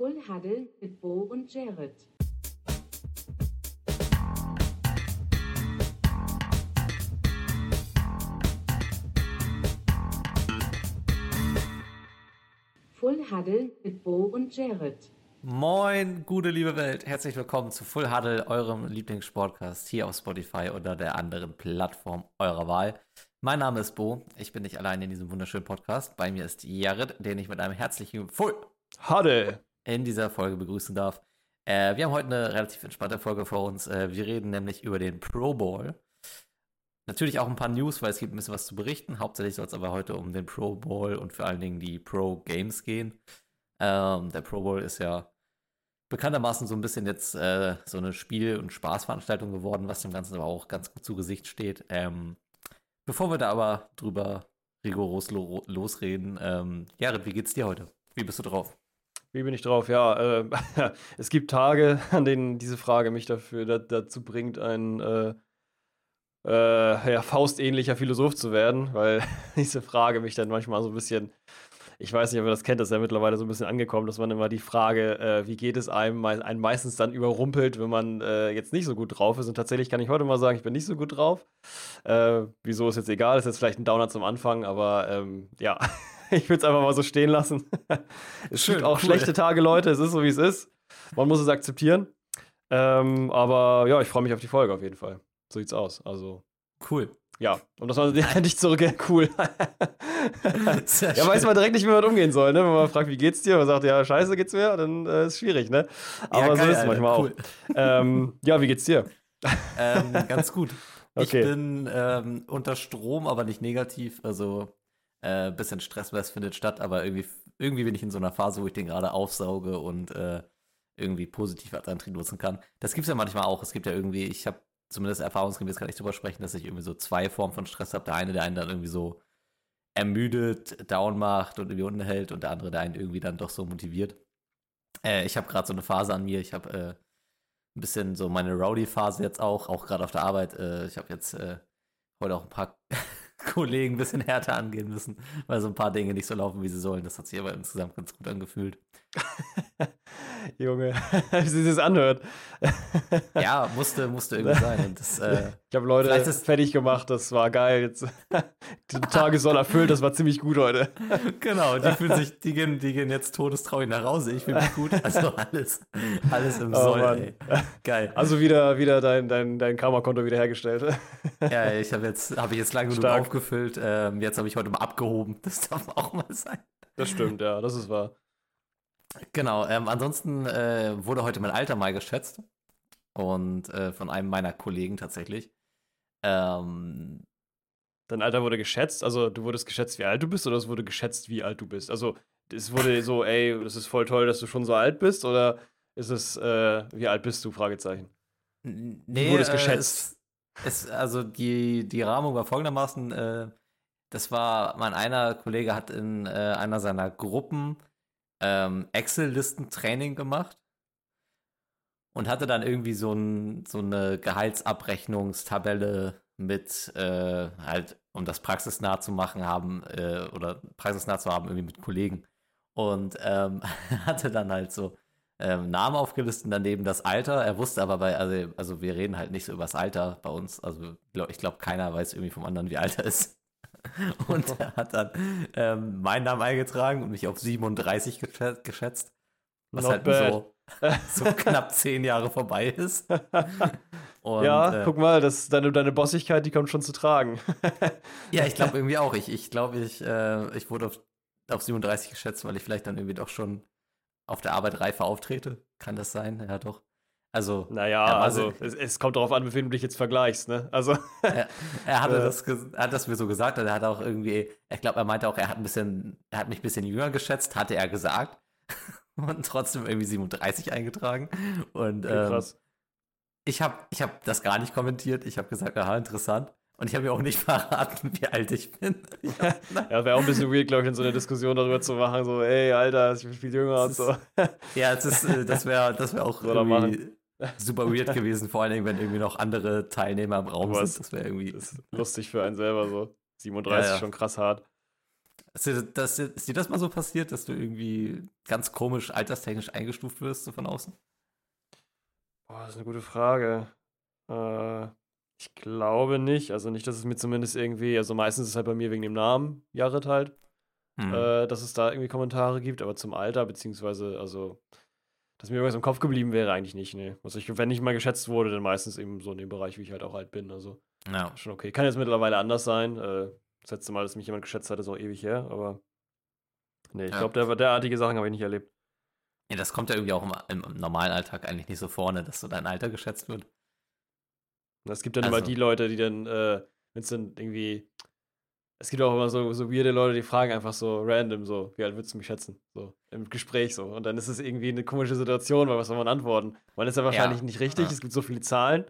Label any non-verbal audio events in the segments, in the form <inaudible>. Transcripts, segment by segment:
Full Huddle mit Bo und Jared. Full Huddle mit Bo und Jared. Moin, gute liebe Welt. Herzlich willkommen zu Full Huddle, eurem Lieblingspodcast hier auf Spotify oder der anderen Plattform eurer Wahl. Mein Name ist Bo. Ich bin nicht allein in diesem wunderschönen Podcast. Bei mir ist Jared, den ich mit einem herzlichen Full Huddle in dieser Folge begrüßen darf. Äh, wir haben heute eine relativ entspannte Folge vor uns. Äh, wir reden nämlich über den Pro Bowl. Natürlich auch ein paar News, weil es gibt ein bisschen was zu berichten. Hauptsächlich soll es aber heute um den Pro Bowl und vor allen Dingen die Pro Games gehen. Ähm, der Pro Bowl ist ja bekanntermaßen so ein bisschen jetzt äh, so eine Spiel- und Spaßveranstaltung geworden, was dem Ganzen aber auch ganz gut zu Gesicht steht. Ähm, bevor wir da aber drüber rigoros lo losreden, ähm, Jared, wie geht's dir heute? Wie bist du drauf? Wie bin ich drauf? Ja, äh, <laughs> es gibt Tage, an denen diese Frage mich dafür da, dazu bringt, ein äh, äh, ja, faustähnlicher Philosoph zu werden, weil <laughs> diese Frage mich dann manchmal so ein bisschen ich weiß nicht, ob ihr das kennt, das ist ja mittlerweile so ein bisschen angekommen, dass man immer die Frage, äh, wie geht es einem, einen meistens dann überrumpelt, wenn man äh, jetzt nicht so gut drauf ist. Und tatsächlich kann ich heute mal sagen, ich bin nicht so gut drauf. Äh, wieso ist jetzt egal, ist jetzt vielleicht ein Downer zum Anfang, aber ähm, ja, <laughs> <laughs> ich will es einfach mal so stehen lassen. <laughs> es Schön, gibt auch cool. schlechte Tage, Leute, es ist so, wie es ist. Man muss es akzeptieren. Ähm, aber ja, ich freue mich auf die Folge auf jeden Fall. So sieht's aus. Also. Cool. Ja, und das war <laughs> nicht zurück, cool. ja, weiß man direkt nicht, wie man umgehen soll, ne? Wenn man fragt, wie geht's dir, und man sagt, ja, scheiße geht's mir, dann äh, ist schwierig, ne? Aber ja, geil, so ist es manchmal cool. auch. Ähm, ja, wie geht's dir? Ähm, ganz gut. Okay. Ich bin ähm, unter Strom, aber nicht negativ. Also äh, bisschen Stress, was findet statt, aber irgendwie, irgendwie bin ich in so einer Phase, wo ich den gerade aufsauge und äh, irgendwie positiv als Antrieb nutzen kann. Das gibt es ja manchmal auch. Es gibt ja irgendwie, ich habe zumindest erfahrungsgemäß kann ich drüber sprechen, dass ich irgendwie so zwei Formen von Stress habe. Der eine, der einen dann irgendwie so ermüdet, down macht und irgendwie unten hält und der andere, der einen irgendwie dann doch so motiviert. Äh, ich habe gerade so eine Phase an mir. Ich habe äh, ein bisschen so meine Rowdy-Phase jetzt auch, auch gerade auf der Arbeit. Äh, ich habe jetzt äh, heute auch ein paar Kollegen ein bisschen härter angehen müssen, weil so ein paar Dinge nicht so laufen, wie sie sollen. Das hat sich aber insgesamt ganz gut angefühlt. <laughs> Junge, <laughs> wie sich das anhört. <laughs> ja, musste, musste irgendwie sein. Das, äh, ich habe Leute ist, fertig gemacht, das war geil. Jetzt, <laughs> die Tage soll erfüllt, das war ziemlich gut heute. genau, die fühlen sich, die gehen, die gehen jetzt todestraurig nach Hause. Ich fühle mich gut. Also alles, alles im oh, Soll, ey. Geil. Also wieder, wieder dein, dein, dein Karma-Konto wiederhergestellt. ja, ich habe jetzt, habe ich jetzt lange genug aufgefüllt. Ähm, jetzt habe ich heute mal abgehoben. Das darf auch mal sein. Das stimmt, ja, das ist wahr. Genau, ähm, ansonsten äh, wurde heute mein Alter mal geschätzt. Und äh, von einem meiner Kollegen tatsächlich. Ähm, Dein Alter wurde geschätzt? Also du wurdest geschätzt, wie alt du bist, oder es wurde geschätzt, wie alt du bist? Also es wurde so, ey, das ist voll toll, dass du schon so alt bist, oder ist es, äh, wie alt bist du? Fragezeichen. Nee, du wurdest geschätzt. Äh, es, es, also die, die Rahmung war folgendermaßen, äh, das war, mein einer Kollege hat in äh, einer seiner Gruppen ähm, Excel-Listen-Training gemacht und hatte dann irgendwie so, ein, so eine Gehaltsabrechnungstabelle mit äh, halt, um das praxisnah zu machen haben äh, oder praxisnah zu haben, irgendwie mit Kollegen. Und ähm, <laughs> hatte dann halt so ähm, Namen aufgelistet, daneben das Alter. Er wusste aber bei, also, also wir reden halt nicht so über das Alter bei uns. Also ich glaube, keiner weiß irgendwie vom anderen, wie alt er ist. <laughs> Und er hat dann ähm, meinen Namen eingetragen und mich auf 37 geschätzt. Was Not halt so, <laughs> so knapp zehn Jahre vorbei ist. <laughs> Und, ja, äh, guck mal, das, deine, deine Bossigkeit, die kommt schon zu tragen. ja, ich glaube irgendwie auch. Ich, ich glaube, ich, äh, ich wurde auf, auf 37 geschätzt, weil ich vielleicht dann irgendwie doch schon auf der Arbeit reifer auftrete. Kann das sein? Ja, doch. Also, naja, also es, es, kommt darauf an, mit wem du dich jetzt vergleichst, ne? Also. er, <laughs> er hatte äh, das, er hat das mir so gesagt, er hat auch irgendwie, ich glaube, er meinte auch, er hat ein bisschen, er hat mich ein bisschen jünger geschätzt, hatte er gesagt. <laughs> und trotzdem irgendwie 37 eingetragen. Und okay, ähm, ich habe ich hab das gar nicht kommentiert. Ich habe gesagt, aha, interessant. Und ich habe mir auch nicht <laughs> verraten, wie alt ich bin. ja, wäre auch ein bisschen weird, glaube ich, in so einer Diskussion darüber zu machen, so, ey, Alter, ich bin viel jünger und so. ja, das, ist, äh, das wäre das wär auch irgendwie super weird <laughs> gewesen, vor allen Dingen, wenn irgendwie noch andere Teilnehmer im Raum sind. Das wäre irgendwie. Das lustig für einen selber so. 37 ja, ja. schon krass hart. Ist dir, das, ist dir das mal so passiert, dass du irgendwie ganz komisch alterstechnisch eingestuft wirst, so von außen? Boah, das ist eine gute Frage. Äh, ich glaube nicht. Also nicht, dass es mir zumindest irgendwie, also meistens ist es halt bei mir wegen dem Namen, Jared halt, hm. äh, dass es da irgendwie Kommentare gibt, aber zum Alter, beziehungsweise, also, dass mir irgendwas im Kopf geblieben wäre, eigentlich nicht, nee. Also ich, wenn ich mal geschätzt wurde, dann meistens eben so in dem Bereich, wie ich halt auch alt bin. Also ja. schon okay. Kann jetzt mittlerweile anders sein. Äh, das letzte Mal, dass mich jemand geschätzt hat, ist auch ewig her, aber nee, ich ja. glaube, der, derartige Sachen habe ich nicht erlebt. Ja, das kommt ja irgendwie auch im, im, normalen Alltag eigentlich nicht so vorne, dass so dein Alter geschätzt wird. Es gibt dann also. immer die Leute, die dann, äh, wenn es dann irgendwie. Es gibt auch immer so, so weirde Leute, die fragen einfach so random so, wie alt würdest du mich schätzen? So, im Gespräch so. Und dann ist es irgendwie eine komische Situation, weil was soll man antworten? Man ist ja wahrscheinlich ja. nicht richtig, ja. es gibt so viele Zahlen.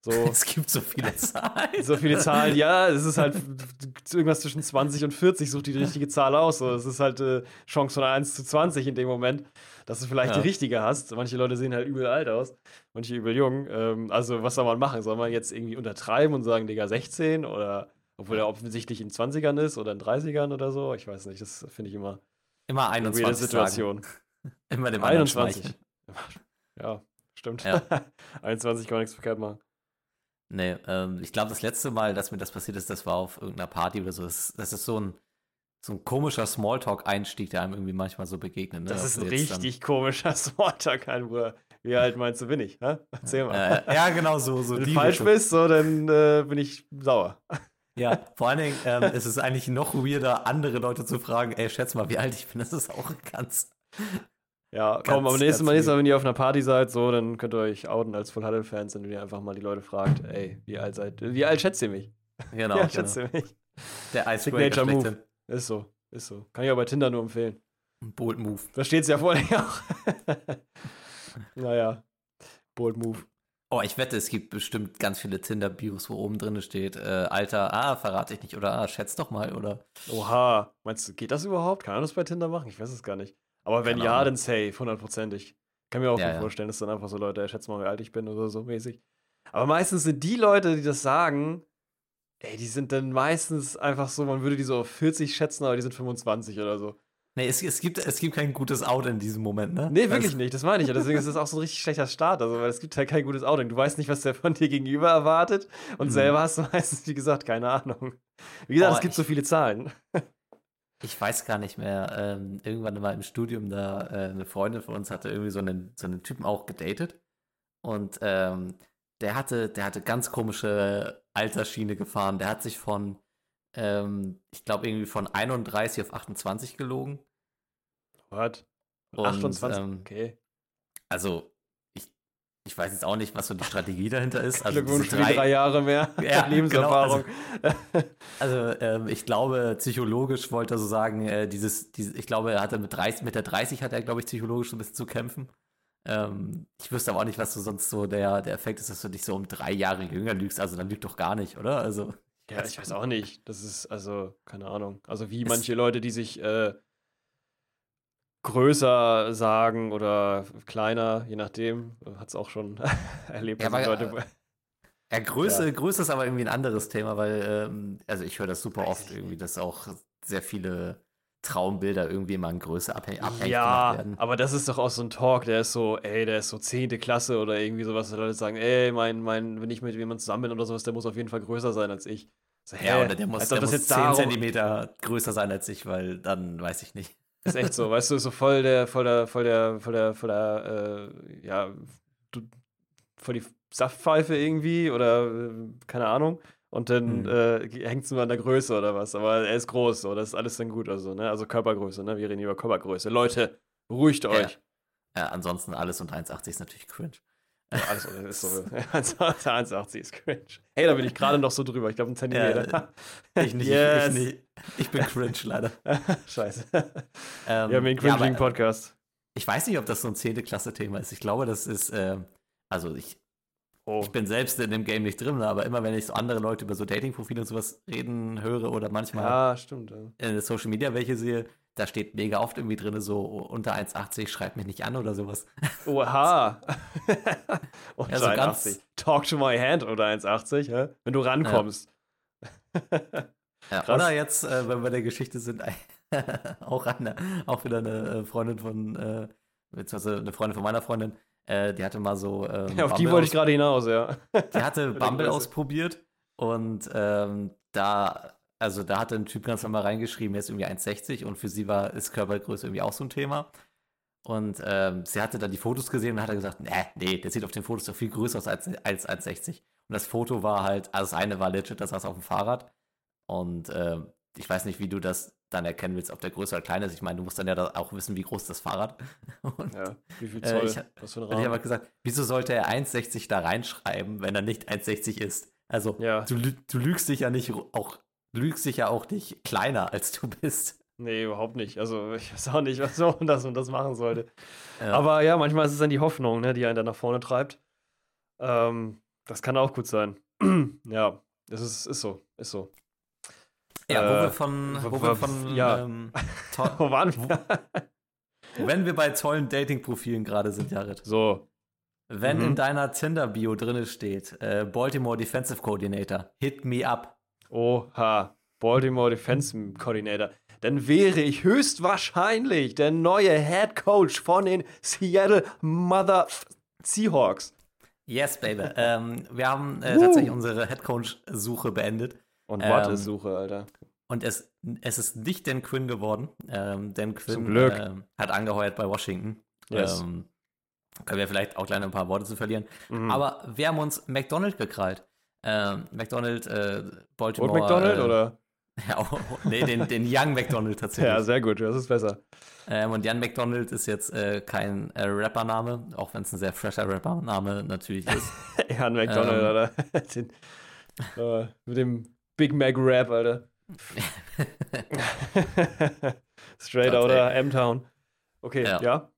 So, <laughs> es gibt so viele <laughs> Zahlen. So viele Zahlen, ja. Es ist halt <laughs> irgendwas zwischen 20 und 40, sucht die richtige Zahl aus. So, es ist halt äh, Chance von 1 zu 20 in dem Moment, dass du vielleicht ja. die richtige hast. Manche Leute sehen halt übel alt aus, manche übel jung. Ähm, also, was soll man machen? Soll man jetzt irgendwie untertreiben und sagen, Digga, 16 oder obwohl er offensichtlich in 20ern ist oder in 30ern oder so? Ich weiß nicht, das finde ich immer. Immer 21. Eine Situation. <laughs> Immer dem 21. <laughs> Ja, stimmt. Ja. <laughs> 21 kann man nichts verkehrt machen. Nee, ähm, ich glaube, das letzte Mal, dass mir das passiert ist, das war auf irgendeiner Party oder so. Das, das ist so ein, so ein komischer Smalltalk-Einstieg, der einem irgendwie manchmal so begegnet. Ne? Das ist ein richtig komischer Smalltalk, ein Bruder. Wie alt meinst du, bin ich? Hä? Erzähl mal. Äh, ja, genau so. so Wenn du falsch bist, so, dann äh, bin ich sauer. Ja, vor allen Dingen ähm, ist es eigentlich noch weirder, andere Leute zu fragen, ey, schätz mal, wie alt ich bin. Das ist auch ganz, ja, ganz, komm, aber nächstes Mal, nächstes Mal, wenn ihr auf einer Party seid, so, dann könnt ihr euch outen als Full Huddle Fans, wenn ihr einfach mal die Leute fragt, ey, wie alt seid wie alt schätzt ihr mich? Genau. <laughs> wie alt schätzt ihr mich? Der Icebreaker Move. Ist so, ist so. Kann ich auch bei Tinder nur empfehlen. Bold Move. Da steht es ja vor allem auch. <laughs> naja, Bold Move. Oh, ich wette, es gibt bestimmt ganz viele Tinder-Bios, wo oben drin steht, äh, Alter, ah, verrate ich nicht, oder ah, schätz doch mal, oder. Oha, meinst du, geht das überhaupt? Kann man das bei Tinder machen? Ich weiß es gar nicht. Aber wenn ja, dann safe, hundertprozentig. Kann mir auch ja, vorstellen, dass dann einfach so Leute, schätzt mal, wie alt ich bin oder so mäßig. Aber meistens sind die Leute, die das sagen, ey, die sind dann meistens einfach so, man würde die so auf 40 schätzen, aber die sind 25 oder so. Nee, es, es, gibt, es gibt kein gutes Out in diesem Moment, ne? Nee, wirklich nicht, das meine ich ja. Deswegen ist es auch so ein richtig schlechter Start. Also, weil es gibt halt kein gutes Outing. Du weißt nicht, was der von dir gegenüber erwartet. Und mhm. selber hast du meistens, wie gesagt, keine Ahnung. Wie gesagt, oh, es gibt so viele Zahlen ich weiß gar nicht mehr, ähm, irgendwann mal im Studium, da äh, eine Freundin von uns hatte irgendwie so einen, so einen Typen auch gedatet. Und ähm, der hatte, der hatte ganz komische Altersschiene gefahren. Der hat sich von, ähm, ich glaube, irgendwie von 31 auf 28 gelogen. What? 28? Ähm, okay. Also, ich weiß jetzt auch nicht, was so die Strategie dahinter ist. Also Glückwunsch drei, drei Jahre mehr <laughs> ja, <laughs> Lebenserfahrung. Genau, also, <laughs> also ähm, ich glaube, psychologisch wollte er so sagen, äh, dieses, dieses, ich glaube, er hatte mit 30, mit der 30 hat er, glaube ich, psychologisch so ein bisschen zu kämpfen. Ähm, ich wüsste aber auch nicht, was so sonst so der, der Effekt ist, dass du dich so um drei Jahre jünger lügst. Also dann lügt doch gar nicht, oder? Also. Ja, ich weiß auch nicht. Das ist, also, keine Ahnung. Also wie manche Leute, die sich äh, größer sagen oder kleiner, je nachdem. Hat es auch schon <laughs> erlebt. Ja, aber, Leute, ja, Größe, ja. Größe ist aber irgendwie ein anderes Thema, weil, ähm, also ich höre das super oft irgendwie, dass auch sehr viele Traumbilder irgendwie immer in Größe abhängig, abhängig ja, werden. aber das ist doch auch so ein Talk, der ist so, ey, der ist so 10. Klasse oder irgendwie sowas, dass Leute sagen, ey, mein, mein, wenn ich mit jemandem zusammen bin oder sowas, der muss auf jeden Fall größer sein als ich. So, ja, oder der muss, der muss 10 darum... Zentimeter größer sein als ich, weil dann weiß ich nicht. Ist echt so, weißt du, ist so voll der, voll der, voll der, voll der, voll der, äh, ja, du, voll die Saftpfeife irgendwie oder äh, keine Ahnung. Und dann hm. äh, hängt es nur an der Größe oder was. Aber er ist groß, so, das ist alles dann gut. Also, ne? Also Körpergröße, ne? Wir reden über Körpergröße. Leute, beruhigt euch. Ja, ansonsten alles unter 1,80 ist natürlich cringe. Ja, alles ist so. <laughs> 1,80 ist cringe. Hey, da bin ich gerade noch so drüber. Ich glaube, ein Zentimeter. Ja, ich, nicht, yes. ich, ich, ich, bin cringe, leider. <laughs> Scheiße. Ähm, Wir haben einen cringing ja, Podcast. Ich weiß nicht, ob das so ein 10. Klasse-Thema ist. Ich glaube, das ist, äh, also ich, oh. ich bin selbst in dem Game nicht drin, aber immer wenn ich so andere Leute über so Dating-Profile und sowas reden höre oder manchmal ja, stimmt, ja. in Social Media welche sehe, da steht mega oft irgendwie drin, so unter 1,80 schreibt mich nicht an oder sowas. Oha. <laughs> <laughs> unter ja, so 1,80. Talk to my hand unter 1,80, wenn du rankommst. Ja. Ja, oder jetzt, äh, wenn wir bei der Geschichte sind, <laughs> auch, eine, auch wieder eine äh, Freundin von, äh, beziehungsweise eine Freundin von meiner Freundin, äh, die hatte mal so. Ähm, ja, auf die wollte ich gerade hinaus, ja. <laughs> Die hatte Bumble ausprobiert und ähm, da, also da hatte ein Typ ganz normal reingeschrieben, er ist irgendwie 1,60 und für sie war, ist Körpergröße irgendwie auch so ein Thema. Und ähm, sie hatte dann die Fotos gesehen und hat gesagt, nee, nee, der sieht auf den Fotos doch viel größer aus als, als 1,60. Und das Foto war halt, also das eine war legit, das saß auf dem Fahrrad. Und äh, ich weiß nicht, wie du das dann erkennen willst, ob der größer oder kleiner ist. Ich meine, du musst dann ja auch wissen, wie groß das Fahrrad. <laughs> Und, ja, wie viel Zoll? Äh, ich, was für ein Rahmen? Ich habe gesagt, wieso sollte er 1,60 da reinschreiben, wenn er nicht 1,60 ist? Also, ja. du, du lügst dich ja nicht auch, lügst dich ja auch nicht kleiner, als du bist. Nee, überhaupt nicht. Also ich weiß auch nicht, was <laughs> man das und das machen sollte. Ja. Aber ja, manchmal ist es dann die Hoffnung, ne, die einen dann nach vorne treibt. Ähm, das kann auch gut sein. <clears throat> ja, das ist, ist so, ist so. Ja, wo äh, wir von, wo wir von ja. Ähm, <laughs> wo waren wir? wenn wir bei tollen Dating-Profilen gerade sind, Jared. So. Wenn mhm. in deiner Tinder-Bio drin steht, äh, Baltimore Defensive Coordinator, hit me up. Oha, Baltimore Defensive Coordinator dann wäre ich höchstwahrscheinlich der neue Head Coach von den Seattle Mother Seahawks. Yes, baby. <laughs> ähm, wir haben äh, tatsächlich unsere Head Coach-Suche beendet. Und ähm, ist Suche, Alter? Und es, es ist nicht Dan Quinn geworden. Ähm, Dan Quinn äh, hat angeheuert bei Washington. Yes. Ähm, können wir vielleicht auch gleich ein paar Worte zu verlieren. Mhm. Aber wir haben uns McDonald gekrallt. Ähm, McDonald, äh, Baltimore. Und McDonald, äh, oder? <laughs> Ja, oh, nee, den, den Young McDonald tatsächlich. ja, sehr gut, das ist besser. Ähm, und Jan McDonald ist jetzt äh, kein äh, Rappername, auch wenn es ein sehr fresher Rappername natürlich ist. <laughs> Jan McDonald, ähm, Alter. <laughs> Den, uh, mit dem Big Mac Rap, Alter. <laughs> Straight out of M-Town. Okay, ja. ja.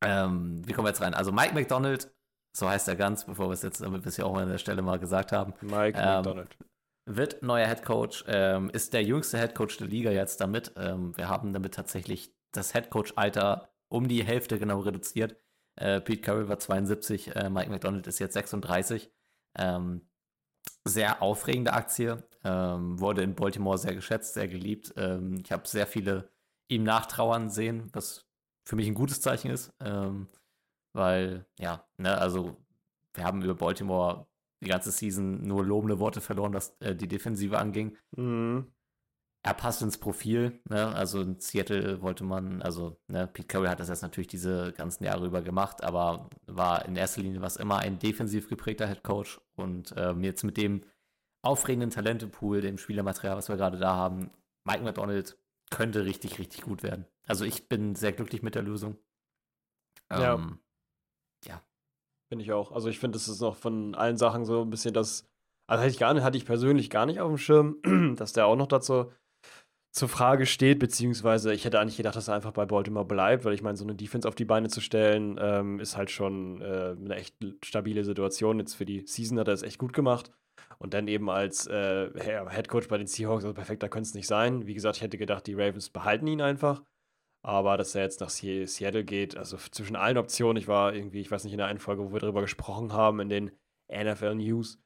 Ähm, wie kommen wir jetzt rein? Also Mike McDonald, so heißt er ganz, bevor wir es jetzt, damit wir es ja auch mal an der Stelle mal gesagt haben. Mike ähm, McDonald wird neuer Head Coach, ähm, ist der jüngste Head Coach der Liga jetzt damit. Ähm, wir haben damit tatsächlich das Head Coach-Alter um die Hälfte genau reduziert. Äh, Pete Carroll war 72, äh, Mike McDonald ist jetzt 36. Ähm, sehr aufregende Aktie, ähm, wurde in Baltimore sehr geschätzt, sehr geliebt. Ähm, ich habe sehr viele ihm nachtrauern sehen, was für mich ein gutes Zeichen ist, ähm, weil, ja, ne, also wir haben über Baltimore die ganze Season nur lobende Worte verloren, was äh, die Defensive anging. Mhm. Er passt ins Profil, ne? Also in Seattle wollte man, also ne, Pete Carroll hat das jetzt natürlich diese ganzen Jahre über gemacht, aber war in erster Linie was immer ein defensiv geprägter Head Coach und ähm, jetzt mit dem aufregenden Talentepool, dem Spielermaterial, was wir gerade da haben, Mike McDonald könnte richtig, richtig gut werden. Also ich bin sehr glücklich mit der Lösung. Ähm, ja. Finde ich auch. Also ich finde, das ist noch von allen Sachen so ein bisschen das. Also hatte ich, gar nicht, hatte ich persönlich gar nicht auf dem Schirm, <clears throat> dass der auch noch dazu zur Frage steht, beziehungsweise ich hätte eigentlich gedacht, dass er einfach bei Baltimore bleibt, weil ich meine, so eine Defense auf die Beine zu stellen, ähm, ist halt schon äh, eine echt stabile Situation. Jetzt für die Season hat er es echt gut gemacht. Und dann eben als äh, Head Coach bei den Seahawks, also perfekter könnte es nicht sein. Wie gesagt, ich hätte gedacht, die Ravens behalten ihn einfach. Aber dass er jetzt nach Seattle geht, also zwischen allen Optionen, ich war irgendwie, ich weiß nicht, in der einen Folge, wo wir darüber gesprochen haben, in den NFL News,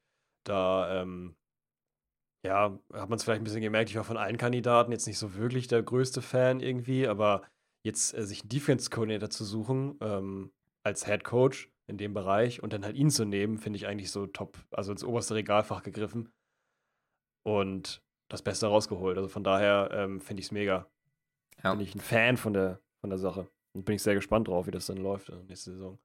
da, ähm, ja, hat man es vielleicht ein bisschen gemerkt, ich war von allen Kandidaten jetzt nicht so wirklich der größte Fan irgendwie, aber jetzt äh, sich einen Defense-Coordinator zu suchen, ähm, als Head Coach in dem Bereich und dann halt ihn zu nehmen, finde ich eigentlich so top, also ins oberste Regalfach gegriffen und das Beste rausgeholt. Also von daher ähm, finde ich es mega. Ja. Bin ich ein Fan von der, von der Sache. Und bin ich sehr gespannt drauf, wie das dann läuft äh, nächste Saison.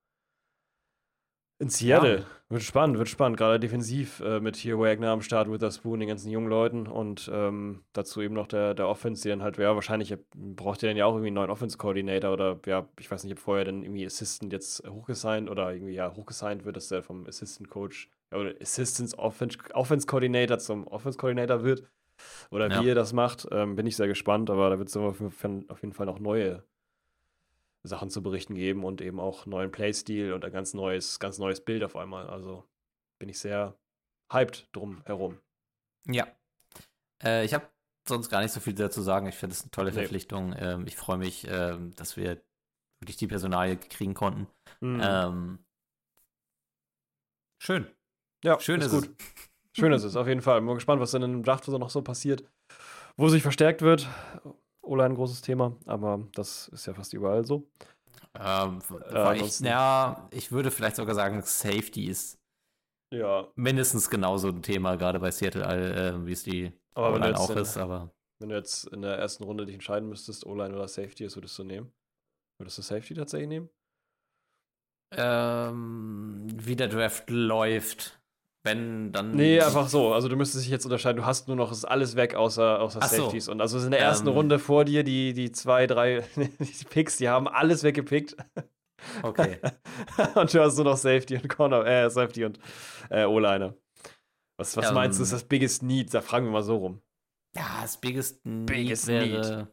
In Seattle. Ja. Wird spannend, wird spannend. Gerade defensiv äh, mit hier Wagner am Start, Witherspoon, den ganzen jungen Leuten und ähm, dazu eben noch der, der Offense, die dann halt, ja, wahrscheinlich braucht ihr dann ja auch irgendwie einen neuen Offense-Coordinator oder, ja, ich weiß nicht, ob vorher dann irgendwie Assistant jetzt hochgesigned oder irgendwie, ja, hochgesigned wird, dass der vom Assistant-Coach ja, oder Assistance Offense-Coordinator zum Offense-Coordinator wird. Oder ja. wie ihr das macht, ähm, bin ich sehr gespannt, aber da wird es auf jeden Fall noch neue Sachen zu berichten geben und eben auch neuen Playstil und ein ganz neues, ganz neues Bild auf einmal. Also bin ich sehr hyped drum herum. Ja. Äh, ich habe sonst gar nicht so viel dazu sagen. Ich finde es eine tolle nee. Verpflichtung. Ähm, ich freue mich, ähm, dass wir wirklich die Personalie kriegen konnten. Mhm. Ähm, schön. Ja, schön ist, gut. Es. schön ist es, auf jeden Fall. Bin gespannt, was dann im Draft noch so passiert. Wo sich verstärkt wird. Ola ein großes Thema, aber das ist ja fast überall so. Ähm, äh, ich, ja, ich würde vielleicht sogar sagen, Safety ist ja. mindestens genauso ein Thema, gerade bei Seattle, äh, wie es die O-Line auch ist. Aber wenn du jetzt in der ersten Runde dich entscheiden müsstest, O-Line oder Safety, was würdest du nehmen? Würdest du Safety tatsächlich nehmen? Ähm, wie der Draft läuft. Wenn, dann. Nee, einfach so. Also du müsstest dich jetzt unterscheiden. Du hast nur noch, ist alles weg außer, außer Safeties. So. Und also in der ersten ähm, Runde vor dir, die, die zwei, drei <laughs> die Picks, die haben alles weggepickt. Okay. <laughs> und du hast nur noch Safety und Corner, äh, Safety und äh, O-Line. Was, was um, meinst du, ist das Biggest Need? Da fragen wir mal so rum. Ja, das Biggest, biggest Need wäre, Need.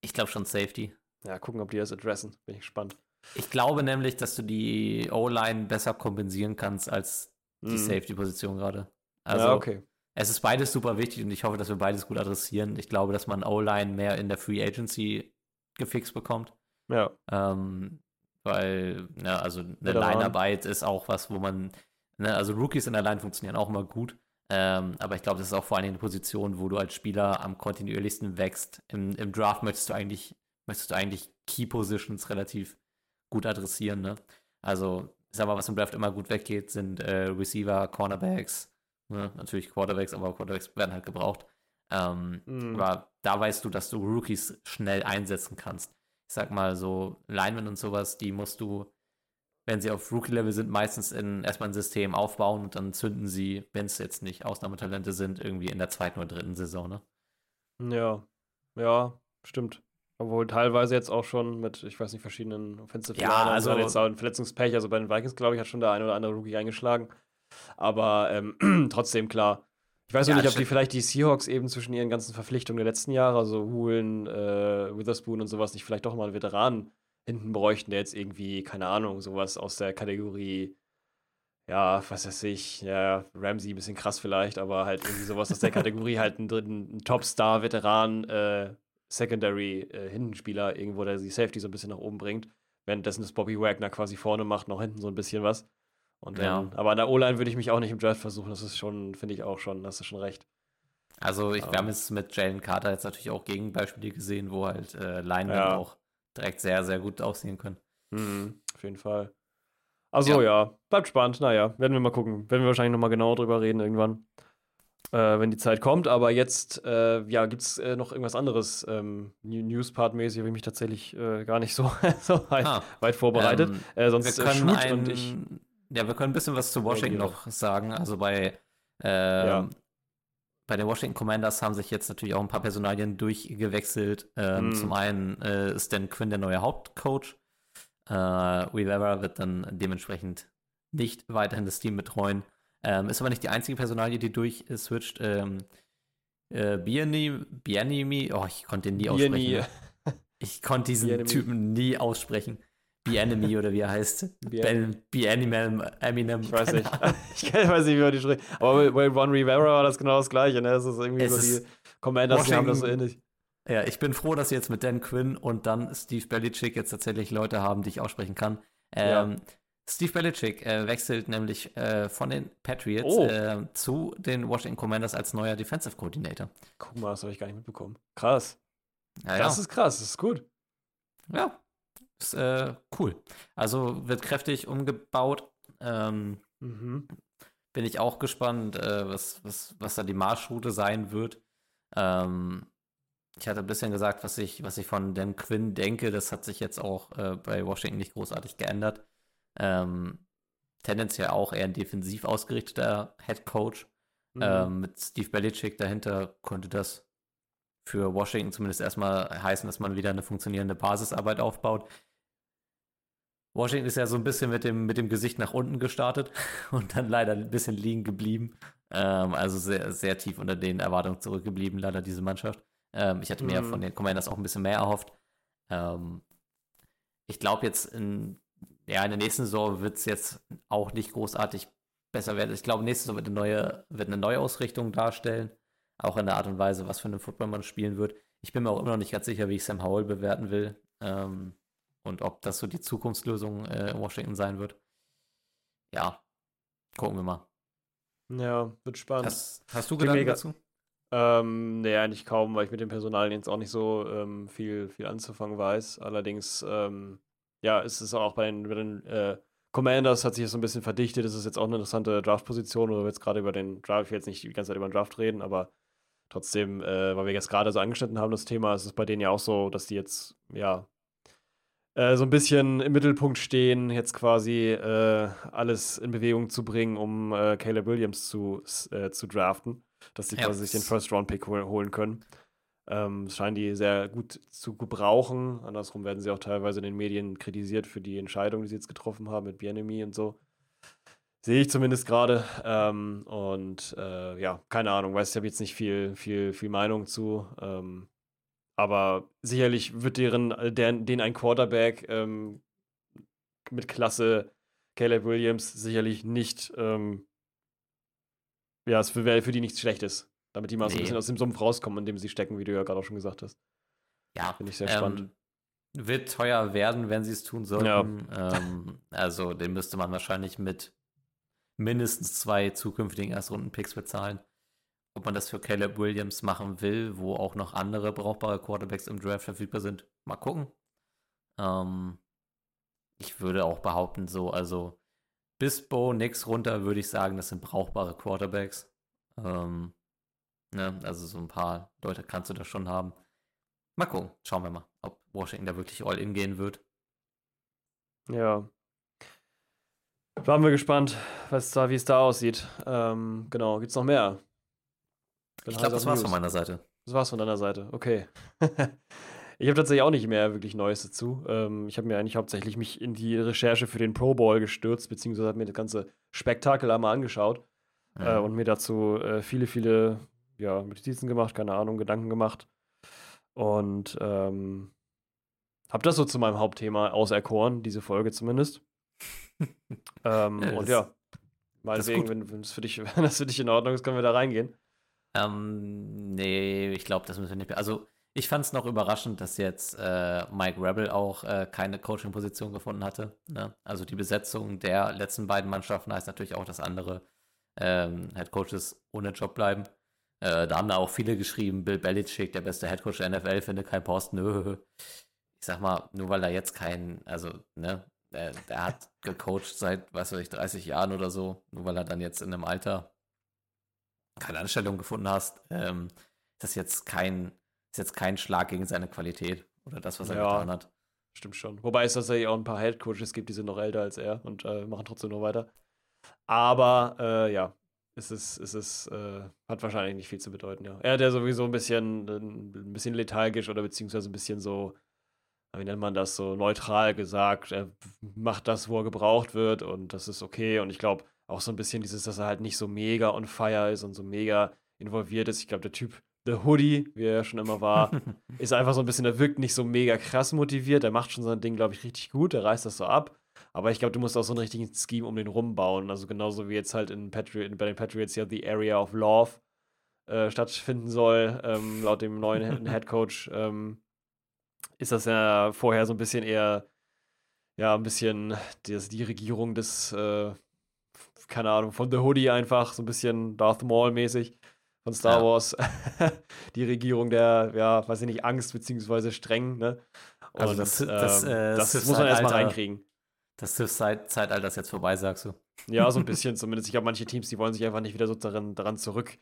Ich glaube schon Safety. Ja, gucken, ob die das adressen. Bin ich gespannt. Ich glaube nämlich, dass du die O-Line besser kompensieren kannst als die mhm. Safety-Position gerade. Also, ja, okay. Es ist beides super wichtig und ich hoffe, dass wir beides gut adressieren. Ich glaube, dass man O-Line mehr in der Free Agency gefixt bekommt. Ja. Ähm, weil, ja, also eine Line-Arbeit ist auch was, wo man, ne, also Rookies in der Line funktionieren auch immer gut. Ähm, aber ich glaube, das ist auch vor allem eine Position, wo du als Spieler am kontinuierlichsten wächst. Im, Im, Draft möchtest du eigentlich, möchtest du eigentlich Key Positions relativ gut adressieren, ne? Also, ich sag mal, was im Draft immer gut weggeht, sind äh, Receiver, Cornerbacks, ne? natürlich Quarterbacks, aber Quarterbacks werden halt gebraucht. Ähm, mhm. Aber da weißt du, dass du Rookies schnell einsetzen kannst. Ich sag mal, so Linemen und sowas, die musst du, wenn sie auf Rookie-Level sind, meistens in, erstmal ein System aufbauen und dann zünden sie, wenn es jetzt nicht Ausnahmetalente sind, irgendwie in der zweiten oder dritten Saison, ne? Ja, ja, stimmt. Obwohl teilweise jetzt auch schon mit, ich weiß nicht, verschiedenen Offensive Ja, also jetzt auch ein Verletzungspech. Also bei den Vikings, glaube ich, hat schon der eine oder andere Rookie eingeschlagen. Aber ähm, <clears throat> trotzdem klar. Ich weiß ja, nicht, ob die vielleicht die Seahawks eben zwischen ihren ganzen Verpflichtungen der letzten Jahre, also Hulen, äh, Witherspoon und sowas, nicht vielleicht doch mal einen Veteran hinten bräuchten, der jetzt irgendwie, keine Ahnung, sowas aus der Kategorie, ja, was weiß ich, ja, Ramsey ein bisschen krass vielleicht, aber halt irgendwie sowas aus der <laughs> Kategorie halt einen dritten Topstar-Veteran, äh, Secondary äh, Hintenspieler irgendwo, der die Safety so ein bisschen nach oben bringt. Währenddessen das Bobby Wagner quasi vorne macht, noch hinten so ein bisschen was. Und dann, ja. aber an der O-Line würde ich mich auch nicht im Draft versuchen. Das ist schon, finde ich auch schon, hast du schon recht. Also ich, wir haben jetzt mit Jalen Carter jetzt natürlich auch Gegenbeispiele gesehen, wo halt äh, Linemen ja. auch direkt sehr, sehr gut aussehen können. Mhm, auf jeden Fall. Also ja. ja, bleibt spannend. Naja, werden wir mal gucken. Werden wir wahrscheinlich nochmal genauer drüber reden irgendwann äh, wenn die Zeit kommt. Aber jetzt, äh, ja, gibt es äh, noch irgendwas anderes ähm, News-Part-mäßig, habe ich mich tatsächlich äh, gar nicht so, <laughs> so weit, ah, weit vorbereitet. Ähm, äh, sonst wir können ein, und ich. Ja, wir können ein bisschen was zu Washington noch sagen. Also bei, ja. bei den Washington Commanders haben sich jetzt natürlich auch ein paar Personalien durchgewechselt. Ähm, mm. Zum einen äh, ist Dan Quinn der neue Hauptcoach. Äh, Rivera wird dann dementsprechend nicht weiterhin das Team betreuen. Ähm, ist aber nicht die einzige Personalie, die durchswitcht. Ähm, äh, Bianimi, oh, ich konnte ihn nie aussprechen. Ne? Ich konnte diesen Bianimi. Typen nie aussprechen. Bianimi <laughs> oder wie er heißt. Bianimem, Eminem. Ich weiß nicht. <laughs> ich weiß nicht, wie man die spricht. Aber bei Ron Rivera war das genau das Gleiche. Ne? Es ist irgendwie es so die Commanders, die haben das so ähnlich. Ja, ich bin froh, dass sie jetzt mit Dan Quinn und dann Steve Belichick jetzt tatsächlich Leute haben, die ich aussprechen kann. Ähm, ja. Steve Belichick äh, wechselt nämlich äh, von den Patriots oh. äh, zu den Washington Commanders als neuer Defensive Coordinator. Guck mal, das habe ich gar nicht mitbekommen. Krass. Ja, das ja. ist krass, das ist gut. Ja, ist äh, cool. Also wird kräftig umgebaut. Ähm, mhm. Bin ich auch gespannt, äh, was, was, was da die Marschroute sein wird. Ähm, ich hatte ein bisschen gesagt, was ich, was ich von Dan Quinn denke. Das hat sich jetzt auch äh, bei Washington nicht großartig geändert. Ähm, tendenziell auch eher ein defensiv ausgerichteter Head Coach. Mhm. Ähm, mit Steve Belichick dahinter konnte das für Washington zumindest erstmal heißen, dass man wieder eine funktionierende Basisarbeit aufbaut. Washington ist ja so ein bisschen mit dem, mit dem Gesicht nach unten gestartet <laughs> und dann leider ein bisschen liegen geblieben. Ähm, also sehr, sehr tief unter den Erwartungen zurückgeblieben, leider diese Mannschaft. Ähm, ich hatte mir mhm. von den Commanders auch ein bisschen mehr erhofft. Ähm, ich glaube jetzt in ja, in der nächsten Saison wird es jetzt auch nicht großartig besser werden. Ich glaube, nächste Saison wird eine neue, wird eine Neuausrichtung darstellen. Auch in der Art und Weise, was für einen Football man spielen wird. Ich bin mir auch immer noch nicht ganz sicher, wie ich Sam Howell bewerten will. Ähm, und ob das so die Zukunftslösung äh, in Washington sein wird. Ja, gucken wir mal. Ja, wird spannend. Hast, hast du Gedanken dazu? Ähm, nee, eigentlich kaum, weil ich mit dem Personal jetzt auch nicht so ähm, viel, viel anzufangen weiß. Allerdings, ähm, ja, ist es auch bei den, bei den äh, Commanders hat sich das so ein bisschen verdichtet. Das ist jetzt auch eine interessante Draft-Position, oder wir jetzt gerade über den Draft, ich will jetzt nicht die ganze Zeit über den Draft reden, aber trotzdem, äh, weil wir jetzt gerade so angeschnitten haben, das Thema, ist es bei denen ja auch so, dass die jetzt, ja, äh, so ein bisschen im Mittelpunkt stehen, jetzt quasi äh, alles in Bewegung zu bringen, um äh, Caleb Williams zu, äh, zu draften dass sie ja, quasi sich den First-Round-Pick holen können. Ähm, scheinen die sehr gut zu gebrauchen. Andersrum werden sie auch teilweise in den Medien kritisiert für die Entscheidung, die sie jetzt getroffen haben mit Bienemy und so. Sehe ich zumindest gerade. Ähm, und äh, ja, keine Ahnung, weiß ich habe jetzt nicht viel, viel, viel Meinung zu. Ähm, aber sicherlich wird deren, deren, den ein Quarterback ähm, mit Klasse Caleb Williams sicherlich nicht ähm, ja, es wäre für die nichts Schlechtes. Damit die mal nee. so ein bisschen aus dem Sumpf rauskommen, in dem sie stecken, wie du ja gerade auch schon gesagt hast. Ja. Finde ich sehr ähm, spannend. Wird teuer werden, wenn sie es tun sollten. Ja. Ähm, also, den müsste man wahrscheinlich mit mindestens zwei zukünftigen Erstrunden-Picks bezahlen. Ob man das für Caleb Williams machen will, wo auch noch andere brauchbare Quarterbacks im Draft verfügbar sind, mal gucken. Ähm, ich würde auch behaupten, so, also bis Bo Nix runter würde ich sagen, das sind brauchbare Quarterbacks. Ähm, ne? Also so ein paar Leute kannst du da schon haben. Mal gucken, schauen wir mal, ob Washington da wirklich all in gehen wird. Ja. Waren wir gespannt, was da, wie es da aussieht. Ähm, genau, gibt's noch mehr? Ich glaube, das war's News. von meiner Seite. Das war's von deiner Seite, okay. <laughs> Ich habe tatsächlich auch nicht mehr wirklich Neues dazu. Ähm, ich habe mir eigentlich hauptsächlich mich in die Recherche für den Pro Bowl gestürzt, beziehungsweise habe mir das ganze Spektakel einmal angeschaut mhm. äh, und mir dazu äh, viele, viele ja, Notizen gemacht, keine Ahnung, Gedanken gemacht. Und ähm, habe das so zu meinem Hauptthema auserkoren, diese Folge zumindest. <laughs> ähm, ja, und ja, meinetwegen, wenn, wenn, das für dich, <laughs> wenn das für dich in Ordnung ist, können wir da reingehen. Ähm, nee, ich glaube, das müssen wir nicht mehr. Also, ich fand es noch überraschend, dass jetzt äh, Mike Rebel auch äh, keine Coaching-Position gefunden hatte. Ne? Also die Besetzung der letzten beiden Mannschaften heißt natürlich auch, dass andere ähm, Head Coaches ohne Job bleiben. Äh, da haben da auch viele geschrieben, Bill Belichick, der beste Head Coach der NFL, finde kein Posten. Nö. Ich sag mal, nur weil er jetzt kein, also, ne, der, der hat <laughs> gecoacht seit, was weiß ich, 30 Jahren oder so, nur weil er dann jetzt in einem Alter keine Anstellung gefunden hast, ähm, ist das jetzt kein ist jetzt kein Schlag gegen seine Qualität oder das, was er ja, getan hat. Stimmt schon. Wobei es tatsächlich auch ein paar Headcoaches gibt, die sind noch älter als er und äh, machen trotzdem noch weiter. Aber äh, ja, es ist, es ist, äh, hat wahrscheinlich nicht viel zu bedeuten, ja. Er hat ja sowieso ein bisschen, ein bisschen lethargisch oder beziehungsweise ein bisschen so, wie nennt man das, so neutral gesagt. Er macht das, wo er gebraucht wird und das ist okay. Und ich glaube auch so ein bisschen dieses, dass er halt nicht so mega on fire ist und so mega involviert ist. Ich glaube, der Typ The Hoodie, wie er ja schon immer war, <laughs> ist einfach so ein bisschen, der wirkt nicht so mega krass motiviert. Der macht schon sein Ding, glaube ich, richtig gut. Der reißt das so ab. Aber ich glaube, du musst auch so einen richtigen Scheme um den rumbauen. Also genauso wie jetzt halt in Patri bei den Patriots ja The Area of Love äh, stattfinden soll, ähm, laut dem neuen Head Coach, ähm, ist das ja vorher so ein bisschen eher, ja, ein bisschen das, die Regierung des, äh, keine Ahnung, von The Hoodie einfach, so ein bisschen Darth Maul-mäßig von Star ja. Wars. <laughs> die Regierung der, ja, weiß ich nicht, Angst beziehungsweise streng, ne? Also Und, also das, das, ähm, äh, das muss man erstmal reinkriegen. Das Sith-Zeitalter ist jetzt vorbei, sagst du? Ja, so ein <laughs> bisschen zumindest. Ich glaube, manche Teams, die wollen sich einfach nicht wieder so daran, daran zurück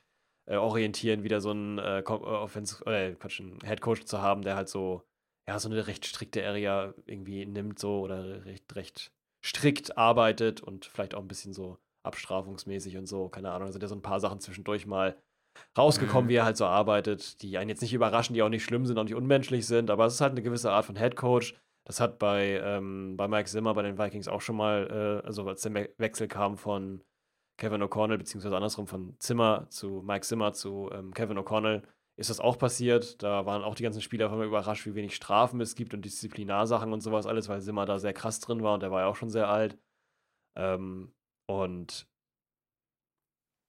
äh, orientieren, wieder so einen äh, äh Offense, äh, Quatsch, einen Headcoach zu haben, der halt so, ja, so eine recht strikte Area irgendwie nimmt, so oder recht, recht strikt arbeitet und vielleicht auch ein bisschen so abstrafungsmäßig und so, keine Ahnung, da sind ja so ein paar Sachen zwischendurch mal rausgekommen, mhm. wie er halt so arbeitet, die einen jetzt nicht überraschen, die auch nicht schlimm sind, auch nicht unmenschlich sind, aber es ist halt eine gewisse Art von Head Coach. Das hat bei, ähm, bei Mike Zimmer bei den Vikings auch schon mal, äh, also als der Wechsel kam von Kevin O'Connell, beziehungsweise andersrum von Zimmer zu Mike Zimmer zu ähm, Kevin O'Connell, ist das auch passiert. Da waren auch die ganzen Spieler einmal überrascht, wie wenig Strafen es gibt und Disziplinarsachen und sowas alles, weil Zimmer da sehr krass drin war und der war ja auch schon sehr alt. Ähm, und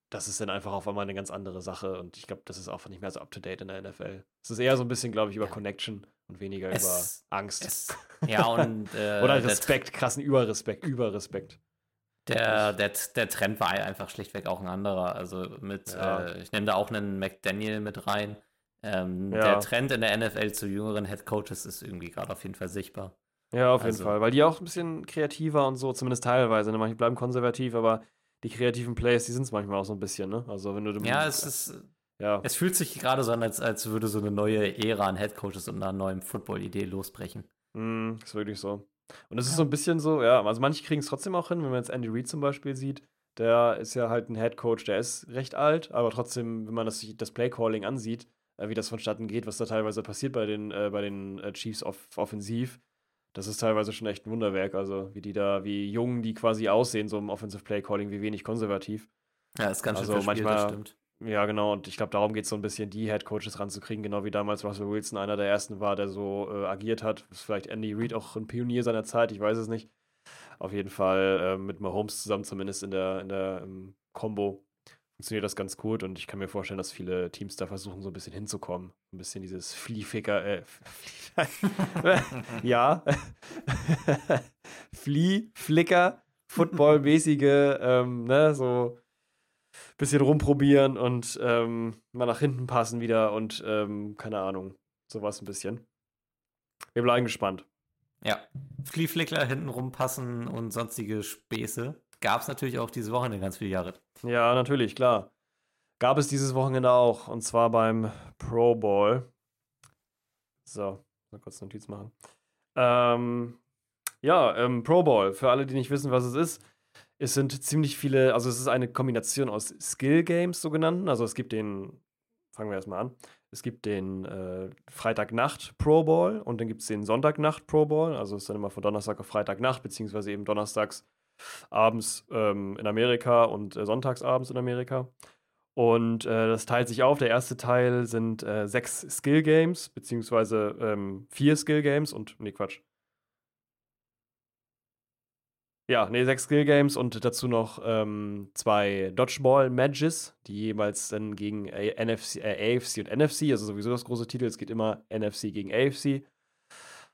das ist dann einfach auf einmal eine ganz andere Sache und ich glaube, das ist auch nicht mehr so up to date in der NFL. Es ist eher so ein bisschen, glaube ich, über ja. Connection und weniger es, über Angst. Es, <laughs> ja, und. Äh, Oder Respekt, krassen Überrespekt, Überrespekt. Der, der, der Trend war einfach schlichtweg auch ein anderer. Also mit, ja. äh, ich nehme da auch einen McDaniel mit rein. Ähm, ja. Der Trend in der NFL zu jüngeren Head Coaches ist irgendwie gerade auf jeden Fall sichtbar. Ja, auf jeden also. Fall, weil die auch ein bisschen kreativer und so, zumindest teilweise. Ne? Manche bleiben konservativ, aber die kreativen Plays, die sind es manchmal auch so ein bisschen, ne? Also wenn du Ja, es ist. Ja. Es fühlt sich gerade so an, als, als würde so eine neue Ära an Headcoaches und einer neuen Football-Idee losbrechen. Mm, ist wirklich so. Und es ja. ist so ein bisschen so, ja, also manche kriegen es trotzdem auch hin, wenn man jetzt Andy Reid zum Beispiel sieht, der ist ja halt ein Headcoach, der ist recht alt, aber trotzdem, wenn man das, das Play-Calling ansieht, äh, wie das vonstatten geht, was da teilweise passiert bei den, äh, bei den äh, Chiefs off offensiv, das ist teilweise schon echt ein Wunderwerk. Also, wie die da, wie jung die quasi aussehen, so im Offensive Play Calling, wie wenig konservativ. Ja, ist ganz schön also manchmal, stimmt. Ja, genau. Und ich glaube, darum geht es so ein bisschen, die Head Coaches ranzukriegen, genau wie damals Russell Wilson einer der ersten war, der so äh, agiert hat. Ist vielleicht Andy Reid auch ein Pionier seiner Zeit, ich weiß es nicht. Auf jeden Fall äh, mit Mahomes zusammen, zumindest in der, in der im Combo, funktioniert das ganz gut. Und ich kann mir vorstellen, dass viele Teams da versuchen, so ein bisschen hinzukommen. Ein bisschen dieses Flieficker, äh, <laughs> ja. <laughs> Flea, Flicker, Football-mäßige, ähm, ne, so ein bisschen rumprobieren und ähm, mal nach hinten passen wieder und ähm, keine Ahnung, sowas ein bisschen. Wir bleiben gespannt. Ja, Flieflickler hinten rumpassen und sonstige Späße gab es natürlich auch diese Wochenende ganz viele Jahre. Ja, natürlich, klar. Gab es dieses Wochenende auch und zwar beim Pro Bowl. So, Mal kurz Notiz machen. Ähm, ja, ähm, Pro Bowl, für alle, die nicht wissen, was es ist. Es sind ziemlich viele, also es ist eine Kombination aus Skill Games, sogenannten. Also es gibt den, fangen wir erstmal an. Es gibt den äh, Freitagnacht Pro Bowl und dann gibt es den Sonntagnacht Pro Bowl. Also es ist dann immer von Donnerstag auf Freitagnacht, beziehungsweise eben donnerstags abends ähm, in Amerika und äh, sonntagsabends in Amerika. Und äh, das teilt sich auf. Der erste Teil sind äh, sechs Skill Games, beziehungsweise ähm, vier Skill Games und, nee, Quatsch. Ja, nee, sechs Skill Games und dazu noch ähm, zwei Dodgeball-Matches, die jeweils dann gegen A NFC, äh, AFC und NFC, also sowieso das große Titel, es geht immer NFC gegen AFC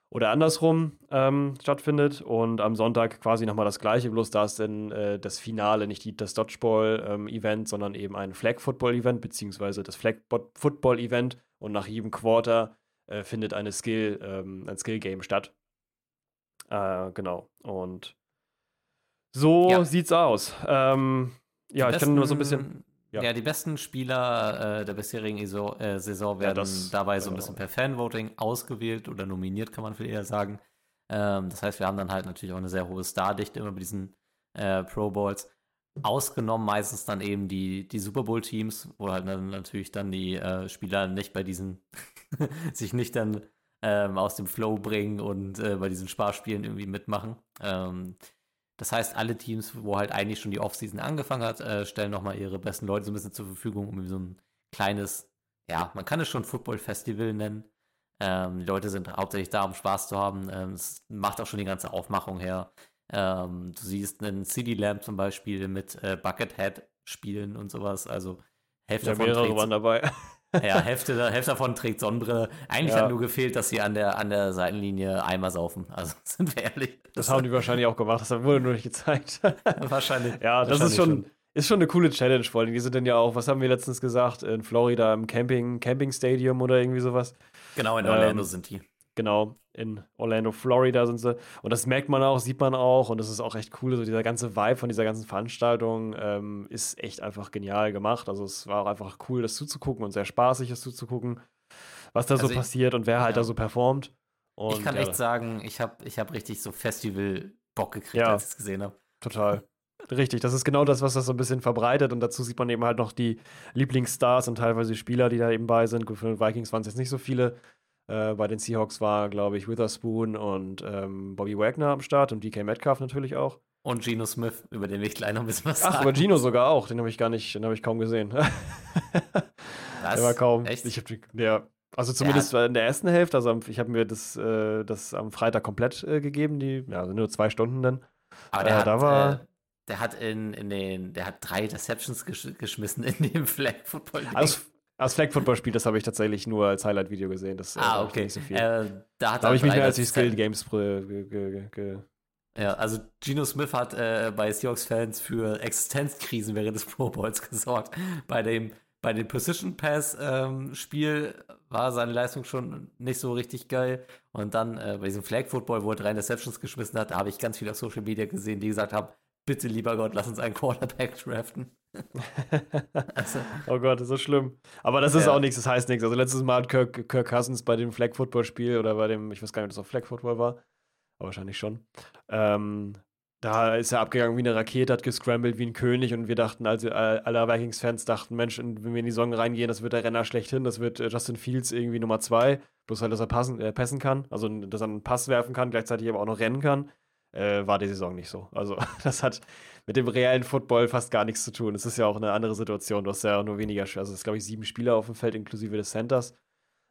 oder andersrum ähm, stattfindet. Und am Sonntag quasi nochmal das gleiche, bloß da ist dann äh, das Finale, nicht die, das Dodgeball-Event, ähm, sondern eben ein Flag-Football-Event, beziehungsweise das Flag-Football-Event. Und nach jedem Quarter äh, findet eine Skill, ähm, ein Skill-Game statt. Äh, genau. Und so ja. sieht's aus. Ähm, ja, ich kann nur so ein bisschen. Ja. ja, die besten Spieler äh, der bisherigen Iso äh, Saison werden ja, das, dabei so ein bisschen per Fanvoting ausgewählt oder nominiert, kann man viel eher sagen. Ähm, das heißt, wir haben dann halt natürlich auch eine sehr hohe Stardichte immer bei diesen äh, Pro Bowls. Ausgenommen meistens dann eben die, die Super Bowl-Teams, wo halt dann natürlich dann die äh, Spieler nicht bei diesen, <laughs> sich nicht dann ähm, aus dem Flow bringen und äh, bei diesen Sparspielen irgendwie mitmachen. Ähm, das heißt, alle Teams, wo halt eigentlich schon die Offseason angefangen hat, äh, stellen nochmal ihre besten Leute so ein bisschen zur Verfügung, um so ein kleines, ja, man kann es schon Football-Festival nennen. Ähm, die Leute sind hauptsächlich da, um Spaß zu haben. Ähm, es macht auch schon die ganze Aufmachung her. Ähm, du siehst einen City Lamp zum Beispiel mit äh, Buckethead spielen und sowas. Also Hälfte ja, davon waren dabei. Ja, Hälfte, Hälfte davon trägt Sonnenbrille. Eigentlich ja. hat nur gefehlt, dass sie an der, an der Seitenlinie Eimer saufen. Also <laughs> sind wir ehrlich. Das, haben die wahrscheinlich auch gemacht, das wurde nur nicht gezeigt. <laughs> wahrscheinlich. Ja, das ist schon, schon, ist schon eine coole Challenge, vor allem. Die sind dann ja auch, was haben wir letztens gesagt, in Florida im Camping, Camping Stadium oder irgendwie sowas. Genau, in Orlando ähm, sind die. Genau, in Orlando, Florida sind sie. Und das merkt man auch, sieht man auch. Und das ist auch echt cool. So dieser ganze Vibe von dieser ganzen Veranstaltung ähm, ist echt einfach genial gemacht. Also es war auch einfach cool, das zuzugucken und sehr spaßig, das zuzugucken, was da also so ich, passiert und wer halt ja. da so performt. Und, ich kann ja. echt sagen, ich habe ich hab richtig so Festival-Bock gekriegt, ja, als ich es gesehen habe. Total. Richtig, das ist genau das, was das so ein bisschen verbreitet und dazu sieht man eben halt noch die Lieblingsstars und teilweise Spieler, die da eben bei sind. Für den Vikings waren es jetzt nicht so viele, äh, bei den Seahawks war, glaube ich, Witherspoon und ähm, Bobby Wagner am Start und DK Metcalf natürlich auch. Und Geno Smith, über den will ich gleich noch ein bisschen was sagen. Ach, über Geno sogar auch. Den habe ich gar nicht, den habe ich kaum gesehen. Was? <laughs> Der war kaum. Echt? Ich hab, ja, also zumindest ja. in der ersten Hälfte. Also ich habe mir das, äh, das am Freitag komplett äh, gegeben, die, ja, also nur zwei Stunden dann. Aber der, äh, hat, da war, äh, der hat in, in den, der hat drei Deceptions gesch geschmissen in dem Flag Football. Also, das Flag Football Spiel, das habe ich tatsächlich nur als Highlight-Video gesehen. Das äh, ah, okay. nicht so viel. Äh, da, da habe ich mich mehr als die Skill Games Ja, also Geno Smith hat äh, bei Seahawks-Fans für Existenzkrisen während des Pro Bowls <laughs> gesorgt. Bei dem, bei dem Precision Pass-Spiel ähm, war seine Leistung schon nicht so richtig geil. Und dann äh, bei diesem Flag Football, wo er drei Interceptions geschmissen hat, da habe ich ganz viel auf Social Media gesehen, die gesagt haben, bitte lieber Gott, lass uns einen Quarterback <laughs> draften. Also, <laughs> oh Gott, das ist so schlimm. Aber das ist ja. auch nichts, das heißt nichts. Also letztes Mal hat Kirk, Kirk Cousins bei dem Flag Football Spiel oder bei dem, ich weiß gar nicht, ob das auch Flag Football war, aber wahrscheinlich schon. Ähm, da ist er abgegangen wie eine Rakete, hat gescrambled wie ein König und wir dachten, also alle Vikings-Fans dachten, Mensch, wenn wir in die Saison reingehen, das wird der Renner schlechthin, das wird äh, Justin Fields irgendwie Nummer zwei, bloß halt, dass er passen, äh, passen kann, also dass er einen Pass werfen kann, gleichzeitig aber auch noch rennen kann äh, war die Saison nicht so. Also <laughs> das hat mit dem reellen Football fast gar nichts zu tun. Es ist ja auch eine andere Situation. Du hast ja auch nur weniger, also es ist glaube ich sieben Spieler auf dem Feld inklusive des Centers.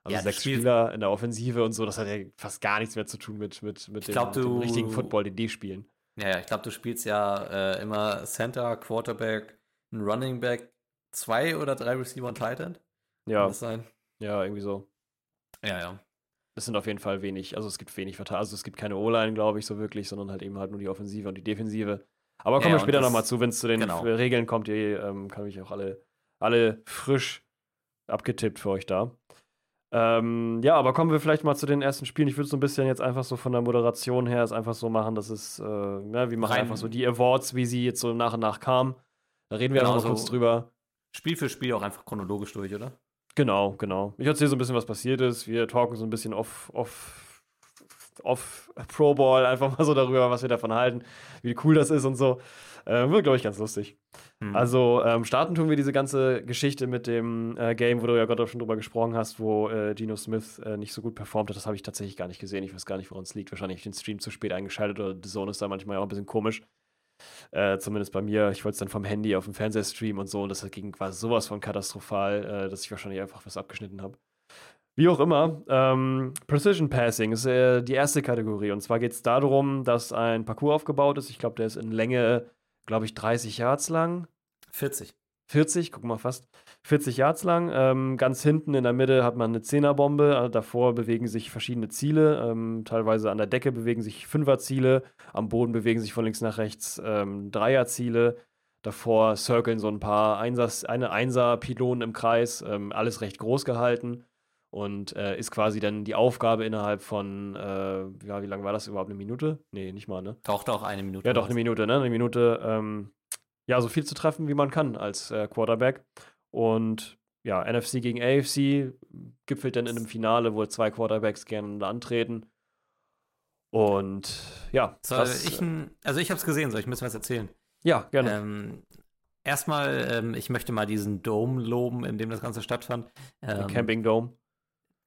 Also ja, sechs Spieler in der Offensive und so, das hat ja fast gar nichts mehr zu tun mit, mit, mit, dem, glaub, mit dem, richtigen Football, den die spielen. Ja, ja ich glaube, du spielst ja äh, immer Center, Quarterback, ein Running Back, zwei oder drei Receiver und Tight End. Ja. Kann das sein? Ja, irgendwie so. Ja, ja es sind auf jeden Fall wenig, also es gibt wenig Verteidiger, also es gibt keine O-Line, glaube ich, so wirklich, sondern halt eben halt nur die Offensive und die Defensive. Aber kommen ja, wir später nochmal zu, wenn es zu den genau. Regeln kommt, die ähm, kann ich auch alle, alle frisch abgetippt für euch da. Ähm, ja, aber kommen wir vielleicht mal zu den ersten Spielen. Ich würde so ein bisschen jetzt einfach so von der Moderation her es einfach so machen, dass es, äh, ja, wir machen Rein. einfach so die Awards, wie sie jetzt so nach und nach kamen. Da reden wir genau, noch so kurz drüber. Spiel für Spiel auch einfach chronologisch durch, oder? Genau, genau. Ich erzähle so ein bisschen, was passiert ist. Wir talken so ein bisschen off, off, off Pro Ball, <laughs> einfach mal so darüber, was wir davon halten, wie cool das ist und so. Äh, wird, glaube ich, ganz lustig. Mhm. Also, ähm, starten tun wir diese ganze Geschichte mit dem äh, Game, wo du ja gerade auch schon drüber gesprochen hast, wo äh, Gino Smith äh, nicht so gut performt hat. Das habe ich tatsächlich gar nicht gesehen. Ich weiß gar nicht, woran es liegt. Wahrscheinlich den Stream zu spät eingeschaltet oder The Zone ist da manchmal auch ein bisschen komisch. Äh, zumindest bei mir. Ich wollte es dann vom Handy auf dem Fernseher streamen und so. Und das ging quasi sowas von katastrophal, äh, dass ich wahrscheinlich einfach was abgeschnitten habe. Wie auch immer, ähm, Precision Passing ist äh, die erste Kategorie. Und zwar geht es darum, dass ein Parcours aufgebaut ist. Ich glaube, der ist in Länge, glaube ich, 30 Yards lang. 40. 40, guck mal fast, 40 Yards lang. Ähm, ganz hinten in der Mitte hat man eine Zehnerbombe. Also davor bewegen sich verschiedene Ziele. Ähm, teilweise an der Decke bewegen sich Fünferziele. Am Boden bewegen sich von links nach rechts ähm, Dreierziele. Davor circlen so ein paar Einsers, eine Einser-Pylonen im Kreis. Ähm, alles recht groß gehalten. Und äh, ist quasi dann die Aufgabe innerhalb von, äh, ja, wie lange war das überhaupt? Eine Minute? Nee, nicht mal, ne? Doch, doch, eine Minute. Ja, doch, eine Minute, ne? Eine Minute, ähm, ja, so viel zu treffen, wie man kann als äh, Quarterback. Und ja, NFC gegen AFC gipfelt dann in einem Finale, wo zwei Quarterbacks gerne antreten. Und ja. Soll das, ich also ich habe es gesehen, soll ich bisschen was erzählen? Ja, gerne. Ähm, erstmal, ähm, ich möchte mal diesen Dome loben, in dem das Ganze stattfand. Ähm, Camping Dome.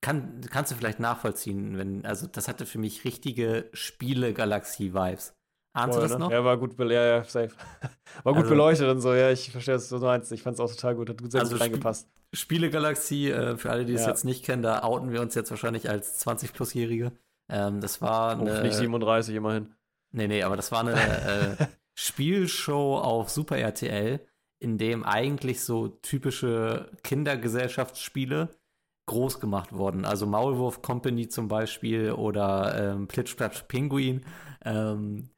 Kann, kannst du vielleicht nachvollziehen, wenn, also das hatte für mich richtige Spiele-Galaxie-Vibes. Ahnst Voll, du das ne? noch? Ja, war gut, ja, ja, safe. <laughs> War gut also, beleuchtet und so, ja, ich verstehe, was du meinst. Ich fand es auch total gut, hat gut sehr also gut reingepasst. Spielegalaxie, äh, für alle, die es ja. jetzt nicht kennen, da outen wir uns jetzt wahrscheinlich als 20-Plus-Jährige. Ähm, das war eine. Oh, nicht 37 immerhin. Nee, nee, aber das war eine äh, <laughs> Spielshow auf Super RTL, in dem eigentlich so typische Kindergesellschaftsspiele groß gemacht wurden. Also Maulwurf Company zum Beispiel oder ähm, Plitsch Platsch Pinguin. Ähm,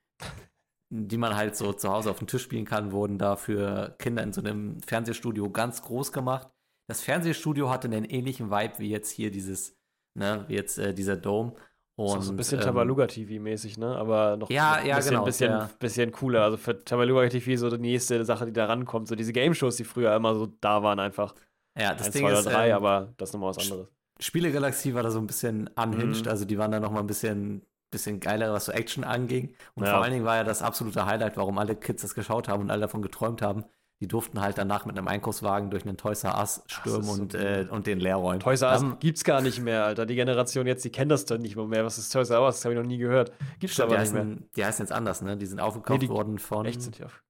die man halt so zu Hause auf dem Tisch spielen kann, wurden da für Kinder in so einem Fernsehstudio ganz groß gemacht. Das Fernsehstudio hatte einen ähnlichen Vibe wie jetzt hier dieses, ne, wie jetzt äh, dieser Dome. Und, ist so ein bisschen ähm, Tabaluga TV-mäßig, ne? Aber noch ja, ein ja, bisschen, genau, bisschen, ja. bisschen cooler. Also für Tabaluga TV so die nächste Sache, die da rankommt. So diese Game-Shows, die früher immer so da waren, einfach. Ja, das Eins, Ding zwei ist. Oder drei, ähm, aber das ist nochmal was anderes. Spielegalaxie war da so ein bisschen unhinged, mhm. also die waren da nochmal ein bisschen bisschen geiler, was so Action anging. Und ja. vor allen Dingen war ja das absolute Highlight, warum alle Kids das geschaut haben und alle davon geträumt haben. Die durften halt danach mit einem Einkaufswagen durch einen Toys R Us stürmen so und, äh, und den leer räumen. Toys R Us um, gibt's gar nicht mehr, Alter. Die Generation jetzt, die kennt das doch nicht mehr. Was ist Toys R Us? Das habe ich noch nie gehört. Gibt's stimmt, aber nicht heißen, mehr. Die heißen jetzt anders, ne? Die sind aufgekauft nee, die, worden von. Echt? Sind die, auf,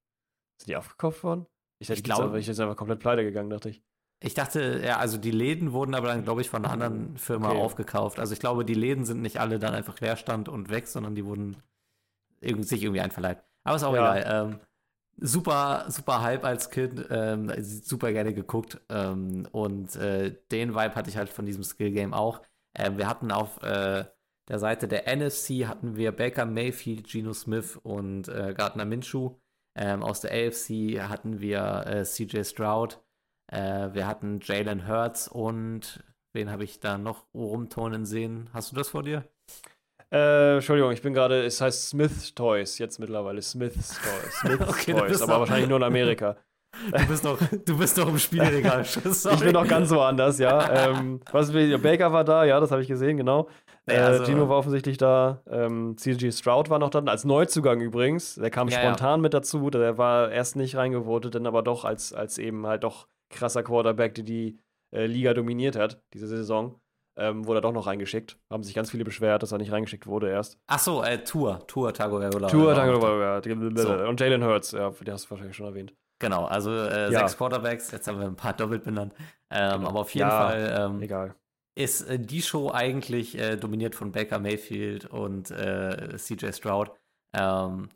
sind die aufgekauft worden? Ich, ich glaube, ich jetzt einfach komplett pleite gegangen, dachte ich. Ich dachte, ja, also die Läden wurden aber dann, glaube ich, von einer anderen Firma okay. aufgekauft. Also ich glaube, die Läden sind nicht alle dann einfach Leerstand und weg, sondern die wurden irgendwie, sich irgendwie einverleibt. Aber ist auch ja. egal. Ähm, super, super Hype als Kind, ähm, super gerne geguckt. Ähm, und äh, den Vibe hatte ich halt von diesem Skill-Game auch. Ähm, wir hatten auf äh, der Seite der NFC hatten wir Baker Mayfield, Geno Smith und äh, Gardner Minshew. Ähm, aus der AFC hatten wir äh, CJ Stroud. Äh, wir hatten Jalen Hurts und wen habe ich da noch rumturnen sehen? Hast du das vor dir? Äh, Entschuldigung, ich bin gerade, es heißt Smith Toys jetzt mittlerweile. Smith's Toys. <laughs> Smith's Okay, Toys, aber wahrscheinlich nur in <laughs> Amerika. Du bist doch, du bist doch im Spielregal. Sorry. <laughs> Ich bin noch ganz woanders, ja. ähm, was, Baker war da, ja, das habe ich gesehen, genau. Nee, äh, also- Gino war offensichtlich da. Ähm, CG Stroud war noch da, als Neuzugang übrigens. Der kam Ja, spontan mit dazu. Der war erst nicht reingevotet, dann aber doch als, als eben halt doch krasser Quarterback, der die äh, Liga dominiert hat, diese Saison. Ähm, wurde er doch noch reingeschickt. Haben sich ganz viele beschwert, dass er nicht reingeschickt wurde erst. Ach so, äh, Tour. Tour Tagovailoa. Tour, danke, auch da. ja. Und Jalen Hurts, ja, den hast du wahrscheinlich schon erwähnt. Genau, also äh, Ja. sechs Quarterbacks. Jetzt haben wir ein paar doppelt benannt. Ähm, Genau. Aber auf jeden Ja, Fall ähm, Egal. ist äh, die Show eigentlich äh, dominiert von Baker Mayfield und äh, CJ Stroud. Ähm,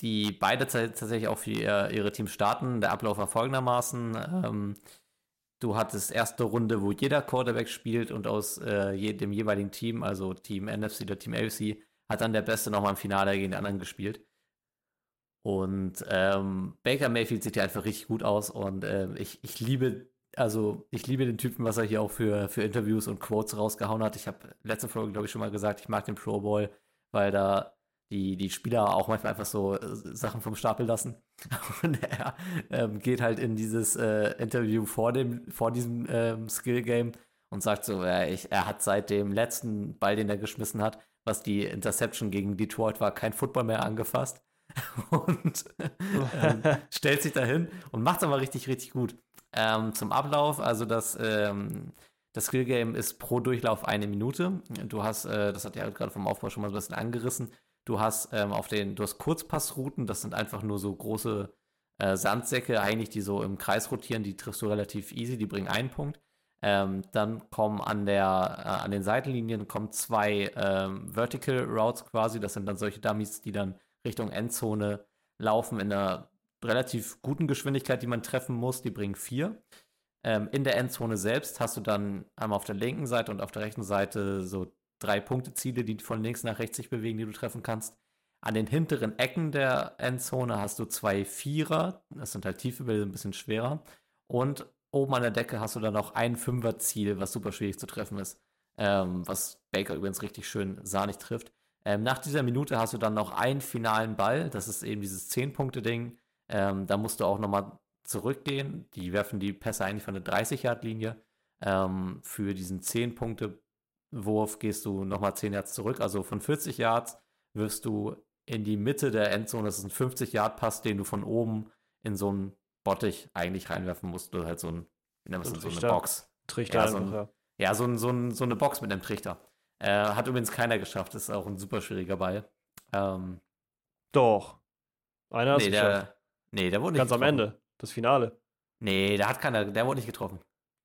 die beide ta- tatsächlich auch für ihr, ihre Teams starten. Der Ablauf war folgendermaßen. Ähm, du hattest erste Runde, wo jeder Quarterback spielt und aus äh, dem jeweiligen Team, also Team NFC oder Team AFC, hat dann der Beste nochmal im Finale gegen den anderen gespielt. Und ähm, Baker Mayfield sieht ja einfach richtig gut aus und ähm, ich, ich liebe, also ich liebe den Typen, was er hier auch für, für Interviews und Quotes rausgehauen hat. Ich habe letzte Folge, glaube ich, schon mal gesagt, ich mag den Pro Bowl, weil da die, die Spieler auch manchmal einfach so äh, Sachen vom Stapel lassen. <laughs> Und er ähm, geht halt in dieses äh, Interview vor, dem, vor diesem ähm, Skill-Game und sagt so, ja, ich, er hat seit dem letzten Ball, den er geschmissen hat, was die Interception gegen Detroit war, kein Football mehr angefasst. <laughs> Und ähm, <laughs> stellt sich dahin und macht es aber richtig, richtig gut. Ähm, zum Ablauf, also das, ähm, das Skill Game ist pro Durchlauf eine Minute. Du hast, äh, das hat ja gerade vom Aufbau schon mal so ein bisschen angerissen, du hast ähm, auf den, du hast Kurzpassrouten, das sind einfach nur so große äh, Sandsäcke, eigentlich, die so im Kreis rotieren, die triffst du relativ easy, die bringen einen Punkt. Ähm, dann kommen an der, äh, an den Seitenlinien kommen zwei ähm, Vertical Routes quasi, das sind dann solche Dummies, die dann Richtung Endzone laufen in einer relativ guten Geschwindigkeit, die man treffen muss. Die bringen vier. Ähm, in der Endzone selbst hast du dann einmal auf der linken Seite und auf der rechten Seite so drei Punkteziele, die von links nach rechts sich bewegen, die du treffen kannst. An den hinteren Ecken der Endzone hast du zwei Vierer. Das sind halt tiefe Bälle, ein bisschen schwerer. Und oben an der Decke hast du dann noch ein Fünfer-Ziel, was super schwierig zu treffen ist. Ähm, was Baker übrigens richtig schön sahnig trifft. Ähm, nach dieser Minute hast du dann noch einen finalen Ball. Das ist eben dieses 10-Punkte-Ding. Ähm, da musst du auch nochmal zurückgehen. Die werfen die Pässe eigentlich von der 30-Yard-Linie. Ähm, für diesen 10-Punkte-Wurf gehst du nochmal 10 Yards zurück. Also von 40 Yards wirfst du in die Mitte der Endzone. Das ist ein 50-Yard-Pass, den du von oben in so einen Bottich eigentlich reinwerfen musst. Oder halt so, ein, wie nennt man So so eine Trichter. Box. Trichter Ja, so einfach, ein- ja. Ja, so, ein, so, ein, so eine Box mit einem Trichter. Äh, hat übrigens keiner geschafft. Das ist auch ein super schwieriger Ball. Ähm, Doch. Einer nee, geschafft. der, nee, der wurde nicht Ganz am getroffen. Ende. Das Finale. Nee, der hat keiner, der wurde nicht getroffen.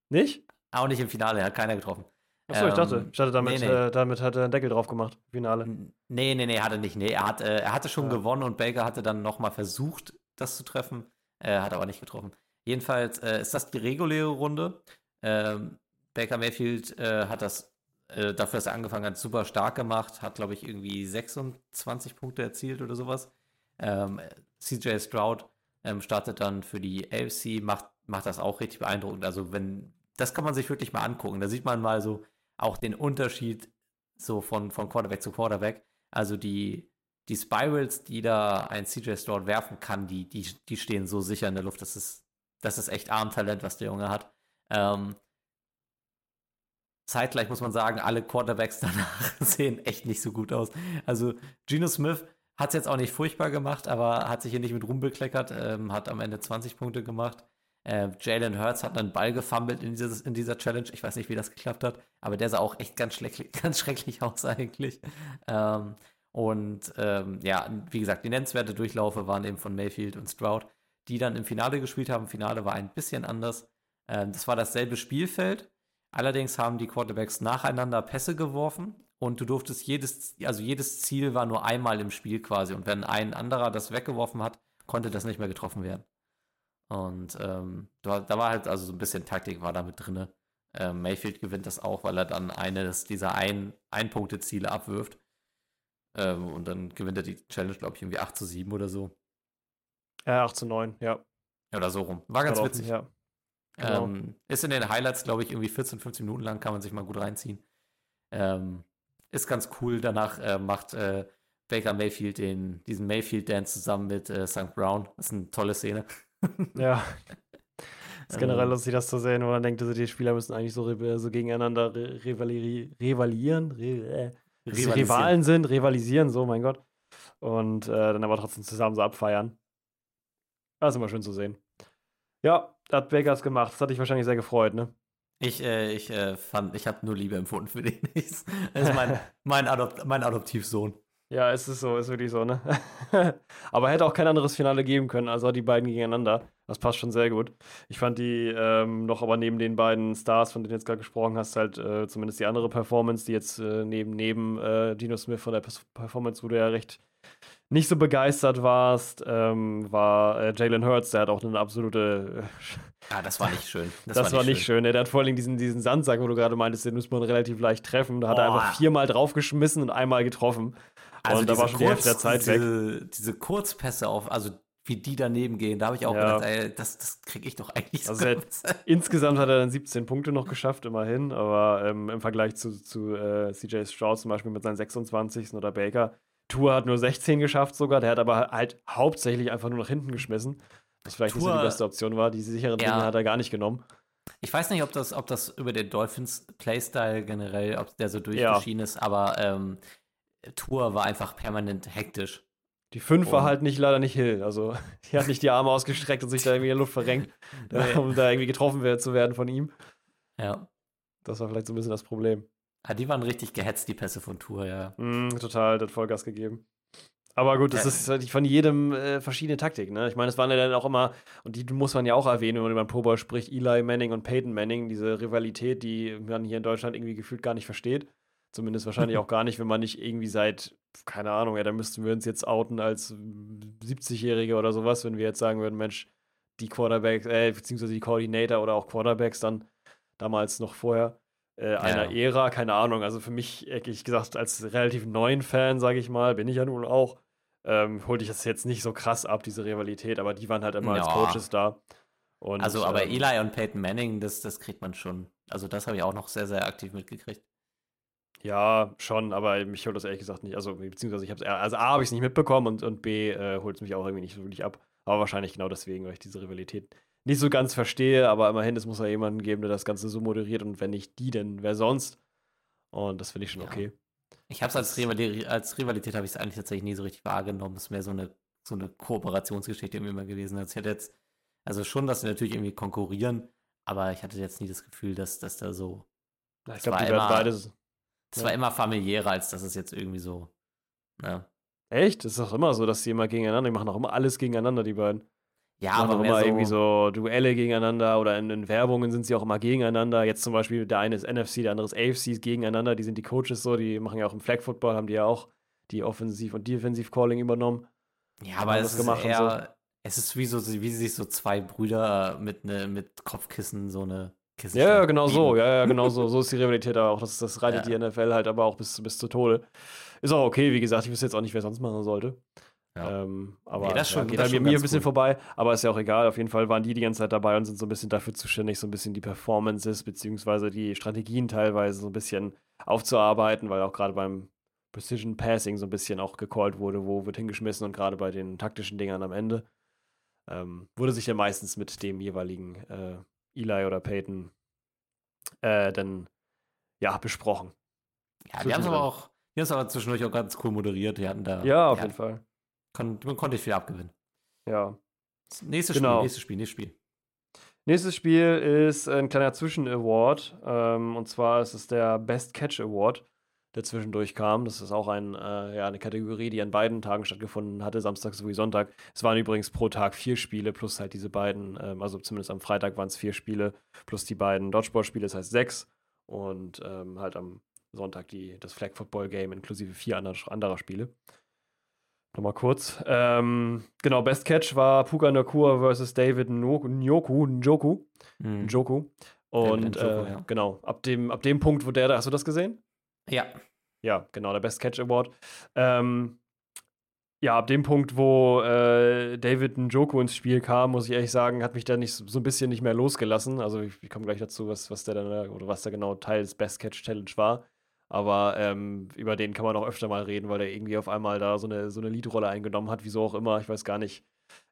Nicht? Auch nicht im Finale, hat keiner getroffen. Achso, ich dachte. Ähm, Ich dachte, damit, nee, nee. Äh, damit hat er einen Deckel drauf gemacht. Finale. Nee, nee, nee, hat er nicht. Nee, er, hat, äh, er hatte schon Ja. gewonnen und Baker hatte dann nochmal versucht, das zu treffen. Äh, hat aber nicht getroffen. Jedenfalls äh, ist das die reguläre Runde. Ähm, Baker Mayfield äh, hat das äh, dafür, dass er angefangen hat, super stark gemacht. Hat, glaube ich, irgendwie 26 Punkte erzielt oder sowas. Ähm, CJ Stroud ähm, startet dann für die AFC, macht, macht das auch richtig beeindruckend. Also, wenn, das kann man sich wirklich mal angucken. Da sieht man mal so auch den Unterschied so von, von Quarterback zu Quarterback. Also die, die Spirals, die da ein CJ Stroud werfen kann, die, die, die stehen so sicher in der Luft. Das ist, das ist echt Armtalent, was der Junge hat. Ähm, zeitgleich muss man sagen, alle Quarterbacks <laughs> danach sehen echt nicht so gut aus. Also Geno Smith hat es jetzt auch nicht furchtbar gemacht, aber hat sich hier nicht mit Ruhm bekleckert, ähm, hat am Ende 20 Punkte gemacht. Äh, Jalen Hurts hat einen Ball gefummelt in, dieses, in dieser Challenge. Ich weiß nicht, wie das geklappt hat, aber der sah auch echt ganz schrecklich, <laughs> ganz schrecklich aus eigentlich. Ähm, und ähm, ja, wie gesagt, die nennenswerte Durchlaufe waren eben von Mayfield und Stroud, die dann im Finale gespielt haben. Finale war ein bisschen anders. Ähm, das war dasselbe Spielfeld. Allerdings haben die Quarterbacks nacheinander Pässe geworfen und du durftest jedes, also jedes Ziel war nur einmal im Spiel quasi. Und wenn ein anderer das weggeworfen hat, konnte das nicht mehr getroffen werden. Und ähm, da, da war halt also so ein bisschen Taktik war da mit drinne. äh, Mayfield gewinnt das auch, weil er dann eines dieser ein, Ein-Punkte-Ziele abwirft. Ähm, und dann gewinnt er die Challenge, glaube ich, irgendwie 8 zu 7 oder so. Ja, 8 zu 9, ja. Oder so rum. War ganz witzig. Ja. Genau. Ähm, ist in den Highlights, glaube ich, irgendwie 14, 15 Minuten lang, kann man sich mal gut reinziehen. Ähm, ist ganz cool. Danach äh, macht äh, Baker Mayfield den, diesen Mayfield-Dance zusammen mit äh, St. Brown. Das ist eine tolle Szene. Ja. <laughs> ist generell ähm. lustig, das zu sehen, wo man denkt, also die Spieler müssen eigentlich so, so gegeneinander rivalieren, re äh, Rivalen sind, rivalisieren, so, mein Gott. Und äh, dann aber trotzdem zusammen so abfeiern. Das ist immer schön zu sehen. Ja, hat Bakers gemacht. Das hat dich wahrscheinlich sehr gefreut, ne? Ich, äh, ich äh, fand, ich habe nur Liebe empfunden für den. <laughs> <laughs> Das ist mein, mein, Adopt, mein Adoptivsohn. Ja, es ist so, ist wirklich so, ne? <laughs> Aber hätte auch kein anderes Finale geben können, also die beiden gegeneinander. Das passt schon sehr gut. Ich fand die ähm, noch aber neben den beiden Stars, von denen du jetzt gerade gesprochen hast, halt äh, zumindest die andere Performance, die jetzt äh, neben, neben äh, Dino Smith von der Performance, wo du ja recht nicht so begeistert warst, ähm, war äh, Jalen Hurts, der hat auch eine absolute. Äh, ja, das war nicht schön. Das, das war, nicht, war nicht schön. schön. Der hat vor allem diesen, diesen Sandsack, wo du gerade meintest, den muss man relativ leicht treffen. Da hat oh. er einfach viermal draufgeschmissen und einmal getroffen. Also und da war schon Kurz, der Zeit diese, weg. Diese Kurzpässe auf, also wie die daneben gehen, da habe ich auch ja. gedacht, ey, das, das kriege ich doch eigentlich also so. <laughs> insgesamt hat er dann 17 Punkte noch geschafft, immerhin, aber ähm, im Vergleich zu, zu äh, CJ Stroud zum Beispiel mit seinen 26. oder Baker Tour hat nur 16 geschafft sogar, der hat aber halt hauptsächlich einfach nur nach hinten geschmissen. Was vielleicht Tour, nicht so die beste Option war. Die sicheren ja. Dinge hat er gar nicht genommen. Ich weiß nicht, ob das, ob das über den Dolphins Playstyle generell, ob der so durchgeschieden ja. ist, aber ähm, Tour war einfach permanent hektisch. Die 5 war halt nicht leider nicht Hill. Also, <laughs> die hat nicht die Arme ausgestreckt und sich da irgendwie in der Luft verrenkt, <laughs> nee. um da irgendwie getroffen zu werden von ihm. Ja. Das war vielleicht so ein bisschen das Problem. Ja, die waren richtig gehetzt, die Pässe von Tour, ja. Mm, total, das hat Vollgas gegeben. Aber gut, das ja. ist halt von jedem äh, verschiedene Taktik, ne? Ich meine, es waren ja dann auch immer, und die muss man ja auch erwähnen, wenn man über den Pro spricht, Eli Manning und Peyton Manning, diese Rivalität, die man hier in Deutschland irgendwie gefühlt gar nicht versteht. Zumindest wahrscheinlich auch gar nicht, wenn man nicht irgendwie seit, keine Ahnung, ja, da müssten wir uns jetzt outen als 70-Jährige oder sowas, wenn wir jetzt sagen würden, Mensch, die Quarterbacks, äh, beziehungsweise die Coordinator oder auch Quarterbacks dann damals noch vorher, äh, einer ja. Ära, keine Ahnung. Also für mich, ehrlich gesagt, als relativ neuen Fan, sage ich mal, bin ich ja nun auch, ähm, holte ich das jetzt nicht so krass ab, diese Rivalität, aber die waren halt immer ja. als Coaches da. Und, also, aber ähm, Eli und Peyton Manning, das, das kriegt man schon. Also, das habe ich auch noch sehr, sehr aktiv mitgekriegt. Ja, schon, aber mich holt das ehrlich gesagt nicht. Also, beziehungsweise ich habe es, also A, habe ich es nicht mitbekommen und, und B, äh, holt es mich auch irgendwie nicht so wirklich ab. Aber wahrscheinlich genau deswegen, weil ich diese Rivalität nicht so ganz verstehe, aber immerhin, es muss ja jemanden geben, der das Ganze so moderiert und wenn nicht die, denn wer sonst? Und das finde ich schon ja. okay. Ich habe es als, Rivalität, als Rivalität habe ich es eigentlich tatsächlich nie so richtig wahrgenommen. Es ist mehr so eine, so eine Kooperationsgeschichte immer gewesen. Also ich hatte jetzt, also schon, dass sie natürlich irgendwie konkurrieren, aber ich hatte jetzt nie das Gefühl, dass, dass da so. Ich glaube, die werden beides. Es ja. war immer familiärer, als dass es jetzt irgendwie so. Ja. Ne? Echt? Das ist doch immer so, dass die immer gegeneinander, die machen auch immer alles gegeneinander, die beiden. Ja, aber auch immer so irgendwie so Duelle gegeneinander oder in, in, Werbungen sind sie auch immer gegeneinander. Jetzt zum Beispiel der eine ist NFC, der andere ist AFC gegeneinander. Die sind die Coaches so, die machen ja auch im Flag Football, haben die ja auch die Offensiv- und Defensiv-Calling übernommen. Ja, aber es ist eher, so. es ist wie so, wie sich so zwei Brüder mit, ne, mit Kopfkissen so eine Kissen Ja, genau so, ja, ja, <laughs> genau so. So ist die Rivalität auch. Das, das reitet ja. die NFL halt aber auch bis, bis zu Tode. Ist auch okay, wie gesagt, ich wüsste jetzt auch nicht, wer sonst machen sollte. Ja. Ähm, aber nee, das schon, ja, geht ja, mir, ein bisschen cool. vorbei, aber ist ja auch egal. Auf jeden Fall waren die die ganze Zeit dabei und sind so ein bisschen dafür zuständig, so ein bisschen die Performances beziehungsweise die Strategien teilweise so ein bisschen aufzuarbeiten, weil auch gerade beim Precision Passing so ein bisschen auch gecallt wurde, wo wird hingeschmissen und gerade bei den taktischen Dingern am Ende ähm, wurde sich ja meistens mit dem jeweiligen äh, Eli oder Peyton äh, dann ja besprochen. Ja, die haben es aber auch, die haben es aber zwischendurch auch ganz cool moderiert. Die hatten da. Ja, auf jeden Fall. Kon man konnte ich viel abgewinnen. Ja. Nächstes genau. Spiel, nächstes Spiel, nächstes Spiel. Nächstes Spiel ist ein kleiner Zwischen-Award. Ähm, und zwar ist es der Best Catch Award, der zwischendurch kam. Das ist auch ein, äh, ja, eine Kategorie, die an beiden Tagen stattgefunden hatte, Samstag sowie Sonntag. Es waren übrigens pro Tag vier Spiele plus halt diese beiden, ähm, also zumindest am Freitag waren es vier Spiele plus die beiden Dodgeball-Spiele, das heißt sechs. Und ähm, halt am Sonntag die, das Flag Football Game inklusive vier anderer, anderer Spiele. Nochmal kurz. Ähm, genau, Best Catch war Puka Nakua versus David Njoku, Njoku, mhm. Njoku. Und Njoku, äh, ja. genau, ab dem, ab dem Punkt, wo der da, hast du das gesehen? Ja. Ja, genau, der Best Catch Award. Ähm, ja, ab dem Punkt, wo äh, David Njoku ins Spiel kam, muss ich ehrlich sagen, hat mich da nicht so ein bisschen nicht mehr losgelassen. Also ich, ich komme gleich dazu, was, was der dann äh, oder was da genau Teil des Best Catch Challenge war. Aber ähm, über den kann man auch öfter mal reden, weil der irgendwie auf einmal da so eine, so eine Leadrolle eingenommen hat, wieso auch immer. Ich weiß gar nicht.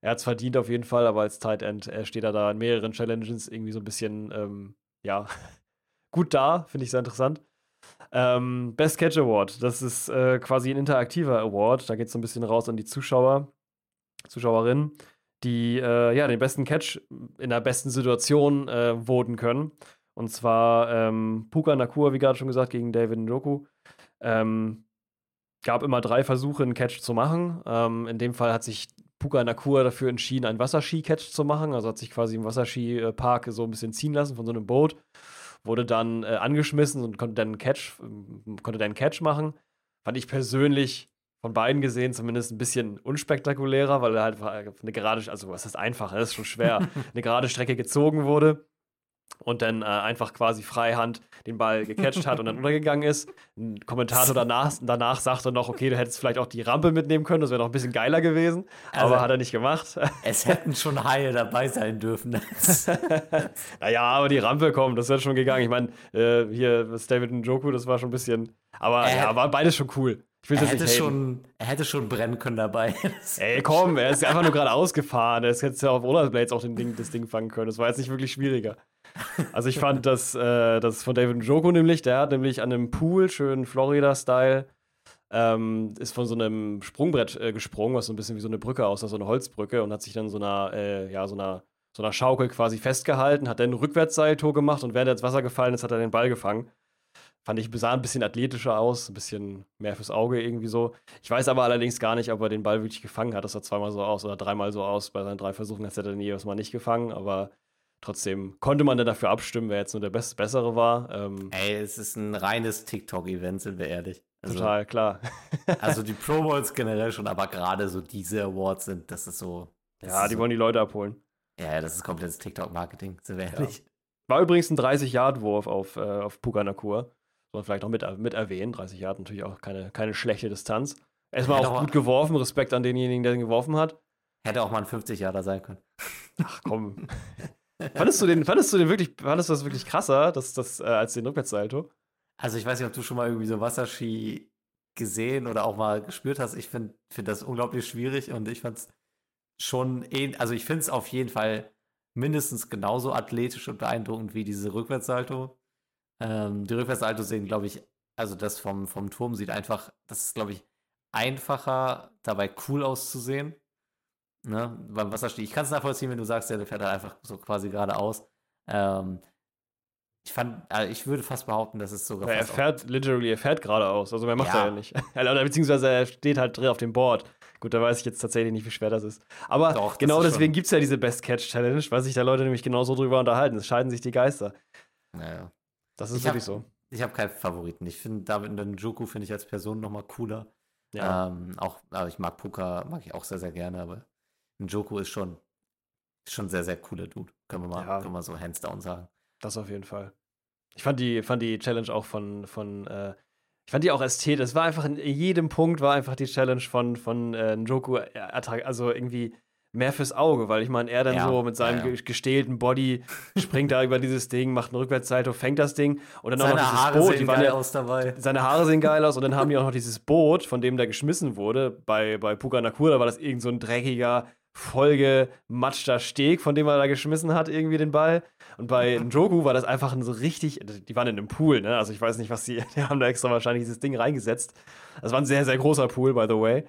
Er hat es verdient auf jeden Fall, aber als Tight End er steht er da in mehreren Challenges irgendwie so ein bisschen, ähm, ja, <laughs> gut da. Finde ich sehr interessant. Ähm, Best Catch Award, das ist äh, quasi ein interaktiver Award. Da geht es so ein bisschen raus an die Zuschauer, Zuschauerinnen, die äh, ja den besten Catch in der besten Situation äh, voten können. Und zwar ähm, Puka Nakua, wie gerade schon gesagt, gegen David Njoku. Ähm, gab immer drei Versuche, einen Catch zu machen. Ähm, in dem Fall hat sich Puka Nakua dafür entschieden, einen Wasserski-Catch zu machen. Also hat sich quasi im Wasserski-Park so ein bisschen ziehen lassen von so einem Boot. Wurde dann äh, angeschmissen und konnte dann einen Catch, konnte dann einen Catch machen. Fand ich persönlich von beiden gesehen zumindest ein bisschen unspektakulärer, weil er halt eine gerade, also was ist einfach, das ist schon schwer, <laughs> eine gerade Strecke gezogen wurde und dann äh, einfach quasi freihand den Ball gecatcht hat und dann untergegangen ist. Ein Kommentator danach, danach sagte noch, okay, du hättest vielleicht auch die Rampe mitnehmen können, das wäre noch ein bisschen geiler gewesen, also, aber hat er nicht gemacht. <laughs> Es hätten schon Haie dabei sein dürfen. <laughs> naja, aber die Rampe kommt, das wäre schon gegangen. Ich meine, äh, hier, das David Njoku, das war schon ein bisschen, aber er ja, war beides schon cool. er, hätte schon, er hätte schon brennen können dabei. <laughs> Ey, komm, er ist einfach nur gerade ausgefahren. Er hätte ja auf Rollerblades auch den Ding, das Ding fangen können. Das war jetzt nicht wirklich schwieriger. Also ich fand das, äh, das von David Joko nämlich, der hat nämlich an einem Pool, schön Florida-Style, ähm, ist von so einem Sprungbrett äh, gesprungen, was so ein bisschen wie so eine Brücke aussah, so eine Holzbrücke und hat sich dann so einer, äh, ja, so einer, so einer Schaukel quasi festgehalten, hat dann ein Rückwärtsseiltor gemacht und während er ins Wasser gefallen ist, hat er den Ball gefangen. Fand ich, sah ein bisschen athletischer aus, ein bisschen mehr fürs Auge irgendwie so. Ich weiß aber allerdings gar nicht, ob er den Ball wirklich gefangen hat. Das sah zweimal so aus oder dreimal so aus. Bei seinen drei Versuchen hat er dann jedes Mal nicht gefangen, aber Trotzdem konnte man dann dafür abstimmen, wer jetzt nur der Best Bessere war. Ähm, Ey, es ist ein reines TikTok-Event, sind wir ehrlich. Also, total, klar. <laughs> also die Pro Bowls generell schon, aber gerade so diese Awards sind, das ist so. Das ja, ist die so, wollen die Leute abholen. Ja, das ist komplettes TikTok-Marketing, sind wir ehrlich. Ja. War übrigens ein 30-Yard-Wurf auf, äh, auf Puka Nakur. Soll man vielleicht noch mit, mit erwähnen. 30 Yard natürlich auch keine, keine schlechte Distanz. Erstmal auch gut geworfen. Respekt an denjenigen, der den geworfen hat. Hätte auch mal ein 50 Jahre sein können. Ach komm. <laughs> fandest, du den, fandest du den wirklich, fandest du das wirklich krasser, dass, das, äh, als den Rückwärtssalto? Also ich weiß nicht, ob du schon mal irgendwie so Wasserski gesehen oder auch mal gespürt hast. Ich finde find das unglaublich schwierig und ich fand es schon, eh, also ich finde es auf jeden Fall mindestens genauso athletisch und beeindruckend wie diese Rückwärtssalto. Ähm, die Rückwärtssalto sehen, glaube ich, also das vom, vom Turm sieht einfach, das ist, glaube ich, einfacher, dabei cool auszusehen. Ne? Beim Wasserski. Ich kann es nachvollziehen, wenn du sagst, der fährt halt einfach so quasi geradeaus. Ähm, ich fand, also ich würde fast behaupten, dass es sogar. Ja, er fährt literally, er fährt geradeaus. Also mehr macht ja. er ja nicht. <laughs> Oder beziehungsweise er steht halt drin auf dem Board. Gut, da weiß ich jetzt tatsächlich nicht, wie schwer das ist. Aber Doch, genau deswegen gibt es ja diese Best Catch Challenge, weil sich da Leute nämlich genauso drüber unterhalten. Es scheiden sich die Geister. Naja. Das ist ich wirklich hab, so. Ich habe keinen Favoriten. Ich finde David Njoku finde ich als Person nochmal cooler. Ja. Ähm, auch, also ich mag Puka, mag ich auch sehr, sehr gerne, aber Njoku ist schon, schon sehr, sehr cooler Dude. Können wir mal, ja. können wir so hands down sagen. Das auf jeden Fall. Ich fand die, fand die Challenge auch von, von äh, ich fand die auch ästhetisch. Es war einfach in jedem Punkt war einfach die Challenge von, von äh, Njoku, äh, also irgendwie mehr fürs Auge, weil ich meine, er dann ja, so mit seinem ja, ja. gestählten Body springt da über dieses Ding, macht einen Rückwärtssalto, fängt das Ding und dann seine auch noch dieses Haare Boot. Sehen geil aus dabei. Seine Haare sehen geil aus und dann haben die auch noch dieses Boot, von dem der geschmissen wurde. Bei, bei Puka Nakur, da war das irgend so ein dreckiger, vollgematschter Steg, von dem er da geschmissen hat, irgendwie den Ball. Und bei Njoku war das einfach so richtig, die waren in einem Pool, ne? Also ich weiß nicht, was die, <laughs> die haben da extra wahrscheinlich dieses Ding reingesetzt. Das war ein sehr, sehr großer Pool, by the way.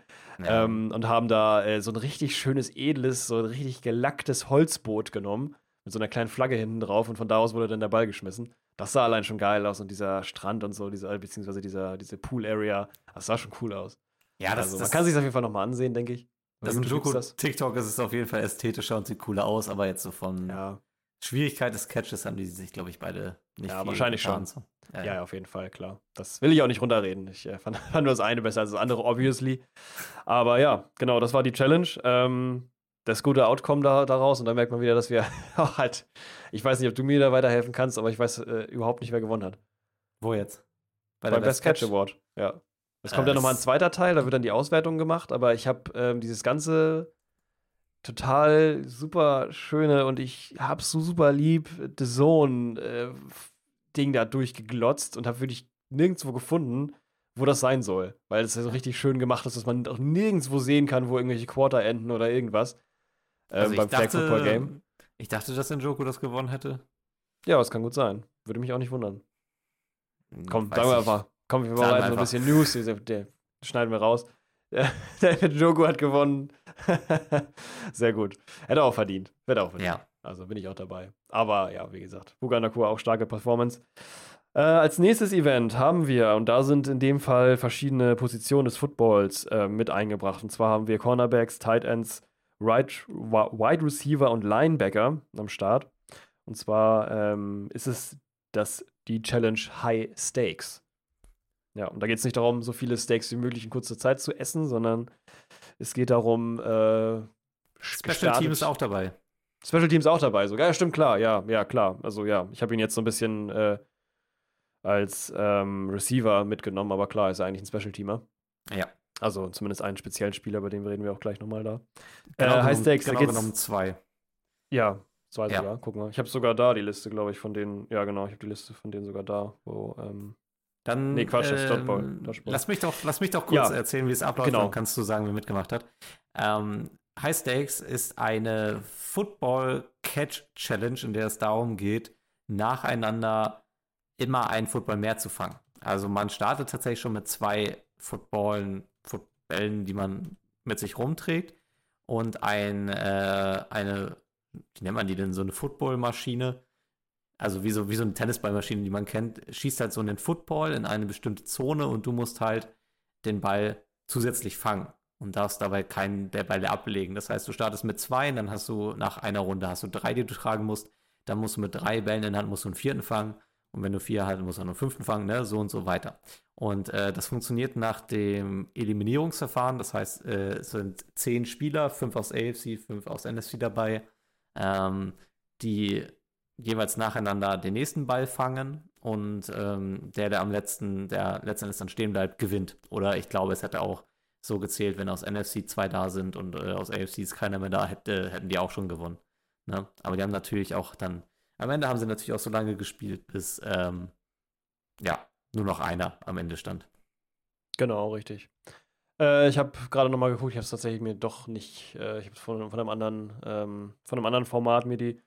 Ja. Ähm, und haben da äh, so ein richtig schönes, edles, so ein richtig gelacktes Holzboot genommen. Mit so einer kleinen Flagge hinten drauf und von da aus wurde dann der Ball geschmissen. Das sah allein schon geil aus und dieser Strand und so, dieser, beziehungsweise dieser, diese Pool-Area, das sah schon cool aus. Ja, das, also, man das, kann sich auf jeden Fall nochmal ansehen, denke ich. Das ist Joko TikTok ist es auf jeden Fall ästhetischer und sieht cooler aus, aber jetzt so von ja. Schwierigkeit des Catches haben die sich, glaube ich, beide nicht. Ja, wahrscheinlich schon. So. Ja, ja, auf jeden Fall, klar. Das will ich auch nicht runterreden. Ich äh, <laughs> fand, fand, nur das eine besser als das andere, obviously. Aber ja, genau, das war die Challenge. Ähm, das gute Outcome da, daraus und dann merkt man wieder, dass wir <laughs> auch halt, ich weiß nicht, ob du mir da weiterhelfen kannst, aber ich weiß äh, überhaupt nicht, wer gewonnen hat. Wo jetzt? Bei Beim Best, Best Catch Award, ja. Es kommt äh, ja nochmal ein zweiter Teil, da wird dann die Auswertung gemacht, aber ich habe ähm, dieses ganze total super schöne und ich hab's so super lieb, The Zone äh, Ding da durchgeglotzt und habe wirklich nirgendwo gefunden, wo das sein soll. Weil es ja so richtig schön gemacht ist, dass man auch nirgendwo sehen kann, wo irgendwelche Quarter enden oder irgendwas. Ähm, also beim dachte, Flag Football Game. Ich dachte, dass Njoku das gewonnen hätte. Ja, das kann gut sein. Würde mich auch nicht wundern. Hm, komm, sagen wir einfach. Komm, wir machen so ein bisschen News. Der, schneiden wir raus. <laughs> Der Njoku hat gewonnen. <laughs> Sehr gut. Hätte auch verdient. Hätte auch verdient. Ja. Also bin ich auch dabei. Aber ja, wie gesagt, Buga Nakua auch starke Performance. Äh, als nächstes Event haben wir, und da sind in dem Fall verschiedene Positionen des Footballs äh, mit eingebracht. Und zwar haben wir Cornerbacks, Tight Ends, right, Wide Receiver und Linebacker am Start. Und zwar ähm, ist es das, die Challenge High Stakes. Ja, und da geht es nicht darum, so viele Steaks wie möglich in kurzer Zeit zu essen, sondern es geht darum, äh, Special Team ist auch dabei. Special Team ist auch dabei sogar. Ja, stimmt, klar, ja, ja, klar. Also ja, ich habe ihn jetzt so ein bisschen äh, als ähm, Receiver mitgenommen, aber klar, ist er eigentlich ein Special Teamer. Ja. Also zumindest einen speziellen Spieler, bei dem reden wir auch gleich nochmal da. Genau, äh, High Stakes, genau da genommen zwei. Ja, zwei ja. sogar. Guck mal. Ich habe sogar da die Liste, glaube ich, von denen. Ja, genau, ich habe die Liste von denen sogar da, wo. Ähm, dann. Nee, Quatsch, das ähm, Dodgeball. Lass mich doch, lass mich doch kurz ja. erzählen, wie es abläuft. Genau. Dann kannst du sagen, wer mitgemacht hat. Ähm, High Stakes ist eine Football Catch Challenge, in der es darum geht, nacheinander immer einen Football mehr zu fangen. Also man startet tatsächlich schon mit zwei Footballen, Footballen, die man mit sich rumträgt und ein, äh, eine, wie nennt man die denn, so eine Footballmaschine, also wie so, wie so eine Tennisballmaschine, die man kennt, schießt halt so einen Football in eine bestimmte Zone und du musst halt den Ball zusätzlich fangen und darfst dabei keinen der Bälle ablegen. Das heißt, du startest mit zwei, dann hast du nach einer Runde hast du drei, die du tragen musst. Dann musst du mit drei Bällen in der Hand musst du einen vierten fangen und wenn du vier hast, musst du einen fünften fangen, ne? so und so weiter. Und äh, das funktioniert nach dem Eliminierungsverfahren. Das heißt, äh, es sind zehn Spieler, fünf aus AFC, fünf aus NFC dabei, ähm, die jeweils nacheinander den nächsten Ball fangen und ähm, der, der am letzten, der letztendlich dann stehen bleibt, gewinnt. Oder ich glaube, es hätte auch so gezählt, wenn aus NFC zwei da sind und äh, aus AFC ist keiner mehr da, hätte, hätten die auch schon gewonnen. Ne? Aber die haben natürlich auch dann am Ende haben sie natürlich auch so lange gespielt, bis ähm, ja, nur noch einer am Ende stand. Genau, richtig. Äh, ich habe gerade nochmal geguckt, ich habe es tatsächlich mir doch nicht, äh, ich habe von, von einem anderen, ähm, von einem anderen Format mir die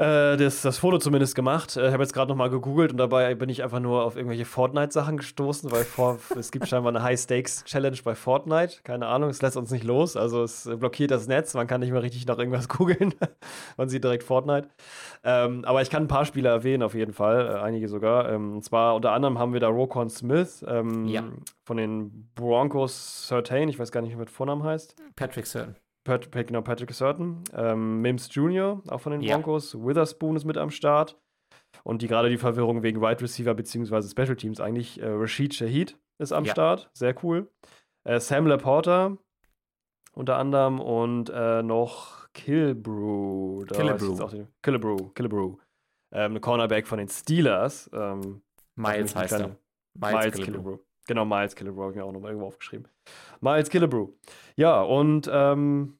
äh, das, das Foto zumindest gemacht. Äh, ich habe jetzt gerade nochmal gegoogelt und dabei bin ich einfach nur auf irgendwelche Fortnite-Sachen gestoßen, weil vor, <laughs> es gibt scheinbar eine High-Stakes-Challenge bei Fortnite. Keine Ahnung, es lässt uns nicht los. Also es blockiert das Netz, man kann nicht mehr richtig nach irgendwas <laughs> googeln. man sieht direkt Fortnite. Ähm, aber ich kann ein paar Spiele erwähnen, auf jeden Fall, äh, einige sogar. Ähm, und zwar unter anderem haben wir da Rokon Smith ähm, ja. von den Broncos 13, ich weiß gar nicht, wie der Vornamen heißt. Patrick Certain. Pat, genau, Patrick Certain, ähm, Mims Jr., auch von den Broncos, ja. Witherspoon ist mit am Start. Und die gerade die Verwirrung wegen Wide Receiver bzw. Special Teams eigentlich. Äh, Rashid Shahid ist am ja. Start, sehr cool. Äh, Sam Laporta unter anderem und äh, noch Killebrew. Killebrew. Killebrew, Killebrew. Ähm, Cornerback von den Steelers. Ähm, Miles heißt er. Miles, Miles Killebrew. Killebrew. Genau, Miles Killebrew habe ich mir auch nochmal irgendwo aufgeschrieben. Miles Killebrew. Ja, und ähm,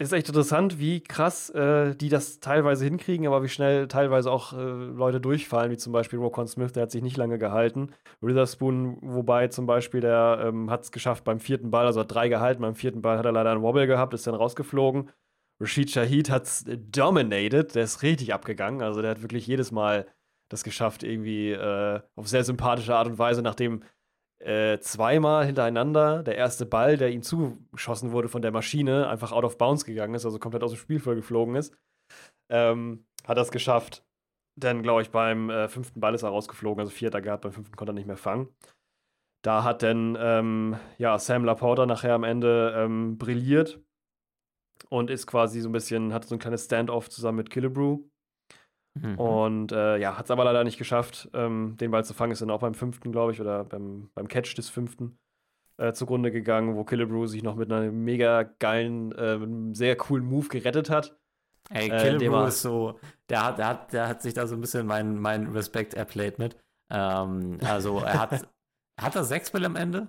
ist echt interessant, wie krass äh, die das teilweise hinkriegen, aber wie schnell teilweise auch äh, Leute durchfallen, wie zum Beispiel Rokon Smith, der hat sich nicht lange gehalten. Witherspoon, wobei zum Beispiel, der ähm, hat es geschafft beim vierten Ball, also hat drei gehalten, beim vierten Ball hat er leider einen Wobble gehabt, ist dann rausgeflogen. Rashid Shahid hat es dominated, der ist richtig abgegangen, also der hat wirklich jedes Mal das geschafft, irgendwie äh, auf sehr sympathische Art und Weise, nachdem äh, zweimal hintereinander der erste Ball, der ihm zugeschossen wurde von der Maschine, einfach out of bounds gegangen ist, also komplett aus dem Spiel geflogen ist, ähm, hat das geschafft. Denn, glaube ich, beim äh, fünften Ball ist er rausgeflogen, also vierter gehabt, beim fünften konnte er nicht mehr fangen. Da hat dann ähm, ja, Sam Laporta nachher am Ende ähm, brilliert und ist quasi so ein bisschen, hatte so ein kleines Standoff zusammen mit Killebrew. Mhm. Und äh, ja, hat es aber leider nicht geschafft, ähm, den Ball zu fangen. Ist dann auch beim fünften, glaube ich, oder beim, beim Catch des fünften. äh, zugrunde gegangen, wo Killebrew sich noch mit einem mega geilen, äh, sehr coolen Move gerettet hat. Ey, Killebrew ist so, der hat, der, hat, der hat sich da so ein bisschen meinen mein Respekt erplayt mit. Ähm, also er hat, <laughs> hat er sechs Bälle am Ende?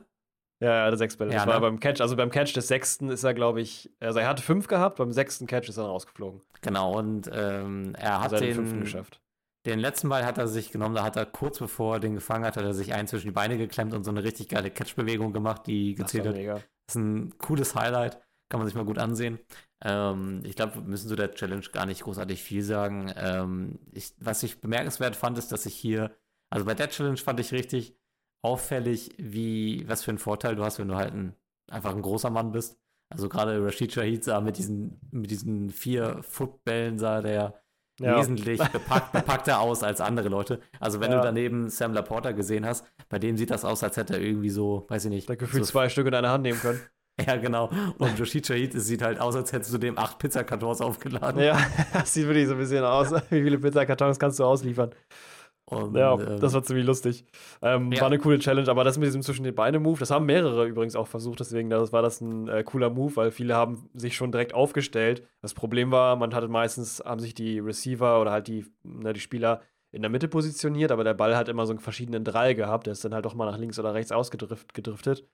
Ja, er hatte sechs Bälle. Ja, das war ne? beim Catch, also beim Catch des sechsten ist er, glaube ich, also er hatte fünf gehabt, beim sechsten Catch ist er rausgeflogen. Genau, und ähm, er hat also den, fünften geschafft. Den letzten Ball hat er sich genommen, da hat er kurz bevor er den gefangen hat, hat er sich ein zwischen die Beine geklemmt und so eine richtig geile Catch-Bewegung gemacht, die gezählt hat. Das ist ein cooles Highlight, kann man sich mal gut ansehen. Ähm, ich glaube, wir müssen zu der Challenge gar nicht großartig viel sagen. Ähm, ich, was ich bemerkenswert fand, ist, dass ich hier, also bei der Challenge fand ich richtig, auffällig, wie, was für einen Vorteil du hast, wenn du halt ein, einfach ein großer Mann bist. Also gerade Rashid Shahid sah mit diesen, mit diesen vier Footbällen sah der ja. wesentlich bepackt, bepackter aus als andere Leute. Also wenn ja. du daneben Sam Laporta gesehen hast, bei dem sieht das aus, als hätte er irgendwie so, weiß ich nicht. Der gefühlt so zwei Stück in einer Hand nehmen können. <laughs> Ja, genau. Und Rashid Shahid sieht halt aus, als hättest du dem acht Pizzakartons aufgeladen. Ja, <laughs> das sieht wirklich so ein bisschen aus. Wie viele Pizzakartons kannst du ausliefern? Und, ja, ähm, das war ziemlich lustig. Ähm, ja. War eine coole Challenge, aber das mit diesem zwischen den Beine Move, das haben mehrere übrigens auch versucht, deswegen das war das ein äh, cooler Move, weil viele haben sich schon direkt aufgestellt. Das Problem war, man hatte meistens, haben sich die Receiver oder halt die, ne, die Spieler in der Mitte positioniert, aber der Ball hat immer so einen verschiedenen Drall gehabt, der ist dann halt doch mal nach links oder rechts ausgedriftet.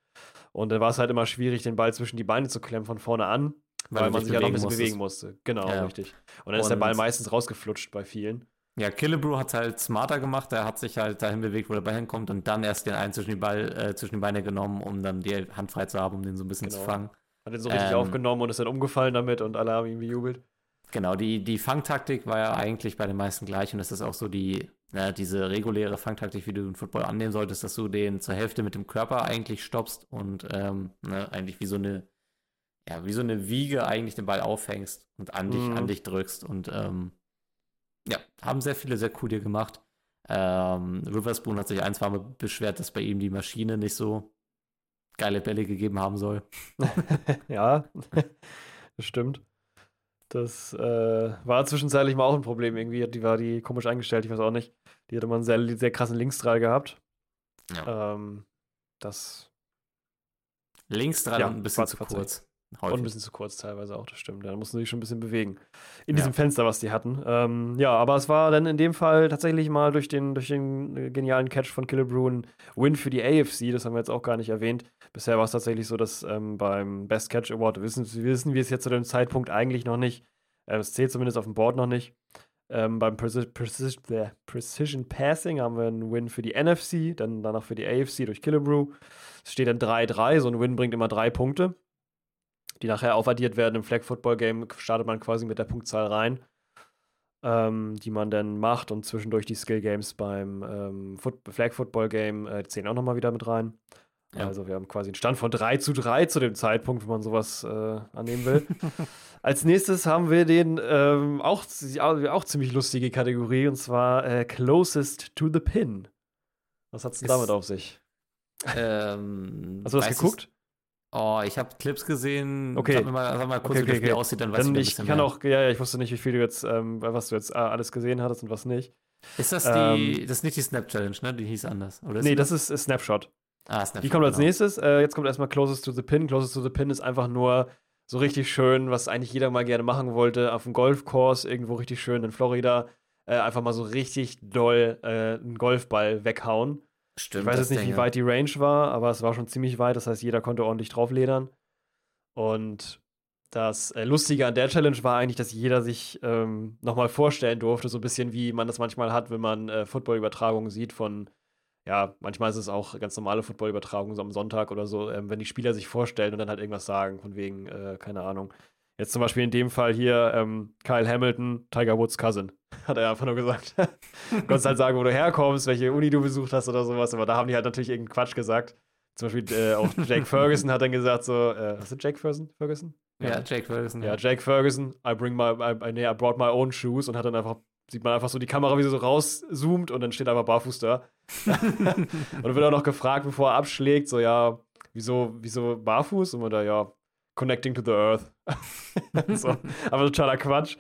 Und dann war es halt immer schwierig, den Ball zwischen die Beine zu klemmen von vorne an, weil, weil man sich ja noch ein bisschen musstest. bewegen musste. Genau, ja. richtig. Und dann Und ist der Ball meistens rausgeflutscht bei vielen. Ja, Killebrew hat es halt smarter gemacht. Er hat sich halt dahin bewegt, wo der Ball hinkommt und dann erst den einen zwischen die, Ball, äh, zwischen die Beine genommen, um dann die Hand frei zu haben, um den so ein bisschen genau. zu fangen. Hat den so richtig ähm, aufgenommen und ist dann umgefallen damit und alle haben ihn bejubelt. Genau, die, die Fangtaktik war ja eigentlich bei den meisten gleich und das ist auch so die, ja, diese reguläre Fangtaktik, wie du den Football annehmen solltest, dass du den zur Hälfte mit dem Körper eigentlich stoppst und ähm, ne, eigentlich wie so eine, ja, wie so eine Wiege eigentlich den Ball aufhängst und an dich, mhm. an dich drückst und ähm, ja, haben sehr viele sehr cool hier gemacht. Ähm, Riverspoon hat sich ein, zwei Mal beschwert, dass bei ihm die Maschine nicht so geile Bälle gegeben haben soll. <laughs> ja, <laughs> das stimmt. Das äh, war zwischenzeitlich mal auch ein Problem. Irgendwie die war die komisch eingestellt, ich weiß auch nicht. Die hatte mal einen sehr, sehr krassen Linksdrall gehabt. Ja. Ähm, das. Linksdrall ja, ein bisschen zu kurz. Häufig. Und ein bisschen zu kurz teilweise auch, das stimmt. Da mussten sie sich schon ein bisschen bewegen. In ja. diesem Fenster, was die hatten. Ähm, ja, aber es war dann in dem Fall tatsächlich mal durch den, durch den äh, genialen Catch von Killebrew ein Win für die AFC. Das haben wir jetzt auch gar nicht erwähnt. Bisher war es tatsächlich so, dass ähm, beim Best Catch Award wissen, wissen wir es jetzt zu dem Zeitpunkt eigentlich noch nicht. Ähm, es zählt zumindest auf dem Board noch nicht. Ähm, beim Preci Preci Precision Passing haben wir einen Win für die NFC, dann danach für die AFC durch Killebrew. Es steht dann 3-3. So ein Win bringt immer drei Punkte die nachher aufaddiert werden. Im Flag Football Game startet man quasi mit der Punktzahl rein, ähm, die man dann macht und zwischendurch die Skill Games beim ähm, Foot Flag Football Game äh, zählen auch nochmal wieder mit rein. Ja. Also wir haben quasi einen Stand von 3 zu 3 zu dem Zeitpunkt, wenn man sowas äh, annehmen will. <laughs> Als nächstes haben wir den ähm, auch, auch ziemlich lustige Kategorie und zwar äh, Closest to the Pin. Was hat es damit auf sich? Ähm, Hast du das geguckt? Oh, ich habe Clips gesehen. Okay. Sag mir mal, sag mal kurz, okay, okay, wie das Spiel aussieht, dann weiß dann ich ein Ich kann mehr. auch, ja, ich wusste nicht, wie viel du jetzt, ähm, was du jetzt äh, alles gesehen hattest und was nicht. Ist das die, ähm, das ist nicht die Snap Challenge, ne? Die hieß anders, oder? Nee, das ist, ist Snapshot. Ah, Snapshot. Die kommt als genau. nächstes. Äh, jetzt kommt erstmal Closest to the Pin. Closest to the Pin ist einfach nur so richtig schön, was eigentlich jeder mal gerne machen wollte, auf dem Golfkurs irgendwo richtig schön in Florida. Äh, einfach mal so richtig doll äh, einen Golfball weghauen. Stimmt, ich weiß jetzt nicht, Ding, wie weit die Range war, aber es war schon ziemlich weit. Das heißt, jeder konnte ordentlich draufledern. Und das äh, Lustige an der Challenge war eigentlich, dass jeder sich ähm, nochmal vorstellen durfte, so ein bisschen wie man das manchmal hat, wenn man äh, Football-Übertragungen sieht von, ja, manchmal ist es auch ganz normale Football-Übertragungen so am Sonntag oder so, ähm, wenn die Spieler sich vorstellen und dann halt irgendwas sagen, von wegen, äh, keine Ahnung. Jetzt zum Beispiel in dem Fall hier ähm, Kyle Hamilton, Tiger Woods Cousin. Hat er einfach nur gesagt. <laughs> du konntest halt sagen, wo du herkommst, welche Uni du besucht hast oder sowas. Aber da haben die halt natürlich irgendeinen Quatsch gesagt. Zum Beispiel äh, auch <laughs> Jake Ferguson hat dann gesagt so, äh, was ist Jake Ferguson? Ferguson? Ja, ja Jake Ferguson. Ja, ja, Jake Ferguson, I bring my, I, nee, I brought my own shoes und hat dann einfach, sieht man einfach so die Kamera, wie sie so rauszoomt und dann steht einfach barfuß da. <laughs> und dann wird auch noch gefragt, bevor er abschlägt, so, ja, wieso, wieso barfuß? Und man da, ja, connecting to the earth. so, aber totaler Quatsch.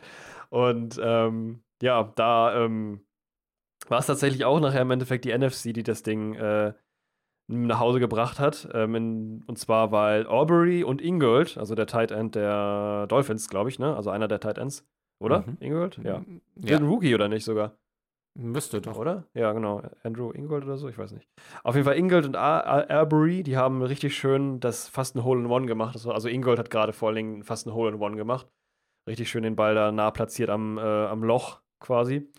Und ähm, ja, da ähm, war es tatsächlich auch nachher im Endeffekt die NFC, die das Ding äh, nach Hause gebracht hat. Ähm, in, und zwar, weil Aubrey und Ingold, also der Tight End der Dolphins, glaube ich, ne? Also einer der Tight Ends, oder? Mhm. Ingold? Ja. ja. Ein Rookie oder nicht sogar? Müsste doch. Oder? Ja, genau. Andrew Ingold oder so, ich weiß nicht. Auf jeden Fall Ingold und Arbery, die haben richtig schön das fast ein Hole-in-One gemacht. Also Ingold hat gerade vor allen Dingen fast ein Hole-in-One gemacht. Richtig schön den Ball da nah platziert am, äh, am Loch quasi.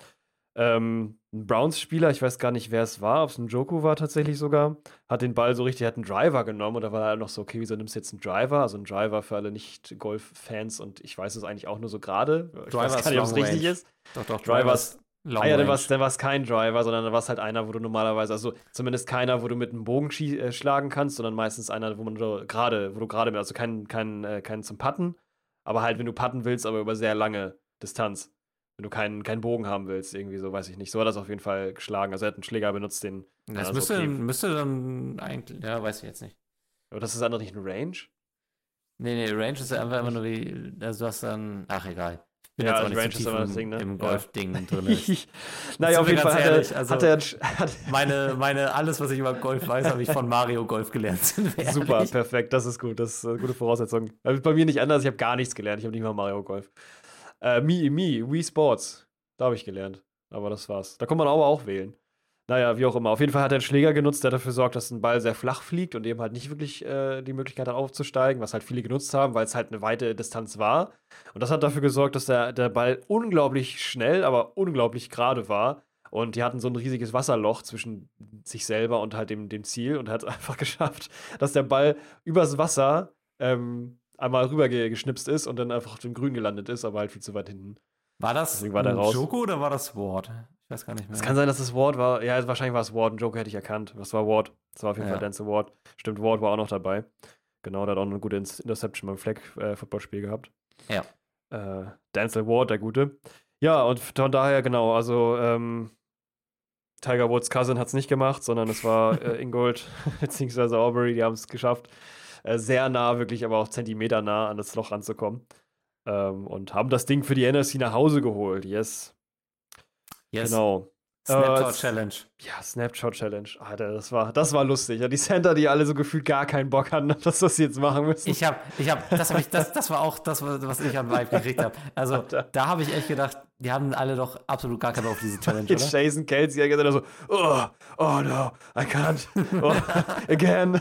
Ähm, ein Browns-Spieler, ich weiß gar nicht, wer es war, ob es ein Joku war tatsächlich sogar, hat den Ball so richtig, hat einen Driver genommen und da war er halt noch so, okay, wieso nimmst du jetzt einen Driver? Also ein Driver für alle Nicht-Golf-Fans und ich weiß es eigentlich auch nur so gerade. Ich weiß gar nicht, ob es richtig ist. Doch, doch, Drivers. Long ah ja, dann war es kein Driver, sondern dann war es halt einer, wo du normalerweise, also zumindest keiner, wo du mit einem Bogen äh, schlagen kannst, sondern meistens einer, wo man gerade, wo du gerade, also keinen kein, äh, kein zum Putten, aber halt, wenn du putten willst, aber über sehr lange Distanz wenn du keinen, keinen Bogen haben willst, irgendwie so, weiß ich nicht. So hat er das auf jeden Fall geschlagen. Also er hat einen Schläger benutzt, den. Das müsste, okay. müsste dann eigentlich, ja, weiß ich jetzt nicht. Aber das ist einfach nicht ein Range? Nee, nee, Range ist ja einfach immer nur wie, also du hast dann, ach egal. Bin ja, jetzt auch nicht Range so ist immer das Ding, ne? im Golf-Ding <laughs> ja. drin. naja, auf jeden Fall hat er, also hat er, hat meine, meine, alles, was ich über Golf weiß, habe ich von Mario Golf gelernt. Super, perfekt, das ist gut, das ist eine gute Voraussetzung. Also bei mir nicht anders, ich habe gar nichts gelernt, ich habe nicht mal Mario Golf. Äh, Mi, Mi, Wii Sports. Da habe ich gelernt. Aber das war's. Da kann man aber auch wählen. Naja, wie auch immer. Auf jeden Fall hat er einen Schläger genutzt, der dafür sorgt, dass ein Ball sehr flach fliegt und eben halt nicht wirklich äh, die Möglichkeit hat, aufzusteigen, was halt viele genutzt haben, weil es halt eine weite Distanz war. Und das hat dafür gesorgt, dass der, der Ball unglaublich schnell, aber unglaublich gerade war. Und die hatten so ein riesiges Wasserloch zwischen sich selber und halt dem, dem Ziel und hat <laughs> einfach geschafft, dass der Ball übers Wasser ähm, einmal rüber geschnipst ist und dann einfach auf dem Grün gelandet ist, aber halt viel zu weit hinten. War das war ein Joko oder war das Ward? Ich weiß gar nicht mehr. Es kann sein, dass das Ward war. Ja, wahrscheinlich war es Ward. Ein Joko hätte ich erkannt. Das war Ward. Das war auf jeden ja. Fall Dance Ward. Stimmt, Ward war auch noch dabei. Genau, der hat auch eine gute Interception beim Flag-Footballspiel äh, gehabt. Ja. Äh, Denzel Ward, der Gute. Ja, und von daher, genau, also ähm, Tiger Woods Cousin hat es nicht gemacht, sondern es war äh, <laughs> Ingold <laughs> bzw. Aubrey, die haben es geschafft äh, sehr nah, wirklich aber auch Zentimeter nah an das Loch ranzukommen. Ähm, und haben das Ding für die NFC nach Hause geholt. Yes. Yes. Genau. Snapshot äh, Challenge. Ja, Snapshot Challenge. Alter, das war, das war lustig. Ja, die Center, die alle so gefühlt gar keinen Bock hatten, <laughs> dass das jetzt machen müssen. Ich habe, ich habe, das habe ich, das, das war auch das, was ich am Vibe gekriegt habe. Also Alter. da habe ich echt gedacht, die haben alle doch absolut gar keinen Bock auf diese Challenge, Jetzt oder? Jason Kelsey hat gesagt so, oh, oh no, I can't, oh, <laughs> again. <laughs>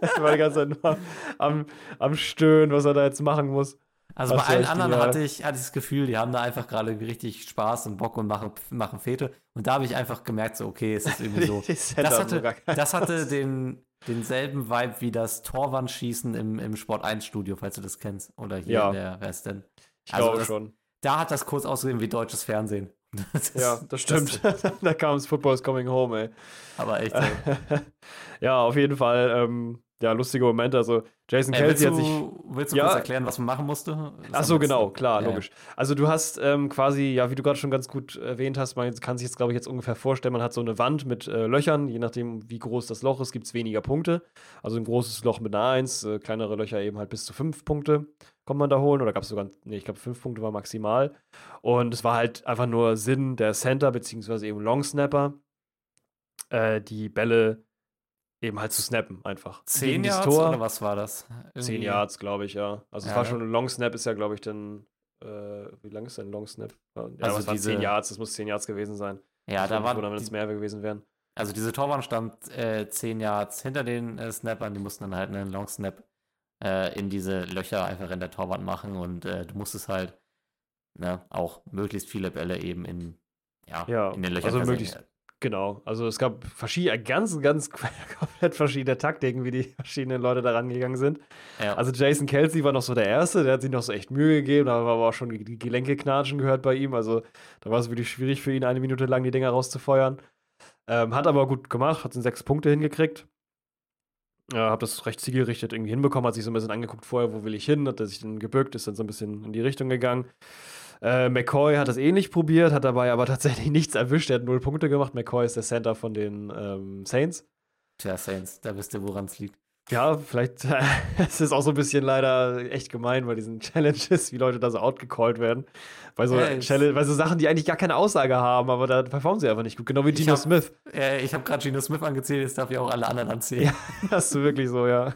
ich war die ganze Zeit nur am, am Stöhnen, was er da jetzt machen muss. Also bei allen anderen hatte ich, hatte ich das Gefühl, die haben da einfach gerade richtig Spaß und Bock und machen, machen Fete. Und da habe ich einfach gemerkt, so, okay, es ist <laughs> irgendwie so. das hatte, das hatte den, denselben Vibe wie das Torwandschießen im, im Sport 1 Studio, falls du das kennst. Oder hier ja. in der, wer ist denn? Ich also glaube das, schon. Da hat das kurz ausgesehen wie deutsches Fernsehen. <laughs> Das ja, das stimmt. Das, <laughs> da kam es Football's Coming Home, ey. Aber echt. ja, auf jeden Fall. Ähm, ja, lustige Momente. Also Jason äh, Kelsey hat sich. Willst du ja, kurz erklären, was man machen musste? Ach so, genau, klar, ja. logisch. Also du hast ähm, quasi, ja, wie du gerade schon ganz gut erwähnt hast, man kann sich jetzt, glaube ich, jetzt ungefähr vorstellen, man hat so eine Wand mit äh, Löchern, je nachdem, wie groß das Loch ist, gibt es weniger Punkte. Also ein großes Loch mit einer 1, äh, kleinere Löcher eben halt bis zu 5 Punkte kommt man da holen. Oder gab es sogar, nee, ich glaube, 5 Punkte war maximal. Und es war halt einfach nur Sinn der Center, beziehungsweise eben Long Snapper, äh, die Bälle eben halt zu snappen einfach. Zehn Yards Tor. oder was war das? Irgendwie? Zehn Yards, glaube ich, ja. Also ja, es war schon ein Long Snap, ist ja, glaube ich, dann, äh, wie lang ist denn ein Long Snap? Ja, also es waren zehn Yards, das muss zehn Yards gewesen sein. Ja, da war. Wenn es mehr gewesen wären. Also diese Torwand stand äh, zehn Yards hinter den äh, Snappern, die mussten dann halt einen Long Snap äh, in diese Löcher einfach in der Torwand machen und äh, du musstest halt ne, auch möglichst viele Bälle eben in, ja, ja in den Löchern also möglichst Genau, also es gab verschiedene, ganz, ganz <laughs> komplett verschiedene Taktiken, wie die verschiedenen Leute da rangegangen sind. Ja. Also Jason Kelsey war noch so der Erste, der hat sich noch so echt Mühe gegeben, da war aber auch schon die Gelenke knatschen gehört bei ihm, also da war es wirklich schwierig für ihn, eine Minute lang die Dinger rauszufeuern. Ähm, hat aber gut gemacht, hat sechs Punkte hingekriegt. Ja, habe das recht zielgerichtet irgendwie hinbekommen, hat sich so ein bisschen angeguckt vorher, wo will ich hin, hat er sich dann gebückt, ist dann so ein bisschen in die Richtung gegangen. Äh, McCoy hat das ähnlich probiert, hat dabei aber <laughs> tatsächlich nichts erwischt. Er hat null Punkte gemacht. McCoy ist der Center von den ähm, Saints. Tja, Saints, da wisst ihr, woran es liegt. Ja, vielleicht <laughs> es ist auch so ein bisschen leider echt gemein bei diesen <laughs> Challenges, wie Leute da so outgecallt werden. Bei so, Ja, Challenge, bei so Sachen, die eigentlich gar keine Aussage haben, aber da performen sie einfach nicht gut. Genau wie Gino hab- Smith. Äh, ich habe gerade Gino Smith angezählt, jetzt darf ich auch alle anderen anzählen. Ja, das ist wirklich so, ja.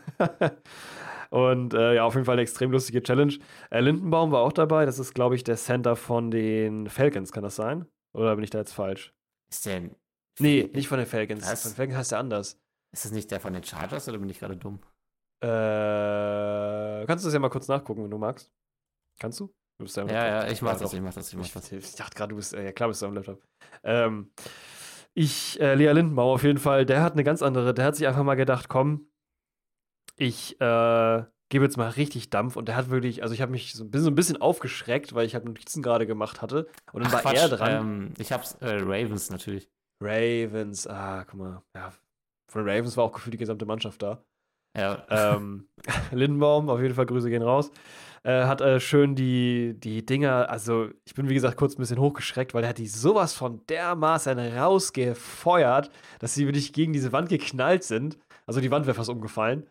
Und äh, ja, auf jeden Fall eine extrem lustige Challenge. Äh, Lindenbaum war auch dabei. Das ist, glaube ich, der Center von den Falcons, kann das sein? Oder bin ich da jetzt falsch? Ist der. Nee, nicht von den Falcons. Was? Von den Falcons heißt der anders. Ist das nicht der von den Chargers oder bin ich gerade dumm? Äh, kannst du das ja mal kurz nachgucken, wenn du magst? Kannst du? Du bist ja, am Ja, Laptop. ja, ich mach das, ich mach das, ich mach Ich, das. ich dachte gerade, du bist, äh, ja klar bist du am Laptop. Ähm, ich, äh, Lea Lindenbauer auf jeden Fall, der hat eine ganz andere, der hat sich einfach mal gedacht, komm, ich äh, gebe jetzt mal richtig Dampf und der hat wirklich, also ich habe mich so ein bisschen, so ein bisschen aufgeschreckt, weil ich halt Notizen gerade gemacht hatte und dann Ach, war Quatsch, er dran. Ähm, ich hab's, äh, Ravens natürlich. Ravens, ah, guck mal, ja, von Ravens war auch gefühlt die gesamte Mannschaft da. Ja, ähm, <laughs> Lindenbaum, auf jeden Fall Grüße gehen raus. Äh, hat äh, schön die, die Dinger, also ich bin wie gesagt kurz ein bisschen hochgeschreckt, weil er hat die sowas von dermaßen rausgefeuert, dass sie wirklich gegen diese Wand geknallt sind. Also die Wand wäre fast umgefallen.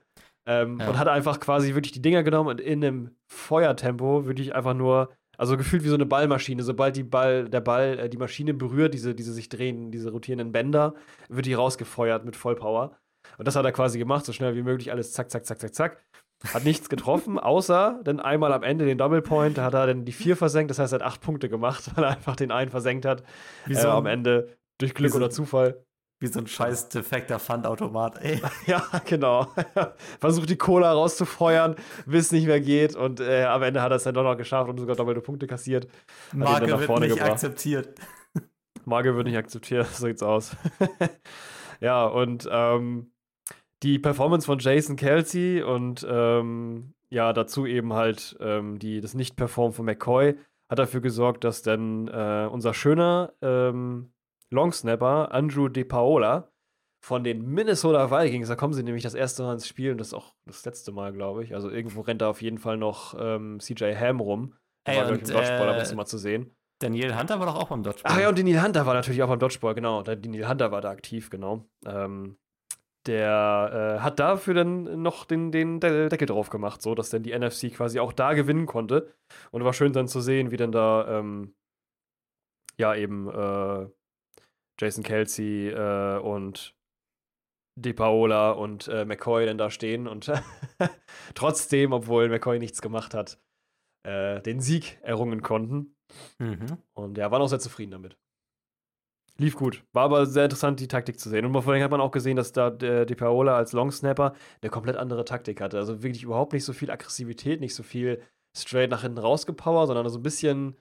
Ähm, Ja. Und hat einfach quasi wirklich die Dinger genommen und in einem Feuertempo wirklich einfach nur, also gefühlt wie so eine Ballmaschine. Sobald die Ball, der Ball äh, die Maschine berührt, diese, diese sich drehen, diese rotierenden Bänder, wird die rausgefeuert mit Vollpower. Und das hat er quasi gemacht, so schnell wie möglich, alles zack, zack, zack, zack, zack. Hat nichts getroffen, <laughs> außer dann einmal am Ende den Double Point, da hat er dann die vier versenkt, das heißt, er hat acht Punkte gemacht, <laughs> weil er einfach den einen versenkt hat. wie, Äh, so am Ende durch Glück so- oder Zufall. Wie so ein scheiß defekter Pfandautomat, ey. <laughs> Ja, genau. <laughs> Versucht die Cola rauszufeuern, bis es nicht mehr geht. Und äh, am Ende hat er es dann doch noch geschafft und sogar doppelte Punkte kassiert. Marke wird nicht gebracht. akzeptiert. <laughs> Marke wird nicht akzeptiert, so sieht's aus. ja, und ähm, die Performance von Jason Kelsey und ähm, ja, dazu eben halt ähm, die, das Nicht-Perform von McCoy hat dafür gesorgt, dass dann äh, unser schöner ähm, Longsnapper Andrew De Paola von den Minnesota Vikings, da kommen sie nämlich das erste Mal ins Spiel und das ist auch das letzte Mal, glaube ich. Also irgendwo rennt da auf jeden Fall noch ähm, CJ Ham rum. Ey, war, glaube ich, im und, Dodgeball ab und äh, zu mal zu sehen. Daniel Hunter war doch auch beim Dodgeball. Ach ja, und Daniel Hunter war natürlich auch beim Dodgeball, genau. Daniel Hunter war da aktiv, genau. Ähm, der äh, hat dafür dann noch den, den De- Deckel drauf gemacht, so dass dann die NFC quasi auch da gewinnen konnte. Und war schön dann zu sehen, wie dann da, ähm, ja, eben äh, Jason Kelsey äh, und De Paola und äh, McCoy dann da stehen und <laughs> trotzdem, obwohl McCoy nichts gemacht hat, äh, den Sieg errungen konnten. Mhm. Und ja, waren auch sehr zufrieden damit. Lief gut. War aber sehr interessant, die Taktik zu sehen. Und vorhin hat man auch gesehen, dass da der Di Paola als Longsnapper eine komplett andere Taktik hatte. Also wirklich überhaupt nicht so viel Aggressivität, nicht so viel straight nach hinten rausgepowert, sondern so ein bisschen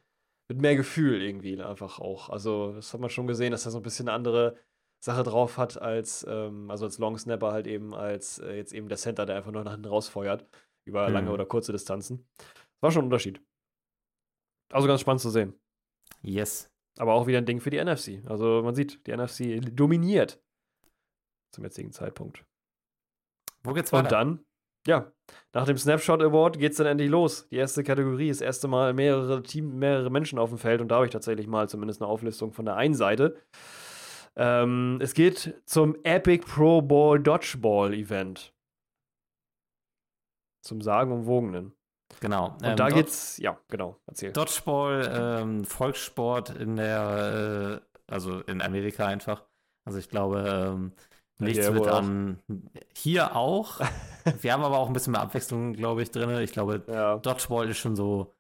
mit mehr Gefühl irgendwie einfach auch. Also, das hat man schon gesehen, dass er so ein bisschen eine andere Sache drauf hat als, ähm, also als Longsnapper halt eben, als äh, jetzt eben der Center, der einfach nur nach hinten rausfeuert. Über Mhm. lange oder kurze Distanzen. War schon ein Unterschied. Also ganz spannend zu sehen. Yes. Aber auch wieder ein Ding für die NFC. Also man sieht, die NFC dominiert zum jetzigen Zeitpunkt. Wo geht's Und weiter? dann, ja, nach dem Snapshot Award geht es dann endlich los. Die erste Kategorie, das erste Mal mehrere Team, mehrere Menschen auf dem Feld und da habe ich tatsächlich mal zumindest eine Auflistung von der einen Seite. Ähm, es geht zum Epic Pro Bowl Dodgeball Event. Zum sagenumwogenen. Genau. Und ähm, da Dod- geht's, ja, genau, erzähl. Dodgeball, ähm, Volkssport in der, äh, also in Amerika einfach. Also ich glaube, ähm, nichts wird an. Hier auch. <laughs> Wir haben aber auch ein bisschen mehr Abwechslung, glaube ich, drin. Ich glaube, Ja, Dodgeball ist schon so,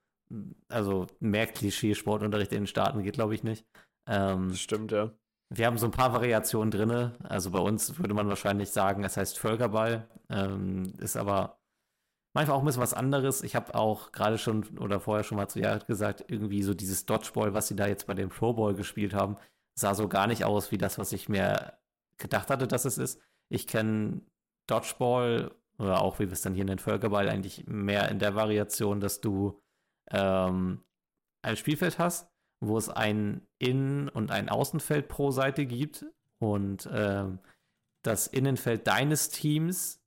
also mehr Klischee-Sportunterricht in den Staaten geht, glaube ich, nicht. Ähm, stimmt, ja. wir haben so ein paar Variationen drin. Also bei uns würde man wahrscheinlich sagen, es heißt Völkerball. Ähm, ist aber manchmal auch ein bisschen was anderes. Ich habe auch gerade schon oder vorher schon mal zu Jared gesagt, irgendwie so dieses Dodgeball, was sie da jetzt bei dem Pro Bowl gespielt haben, sah so gar nicht aus wie das, was ich mir gedacht hatte, dass es ist. Ich kenne Dodgeball oder auch wie wir es dann hier nennen, Völkerball eigentlich mehr in der Variation, dass du ähm, ein Spielfeld hast, wo es ein Innen- und ein Außenfeld pro Seite gibt und ähm, das Innenfeld deines Teams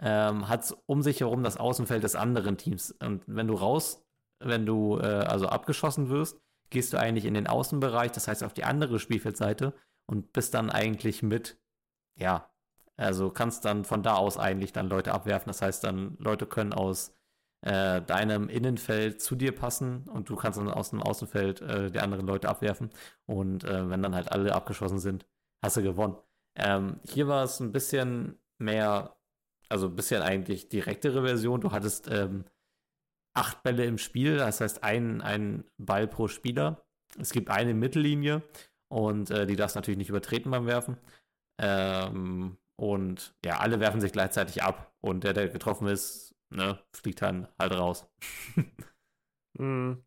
ähm, hat um sich herum das Außenfeld des anderen Teams. Und wenn du raus, wenn du äh, also abgeschossen wirst, gehst du eigentlich in den Außenbereich, das heißt auf die andere Spielfeldseite und bist dann eigentlich mit, ja, Also kannst dann von da aus eigentlich dann Leute abwerfen. Das heißt dann, Leute können aus äh, deinem Innenfeld zu dir passen und du kannst dann aus dem Außenfeld äh, die anderen Leute abwerfen. Und äh, wenn dann halt alle abgeschossen sind, hast du gewonnen. Ähm, hier war es ein bisschen mehr, also ein bisschen eigentlich direktere Version. Du hattest ähm, acht Bälle im Spiel, das heißt ein, ein Ball pro Spieler. Es gibt eine Mittellinie und äh, die darfst natürlich nicht übertreten beim Werfen. Ähm, und ja, alle werfen sich gleichzeitig ab und der, der getroffen ist, ne, fliegt dann halt raus. <laughs> mhm.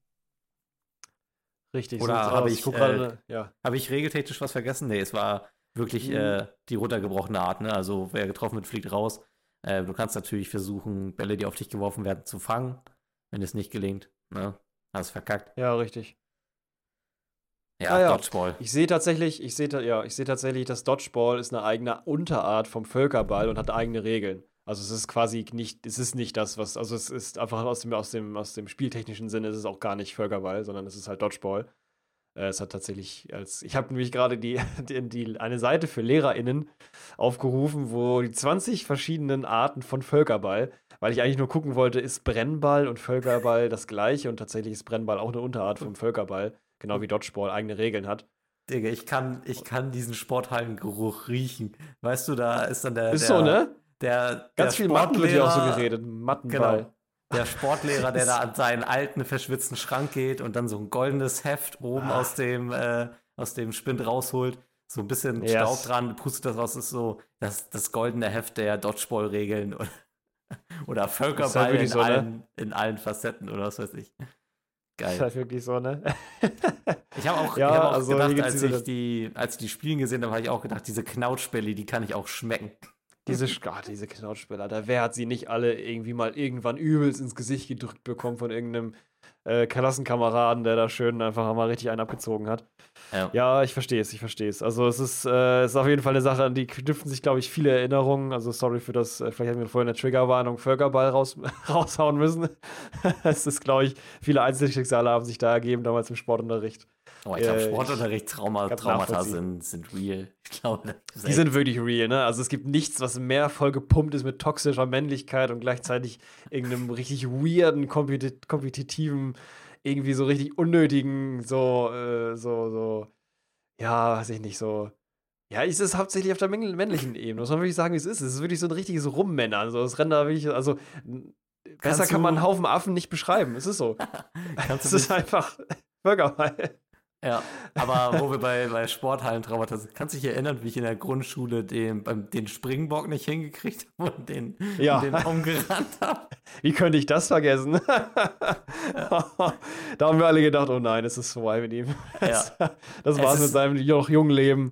Richtig. Oder habe ich, äh, ja. hab ich regeltechnisch was vergessen? Nee, es war wirklich mhm. äh, die runtergebrochene Art. Ne? Also wer getroffen wird, fliegt raus. Äh, du kannst natürlich versuchen, Bälle, die auf dich geworfen werden, zu fangen. Wenn es nicht gelingt, ne? hast verkackt. Ja, richtig. Ja, ah, ja. Dodgeball. Ich sehe tatsächlich, ich sehe ja, ich sehe tatsächlich, dass Dodgeball ist eine eigene Unterart vom Völkerball und hat eigene Regeln. Also es ist quasi nicht, es ist nicht das, was, also es ist einfach aus dem, aus dem, aus dem spieltechnischen Sinne ist es auch gar nicht Völkerball, sondern es ist halt Dodgeball. Äh, es hat tatsächlich als, ich habe nämlich gerade die, <laughs> die, die, eine Seite für LehrerInnen aufgerufen, wo die 20 verschiedenen Arten von Völkerball, weil ich eigentlich nur gucken wollte, ist Brennball und Völkerball das gleiche und tatsächlich ist Brennball auch eine Unterart vom Völkerball genau wie Dodgeball eigene Regeln hat. Digga, ich kann, ich kann diesen Sporthallengeruch riechen. Weißt du, da ist dann der. Ist der, so, ne? Der, Ganz der viel Matten wird ja auch so geredet. Mattenball. Genau. Der Sportlehrer, der da <laughs> an seinen alten, verschwitzten Schrank geht und dann so ein goldenes Heft oben ah. aus dem, äh, aus dem Spind rausholt. So ein bisschen yes. Staub dran, pustet das raus, ist so das, das goldene Heft der Dodgeball-Regeln <laughs> oder, oder Völkerball halt in, so, ne? allen, in allen Facetten oder was weiß ich. Geil. Ist halt wirklich so, ne? <laughs> ich habe auch, ja, hab auch also gedacht, als ich, die, als ich die Spielen gesehen habe, habe ich auch gedacht, diese Knautschbälle, die kann ich auch schmecken. Diese, oh, diese Knautschbälle, Alter, wer hat sie nicht alle irgendwie mal irgendwann übelst ins Gesicht gedrückt bekommen von irgendeinem äh, Klassenkameraden, der da schön einfach mal richtig einen abgezogen hat. Ja, ja ich verstehe es, ich verstehe es. Also es ist, äh, ist auf jeden Fall eine Sache, an die knüpfen sich, glaube ich, viele Erinnerungen. Also sorry für das, äh, vielleicht hätten wir vorhin eine Triggerwarnung Völkerball raus, <laughs> raushauen müssen. <laughs> es ist, glaube ich, viele Einzelschicksale haben sich da ergeben damals im Sportunterricht. Oh, ich glaube, äh, Sportunterricht, Trauma, Traumata sind, sind real. Ich glaube, die sind wirklich real, ne? Also es gibt nichts, was mehr voll gepumpt ist mit toxischer Männlichkeit und gleichzeitig irgendeinem richtig weirden, kompetitiven irgendwie so richtig unnötigen, so, äh, so, so, ja, weiß ich nicht, so. Ja, ist es hauptsächlich auf der männlichen Ebene. Muss man wirklich sagen, wie es ist. Es ist wirklich so ein richtiges Rummänner. Also, es rennt da wirklich, also, besser kann man einen Haufen Affen nicht beschreiben. Es ist so. <laughs> es ist einfach <laughs> Bürgerweil. Ja, aber wo wir bei, bei Sporthallen Traumata sind, kannst du dich erinnern, wie ich in der Grundschule den, beim, den Springbock nicht hingekriegt <laughs> habe und den, ja. den umgerannt habe? Wie könnte ich das vergessen? <laughs> da haben wir alle gedacht, oh nein, es ist vorbei mit ihm. Ja. Das war's mit seinem noch jungen Leben.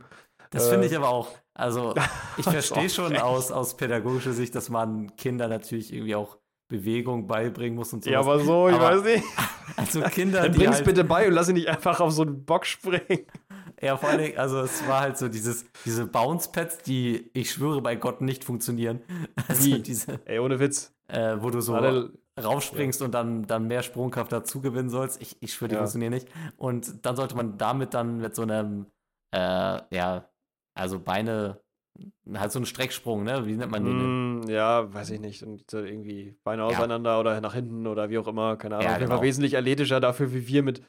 Das finde ich äh. aber auch. Also, ich <laughs> verstehe schon aus, aus pädagogischer Sicht, dass man Kinder natürlich irgendwie auch Bewegung beibringen muss und so. Ja, aber so, ich aber, weiß nicht. <laughs> Also Kinder, Dann bring's halt, bitte bei und lass ihn nicht einfach auf so einen Bock springen. Ja, vor Dingen, also es war halt so dieses, diese Bounce-Pads, die, ich schwöre bei Gott, nicht funktionieren. <laughs> Also Wie? diese. Ey, ohne Witz. Äh, wo du so Alle, raufspringst ja. und dann, dann mehr Sprungkraft dazu gewinnen sollst. Ich, ich schwöre, die ja. funktionieren nicht. Und dann sollte man damit dann mit so einem, äh, ja, also Beine halt so ein Strecksprung, ne? Wie nennt man den? Mm, ja, weiß ich nicht. Und irgendwie Beine auseinander ja. oder nach hinten oder wie auch immer, keine Ahnung. Ja, genau. wesentlich athletischer dafür, wie wir mit,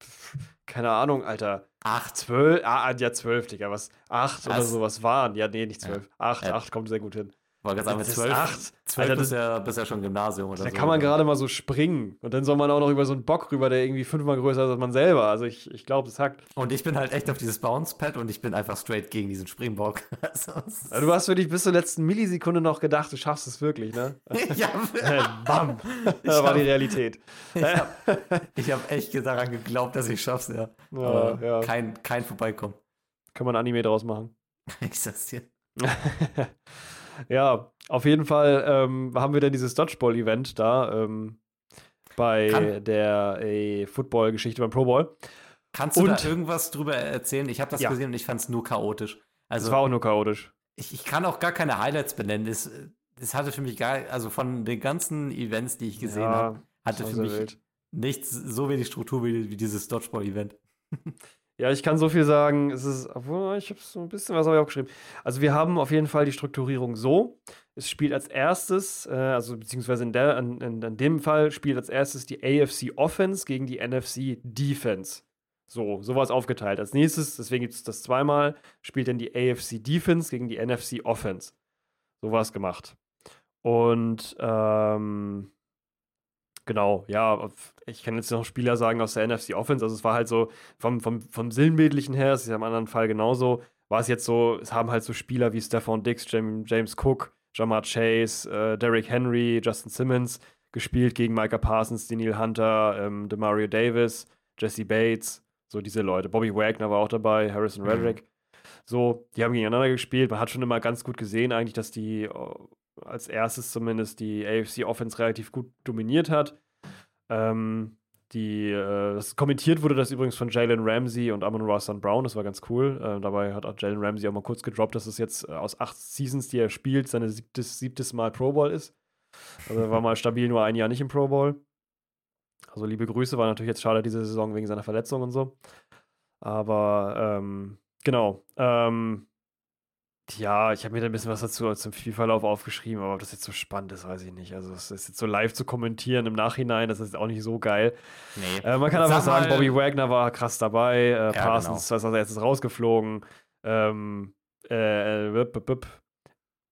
<laughs> keine Ahnung, Alter. Acht. Zwölf, ah, ja, zwölf, Digga, was? Acht was? oder sowas waren. Ja, nee, nicht zwölf. Ja. Acht, acht kommt sehr gut hin. Ganz einfach zwölf. Acht. Zwölf Alter, bist, ja, bist ja schon Gymnasium oder da so. Da kann man gerade mal so springen. Und dann soll man auch noch über so einen Bock rüber, der irgendwie fünfmal größer ist als man selber. Also ich, ich glaube, das hackt. Und ich bin halt echt auf dieses Bounce-Pad und ich bin einfach straight gegen diesen Springbock. <laughs> also, du hast für dich bis zur letzten Millisekunde noch gedacht, du schaffst es wirklich, ne? <laughs> ja. <laughs> Bam. Das war die Realität. ich habe hab echt daran geglaubt, dass ich schaff's, ja. ja, ja. Kein, kein Vorbeikommen. Kann man Anime draus machen. ich sag's dir. Ja, auf jeden Fall ähm, haben wir dann dieses Dodgeball-Event da ähm, bei Kann der äh, Football-Geschichte beim Pro Bowl. Kannst du und, da irgendwas drüber erzählen? Ich habe das ja. gesehen und ich fand es nur chaotisch. Also, es war auch nur chaotisch. Ich, ich kann auch gar keine Highlights benennen. Es, es hatte für mich gar, also von den ganzen Events, die ich gesehen ja, habe, hatte für mich wild. nichts so wenig Struktur wie, wie dieses Dodgeball-Event. <laughs> Ja, ich kann so viel sagen. Es ist, obwohl ich habe so ein bisschen was habe ich auch geschrieben. Also wir haben auf jeden Fall die Strukturierung so. Es spielt als erstes, äh, also beziehungsweise in, der, in, in, in, dem Fall spielt als erstes die AFC Offense gegen die NFC Defense. So, sowas aufgeteilt. Als nächstes, deswegen gibt es das zweimal, spielt dann die AFC Defense gegen die NFC Offense. Sowas gemacht. Und ähm, Genau, ja, ich kann jetzt noch Spieler sagen aus der NFC Offense, also es war halt so vom, vom, vom Sinnbildlichen her, es ist ja im anderen Fall genauso, war es jetzt so, es haben halt so Spieler wie Stephon Dix, James, James Cook, Jamar Chase, äh, Derrick Henry, Justin Simmons gespielt gegen Micah Parsons, Daniel Hunter, ähm, Demario Davis, Jesse Bates, so diese Leute. Bobby Wagner war auch dabei, Harrison mhm. Redrick. So, die haben gegeneinander gespielt. Man hat schon immer ganz gut gesehen, eigentlich, dass die oh, als erstes zumindest die AFC Offense relativ gut dominiert hat. Ähm, die, äh, kommentiert wurde das übrigens von Jalen Ramsey und Amon Rossan Brown, das war ganz cool. Äh, dabei hat auch Jalen Ramsey auch mal kurz gedroppt, dass es jetzt äh, aus acht Seasons, die er spielt, seine siebtes, siebtes Mal Pro Bowl ist. Also er war mal stabil nur ein Jahr nicht im Pro Bowl. Also liebe Grüße, war natürlich jetzt schade diese Saison wegen seiner Verletzung und so. Aber ähm, genau. Ähm, ja, ich habe mir da ein bisschen was dazu zum FIFA-Lauf aufgeschrieben, aber ob das jetzt so spannend ist, weiß ich nicht. Also, es ist jetzt so live zu kommentieren im Nachhinein, das ist auch nicht so geil. Nee. Äh, man kann aber sagen, Bobby Wagner war krass dabei, äh, ja, Parsons genau. ist als erstes rausgeflogen. Ähm, äh, äh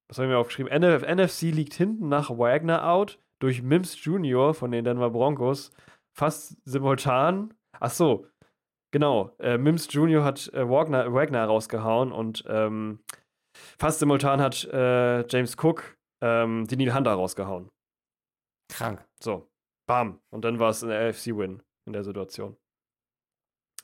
was habe ich mir aufgeschrieben? NF NFC liegt hinten nach Wagner out durch Mims Jr. von den Denver Broncos. Fast simultan. Ach so, genau. Äh, Mims Jr. hat äh, Wagner, Wagner rausgehauen und ähm, Fast simultan hat äh, James Cook ähm, die Neil Hunter rausgehauen. Krank. So, bam. Und dann war es ein AFC-Win in der Situation.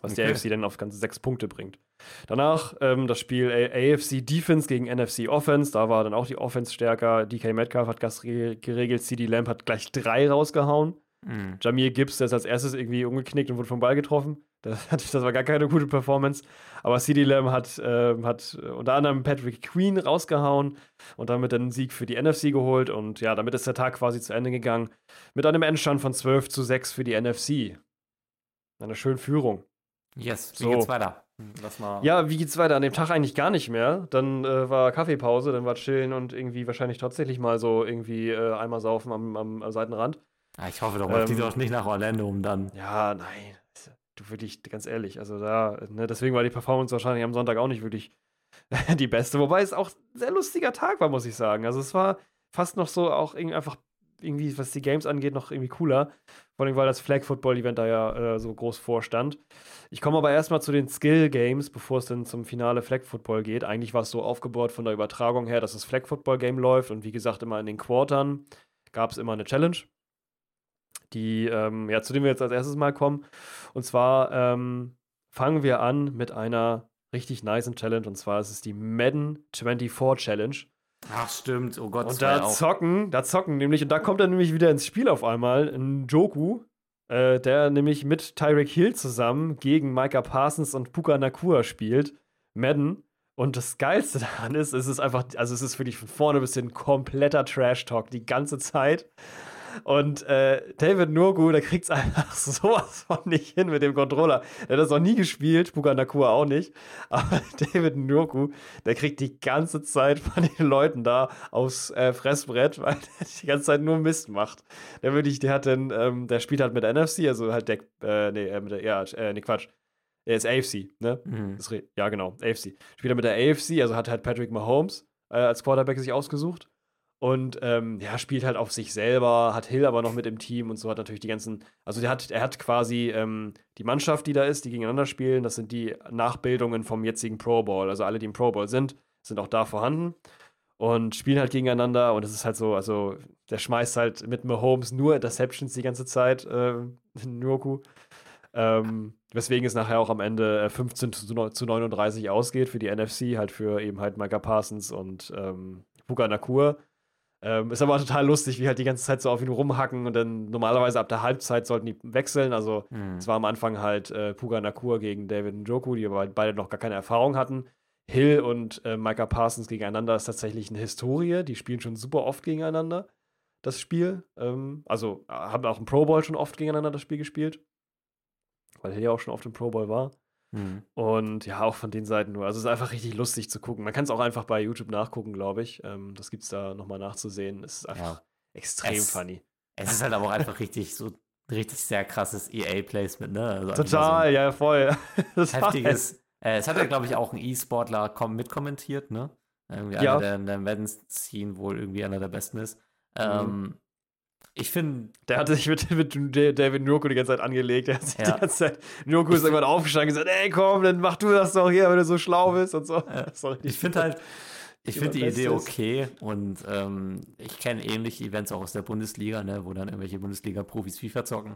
Was okay. die AFC dann auf ganze sechs Punkte bringt. Danach ähm, das Spiel AFC Defense gegen NFC Offense. Da war dann auch die Offense stärker. DK Metcalf hat Gas geregelt. CD Lamb hat gleich drei rausgehauen. Mhm. Jamir Gibbs, der ist als erstes irgendwie umgeknickt und wurde vom Ball getroffen. Das, <laughs> das war gar keine gute Performance. Aber CD Lamb hat, äh, hat unter anderem Patrick Queen rausgehauen und damit einen Sieg für die NFC geholt. Und ja, damit ist der Tag quasi zu Ende gegangen. Mit einem Endstand von 12 zu 6 für die NFC. Eine schöne Führung. Yes, wie so. geht's weiter? Ja, wie geht's weiter? An dem Tag eigentlich gar nicht mehr. Dann äh, war Kaffeepause, dann war chillen und irgendwie wahrscheinlich tatsächlich mal so irgendwie äh, einmal saufen am, am, am Seitenrand. Ja, ich hoffe doch, ähm, die doch nicht nach Orlando um dann. Ja, nein. Du wirklich, ganz ehrlich, also da, ne, deswegen war die Performance wahrscheinlich am Sonntag auch nicht wirklich <laughs> die beste. Wobei es auch ein sehr lustiger Tag war, muss ich sagen. Also es war fast noch so auch irgendwie einfach irgendwie, was die Games angeht, noch irgendwie cooler. Vor allem, weil das Flag Football Event da ja äh, so groß vorstand. Ich komme aber erstmal zu den Skill Games, bevor es dann zum Finale Flag Football geht. Eigentlich war es so aufgebaut von der Übertragung her, dass das Flag Football Game läuft und wie gesagt, immer in den Quartern gab es immer eine Challenge die, ähm, ja, zu dem wir jetzt als erstes mal kommen. Und zwar ähm, fangen wir an mit einer richtig nice Challenge. Und zwar ist es die Madden 24 Challenge. Ach, stimmt. Oh Gott. Und da zocken, da zocken nämlich, und da kommt er nämlich wieder ins Spiel auf einmal, ein Joku, äh, der nämlich mit Tyreek Hill zusammen gegen Micah Parsons und Puka Nakua spielt. Madden. Und das Geilste daran ist, es ist einfach, also es ist wirklich von vorne bis hin kompletter Trash-Talk die ganze Zeit. Und äh, David Nurgu, der kriegt es einfach <laughs> sowas von nicht hin mit dem Controller. Der hat das noch nie gespielt, Puka Nakua auch nicht. Aber <laughs> David Nurgu, der kriegt die ganze Zeit von den Leuten da aufs äh, Fressbrett, <laughs> weil der die ganze Zeit nur Mist macht. Der wirklich, der hat den, ähm, der spielt halt mit NFC, also halt der, äh, nee, äh, mit der, ja, äh, nee, Quatsch. Er ist AFC, ne? Mhm. ja, genau, AFC. Spielt er mit der AFC, also hat halt Patrick Mahomes äh, als Quarterback sich ausgesucht und ähm, ja, spielt halt auf sich selber, hat Hill aber noch mit im Team und so hat natürlich die ganzen, also der hat, er hat quasi ähm, die Mannschaft, die da ist, die gegeneinander spielen, das sind die Nachbildungen vom jetzigen Pro Bowl. Also alle, die im Pro Bowl sind, sind auch da vorhanden und spielen halt gegeneinander und es ist halt so, also der schmeißt halt mit Mahomes nur Interceptions die ganze Zeit, äh, <laughs> Nurku. Ähm, weswegen es nachher auch am Ende 15 äh, zu 39 ausgeht für die NFC, halt für eben halt Micah Parsons und ähm, Puka Nakur. Ähm, ist aber total lustig, wie halt die ganze Zeit so auf ihn rumhacken und dann normalerweise ab der Halbzeit sollten die wechseln. Also mhm. es war am Anfang halt äh, Puga Nakur gegen David Njoku, die aber beide noch gar keine Erfahrung hatten. Hill und äh, Micah Parsons gegeneinander ist tatsächlich eine Historie. Die spielen schon super oft gegeneinander, das Spiel. Ähm, also haben auch im Pro Bowl schon oft gegeneinander das Spiel gespielt. Weil Hill ja auch schon oft im Pro Bowl war. Mhm. Und ja, auch von den Seiten nur. Also es ist einfach richtig lustig zu gucken. Man kann es auch einfach bei YouTube nachgucken, glaube ich. Ähm, das gibt es da nochmal nachzusehen. Es ist einfach ja. extrem es, funny. Es ist halt aber auch einfach richtig so richtig sehr krasses EA-Placement, ne? Also Total, so ja, voll. <laughs> heftiges. <laughs> Äh, es hat ja, glaube ich, auch ein E-Sportler mitkommentiert, ne? Irgendwie ja. einer, der in der Madden-Scene wohl irgendwie einer der besten ist. Mhm. Ähm, ich finde. Der hatte sich mit, mit David Njoku die ganze Zeit angelegt. Der hat sich ja. die ganze Zeit. Njoku ist irgendwann aufgestanden und gesagt: Ey, komm, dann mach du das doch hier, wenn du so schlau bist und so. Ja. Ich finde halt. Ich finde die Idee okay und ähm, ich kenne ähnliche Events auch aus der Bundesliga, ne, wo dann irgendwelche Bundesliga-Profis FIFA zocken.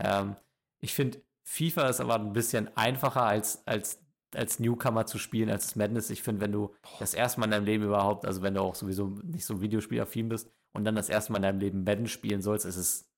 Ähm, ich finde, FIFA ist aber ein bisschen einfacher als, als, als Newcomer zu spielen, als das Madness. Ich finde, wenn du das erste Mal in deinem Leben überhaupt, also wenn du auch sowieso nicht so Videospielaffin bist und dann das erste Mal in deinem Leben Madden spielen sollst, ist es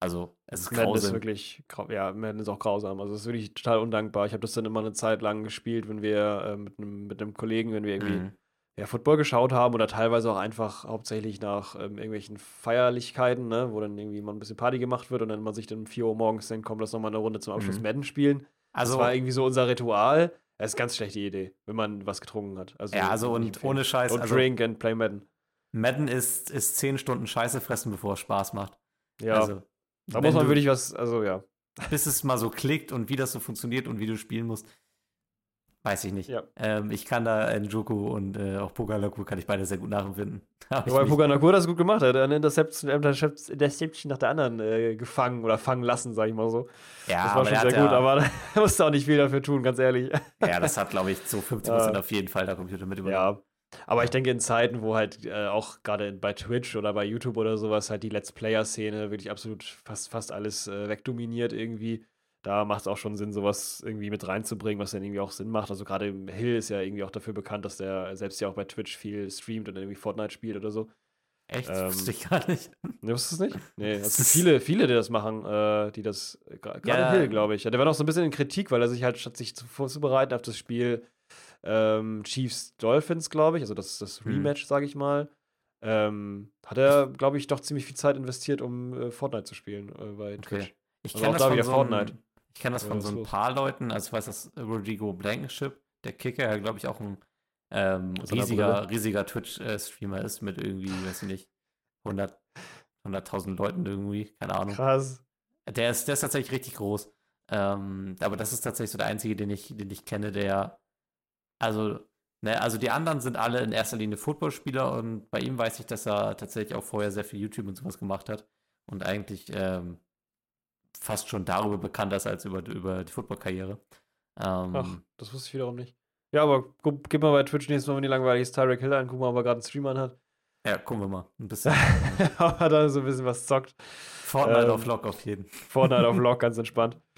also, es ist grausam. Madden ist wirklich, ja, Madden ist auch grausam. Also, es ist wirklich total undankbar. Ich habe das dann immer eine Zeit lang gespielt, wenn wir äh, mit, einem, mit einem Kollegen, wenn wir irgendwie mhm ja, Football geschaut haben oder teilweise auch einfach hauptsächlich nach ähm, irgendwelchen Feierlichkeiten, ne, wo dann irgendwie mal ein bisschen Party gemacht wird und dann man sich dann um 4 Uhr morgens denkt, komm, lass nochmal eine Runde zum Abschluss mhm. Madden spielen. Also, das war irgendwie so unser Ritual. Das ist ganz schlechte Idee, wenn man was getrunken hat. Also, ja, also und ohne Scheiß. Und also, drink and play Madden. Madden ist, ist 10 Stunden Scheiße fressen, bevor es Spaß macht. Ja. Also, da muss man wirklich was, also ja. <laughs> Bis es mal so klickt und wie das so funktioniert und wie du spielen musst. Weiß ich nicht. Ja. Ähm, ich kann da Njoku und äh, auch Poganaku kann ich beide sehr gut nachempfinden. Ja, weil Poganaku das gut gemacht hat. Eine Interception, Interception nach der anderen äh, gefangen oder fangen lassen, sag ich mal so. Ja, das war schon sehr gut, ja, aber <laughs> da musste auch nicht viel dafür tun, ganz ehrlich. Ja, das hat, glaube ich, so <laughs> 50% auf jeden Fall der Computer mit übernommen. Ja, aber ich denke, in Zeiten, wo halt äh, auch gerade bei Twitch oder bei YouTube oder sowas halt die Let's Player-Szene wirklich absolut fast, fast alles äh, wegdominiert irgendwie, da macht es auch schon Sinn, sowas irgendwie mit reinzubringen, was dann irgendwie auch Sinn macht. Also gerade Hill ist ja irgendwie auch dafür bekannt, dass der selbst ja auch bei Twitch viel streamt und irgendwie Fortnite spielt oder so. Echt? Ähm, wusste ich gar nicht. Ne, wusstest du es nicht? <laughs> Nee, es gibt viele, viele, die das machen, äh, die das, gerade ja. Hill, glaube ich. Ja, der war noch so ein bisschen in Kritik, weil er sich halt, statt sich vorzubereiten auf das Spiel ähm, Chiefs Dolphins, glaube ich, also das, das hm. Rematch, hm. sage ich mal, ähm, hat er, glaube ich, doch ziemlich viel Zeit investiert, um äh, Fortnite zu spielen äh, bei Twitch. Okay. Ich also kenne das, von so Fortnite. Ich kenne das von so ein paar Leuten, also ich weiß, dass Rodrigo Blankenship, der Kicker, glaube ich, auch ein ähm, riesiger, riesiger Twitch-Streamer ist mit irgendwie, weiß ich nicht, 100, 100.000 Leuten irgendwie, keine Ahnung. Krass. Der ist, der ist tatsächlich richtig groß. Ähm, aber das ist tatsächlich so der einzige, den ich, den ich kenne, der, also, ne, also die anderen sind alle in erster Linie Footballspieler und bei ihm weiß ich, dass er tatsächlich auch vorher sehr viel YouTube und sowas gemacht hat und eigentlich ähm, fast schon darüber bekannt ist als über, über die Football-Karriere. Ähm, Ach, das wusste ich wiederum nicht. Ja, aber guck, gib mal bei Twitch nächstes Mal, wenn die langweilig ist, Tyrek Hill an, guck mal, ob er gerade einen Stream hat. Ja, gucken wir mal. Ein bisschen. <laughs> ob er da so ein bisschen was zockt. Fortnite ähm, auf Lock auf jeden. Fortnite auf Lock, ganz entspannt. <laughs>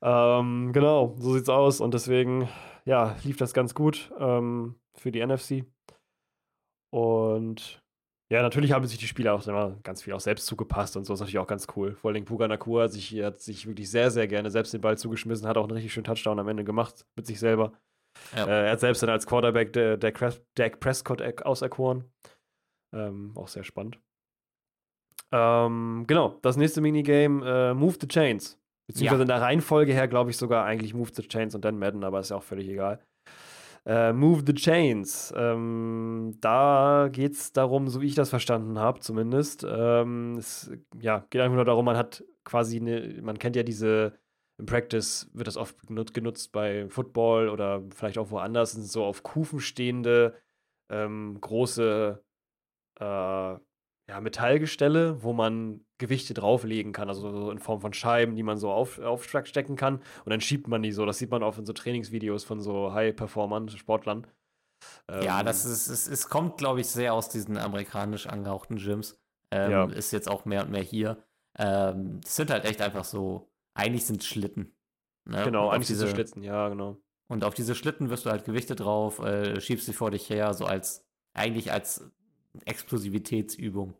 Ähm, genau, so sieht's aus. Und deswegen, ja, lief das ganz gut ähm, für die NFC. Und ja, natürlich haben sich die Spieler auch immer ganz viel auch selbst zugepasst und so ist natürlich auch ganz cool. Vor allem Puga Nakua hat sich, hat sich wirklich sehr, sehr gerne selbst den Ball zugeschmissen, hat auch einen richtig schönen Touchdown am Ende gemacht mit sich selber. Ja. Äh, er hat selbst dann als Quarterback der, der Dak Prescott auserkoren. Ähm, auch sehr spannend. Ähm, genau, das nächste Minigame, äh, Move the Chains. Beziehungsweise ja. in der Reihenfolge her, glaube ich, sogar eigentlich Move the Chains und dann Madden, aber ist ja auch völlig egal. Äh, Move the Chains. Ähm, da geht es darum, so wie ich das verstanden habe, zumindest. Ähm, es ja, geht einfach nur darum, man hat quasi eine, man kennt ja diese, im Practice wird das oft genutzt bei Football oder vielleicht auch woanders, sind so auf Kufen stehende ähm, große äh, ja, Metallgestelle, wo man Gewichte drauflegen kann, also so in Form von Scheiben, die man so auf, aufstecken kann. Und dann schiebt man die so. Das sieht man auch in so Trainingsvideos von so High-Performern, Sportlern. Ähm, ja, das ist, es, es kommt, glaube ich, sehr aus diesen amerikanisch angehauchten Gyms. Ähm, ja. Ist jetzt auch mehr und mehr hier. Ähm, das sind halt echt einfach so, eigentlich sind Schlitten. Ne? Genau, eigentlich diese, sind Schlitten, ja, genau. Und auf diese Schlitten wirst du halt Gewichte drauf, äh, schiebst sie vor dich her, so als, eigentlich als Explosivitätsübung.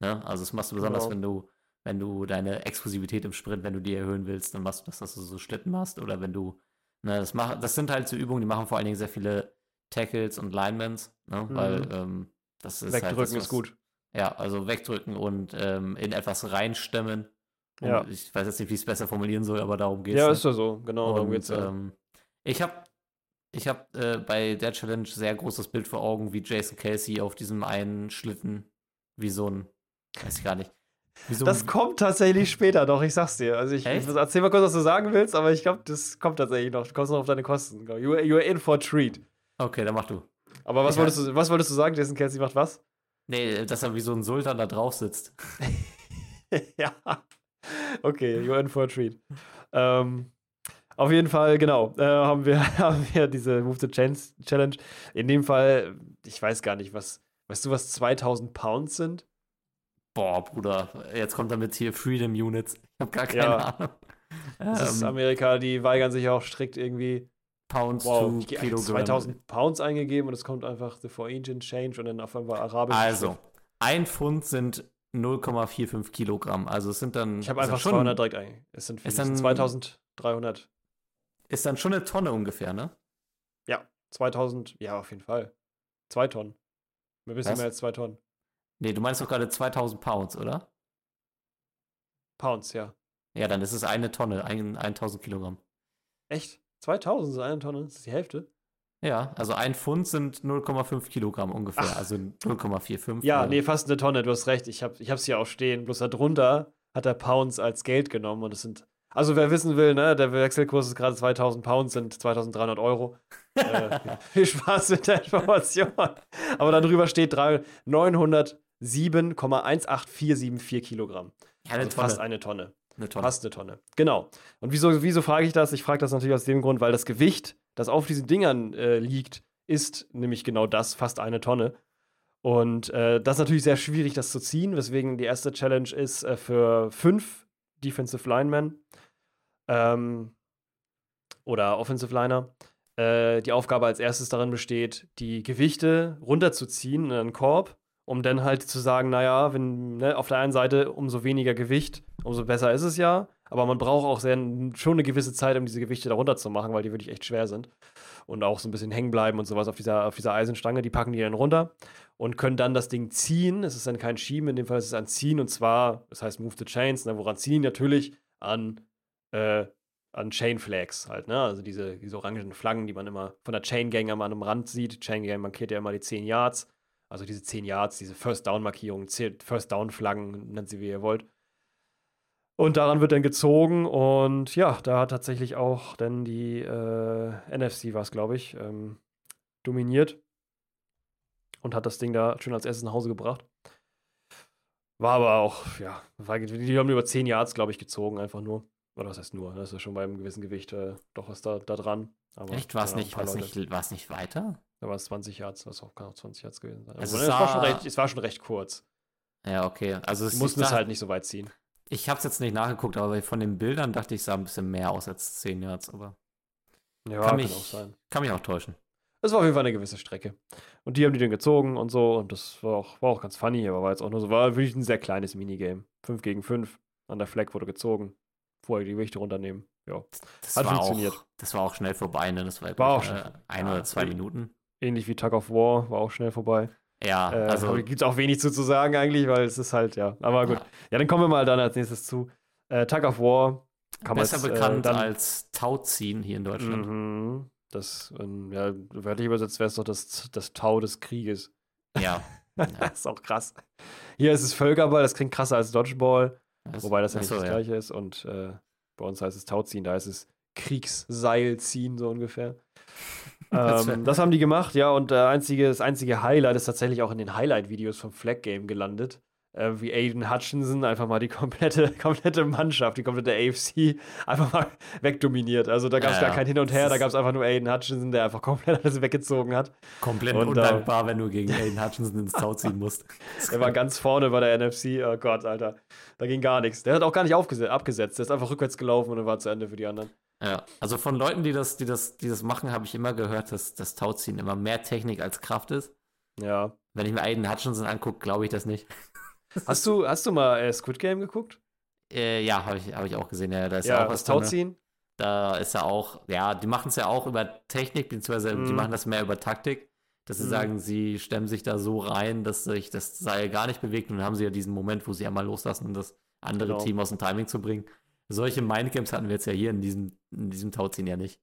Ne? Also das machst du besonders, genau. wenn du, wenn du deine Explosivität im Sprint, wenn du die erhöhen willst, dann machst du das, dass du so Schlitten machst. Oder wenn du, ne, das mach, das sind halt so Übungen, die machen vor allen Dingen sehr viele Tackles und Linemans, ne? Mhm. weil ähm, das ist halt Wegdrücken halt das, was, ist gut. Ja, also wegdrücken und ähm, in etwas reinstemmen. ja. Ich weiß jetzt nicht, wie ich es besser formulieren soll, aber darum geht es. Ja, ne? ist ja so, genau, und, darum geht's ja. Ähm, Ich habe ich hab, äh, bei der Challenge sehr großes Bild vor Augen, wie Jason Kelsey auf diesem einen Schlitten, wie so ein, weiß ich gar nicht. So das kommt tatsächlich später noch, ich sag's dir. Also ich Echt? erzähl mal kurz, was du sagen willst, aber ich glaube, das kommt tatsächlich noch. Du kommst noch auf deine Kosten. You, you're in for a treat. Okay, dann mach du. Aber was, wolltest du, was wolltest du sagen? Jason Kelsey macht was? Nee, dass er wie so ein Sultan da drauf sitzt. <laughs> ja. Okay, you're in for a treat. Ähm, auf jeden Fall, genau, äh, haben, wir, <laughs> haben wir diese Move the Chance Challenge. In dem Fall, ich weiß gar nicht, was, weißt du, was 2000 Pounds sind? Boah, Bruder, jetzt kommt damit hier Freedom Units. Ich habe gar keine ja. Ahnung. Das ähm, ist Amerika, die weigern sich auch strikt irgendwie. Pounds wow, to Kilogramm. 2000 Pounds eingegeben und es kommt einfach the for Engine Change und dann auf einmal arabisch. Also, ein Pfund sind 0,45 Kilogramm. Also es sind dann. Ich habe einfach schon, 200 direkt eingegeben. Es sind ist dann, 2300. Ist dann schon eine Tonne ungefähr, ne? Ja, 2000, ja, auf jeden Fall. Zwei Tonnen. Ein bisschen Was? mehr als zwei Tonnen. Nee, du meinst doch gerade 2000 Pounds, oder? Pounds, ja. Ja, dann ist es eine Tonne, ein, 1000 Kilogramm. Echt? 2000 ist eine Tonne? Das ist die Hälfte? Ja, also ein Pfund sind 0,5 Kilogramm ungefähr, Ach. also 0,45. Ja, nee, fast eine Tonne, du hast recht. Ich, hab, ich hab's hier auch stehen. Bloß darunter hat er Pounds als Geld genommen und es sind. Also, wer wissen will, ne, der Wechselkurs ist gerade 2000 Pounds, sind 2300 Euro. <laughs> äh, viel Spaß mit der Information. Aber darüber steht 900. 7,18474 Kilogramm. Ja, also fast eine Tonne. Eine Tonne. Fast eine Tonne. Genau. Und wieso, wieso frage ich das? Ich frage das natürlich aus dem Grund, weil das Gewicht, das auf diesen Dingern äh, liegt, ist nämlich genau das, fast eine Tonne. Und äh, das ist natürlich sehr schwierig, das zu ziehen, weswegen die erste Challenge ist äh, für fünf Defensive Linemen ähm, oder Offensive Liner. Äh, die Aufgabe als erstes darin besteht, die Gewichte runterzuziehen in einen Korb um dann halt zu sagen, naja, wenn ne, auf der einen Seite umso weniger Gewicht, umso besser ist es ja. Aber man braucht auch sehr, schon eine gewisse Zeit, um diese Gewichte darunter zu machen, weil die wirklich echt schwer sind. Und auch so ein bisschen hängen bleiben und sowas auf dieser, auf dieser Eisenstange. Die packen die dann runter und können dann das Ding ziehen. Es ist dann kein Schieben, in dem Fall ist es ein Ziehen. Und zwar, das heißt Move the Chains. Ne, woran ziehen? Natürlich an, äh, an Chain Flags halt. Ne? Also diese, diese orangen Flaggen, die man immer von der Chain Gang am Rand sieht. Chain Gang markiert ja immer die 10 Yards. Also diese 10 Yards, diese First Down-Markierungen, First Down-Flaggen, nennt sie wie ihr wollt. Und daran wird dann gezogen und ja, da hat tatsächlich auch dann die äh, NFC, war es glaube ich, ähm, dominiert und hat das Ding da schön als erstes nach Hause gebracht. War aber auch, ja, war, die haben über 10 Yards, glaube ich, gezogen, einfach nur. Oder was heißt nur? Das ist schon beim gewissen Gewicht äh, doch was da, da dran. Aber, Echt? War es nicht, nicht, nicht weiter? Da war es 20 Yards, was auch kann auch 20 Yards gewesen sein. Also es, war schon recht, es war schon recht kurz. Ja, okay. Also es mussten es halt nicht so weit ziehen. Ich habe es jetzt nicht nachgeguckt, aber von den Bildern dachte ich, es sah ein bisschen mehr aus als 10 Yards, aber ja, kann, mich, auch sein. Kann mich auch täuschen. Es war auf jeden Fall eine gewisse Strecke. Und die haben die dann gezogen und so und das war auch, war auch ganz funny, aber war jetzt auch nur so, war wirklich ein sehr kleines Minigame. 5 gegen 5. An der Flag wurde gezogen. Vorher die Gewichte runternehmen. Ja. Das Hat funktioniert. Auch, das war auch schnell vorbei, ne? Das war, war auch äh, ein ja, oder zwei Minuten. Ähnlich wie Tug of War, war auch schnell vorbei. Ja, äh, also. Gibt es auch wenig zu, zu sagen eigentlich, weil es ist halt, ja. Aber gut. Ja, ja dann kommen wir mal dann als nächstes zu. Äh, Tug of War. Kann Besser jetzt, äh, bekannt äh, als Tauziehen hier in Deutschland. Mhm. Das, ähm, ja, wörtlich übersetzt wäre es doch das, das Tau des Krieges. Ja. <laughs> das ist auch krass. Hier ist es Völkerball, das klingt krasser als Dodgeball. Das, wobei das ja nicht so, das gleiche ist. Und äh, bei uns heißt es Tauziehen, da ist es Kriegsseilziehen, so ungefähr <laughs> ähm, das haben die gemacht, ja, und äh, einzige, das einzige Highlight ist tatsächlich auch in den Highlight-Videos vom Flag Game gelandet. Äh, wie Aiden Hutchinson einfach mal die komplette, <laughs> komplette Mannschaft, die komplette AFC einfach mal <laughs> wegdominiert. Also da gab es ja, gar kein Hin und Her, da gab es einfach nur Aiden Hutchinson, der einfach <laughs> komplett alles weggezogen hat. Komplett und, undankbar, äh, wenn du gegen Aiden Hutchinson ins Tau ziehen musst. er war ganz vorne bei der NFC, oh Gott, Alter. Da ging gar nichts. Der hat auch gar nicht abgesetzt, der ist einfach rückwärts gelaufen und dann war zu Ende für die anderen. Ja, also von Leuten, die das, die das, die das machen, habe ich immer gehört, dass das Tauziehen immer mehr Technik als Kraft ist. Ja. Wenn ich mir Aiden Hutchinson angucke, glaube ich das nicht. <laughs> Hast du, hast du mal äh, Squid Game geguckt? Äh, ja, habe ich, hab ich auch gesehen. Ja, da ist ja, auch was Tauziehen. Da ist ja auch, ja, die machen es ja auch über Technik, beziehungsweise mm. die mhm. machen das mehr über Taktik, dass sie mm. sagen, sie stemmen sich da so rein, dass sich das Seil gar nicht bewegt und dann haben sie ja diesen Moment, wo sie einmal loslassen, um das andere genau. Team aus dem Timing zu bringen. Solche Mindgames hatten wir jetzt ja hier in diesem, in diesem Tauziehen ja nicht.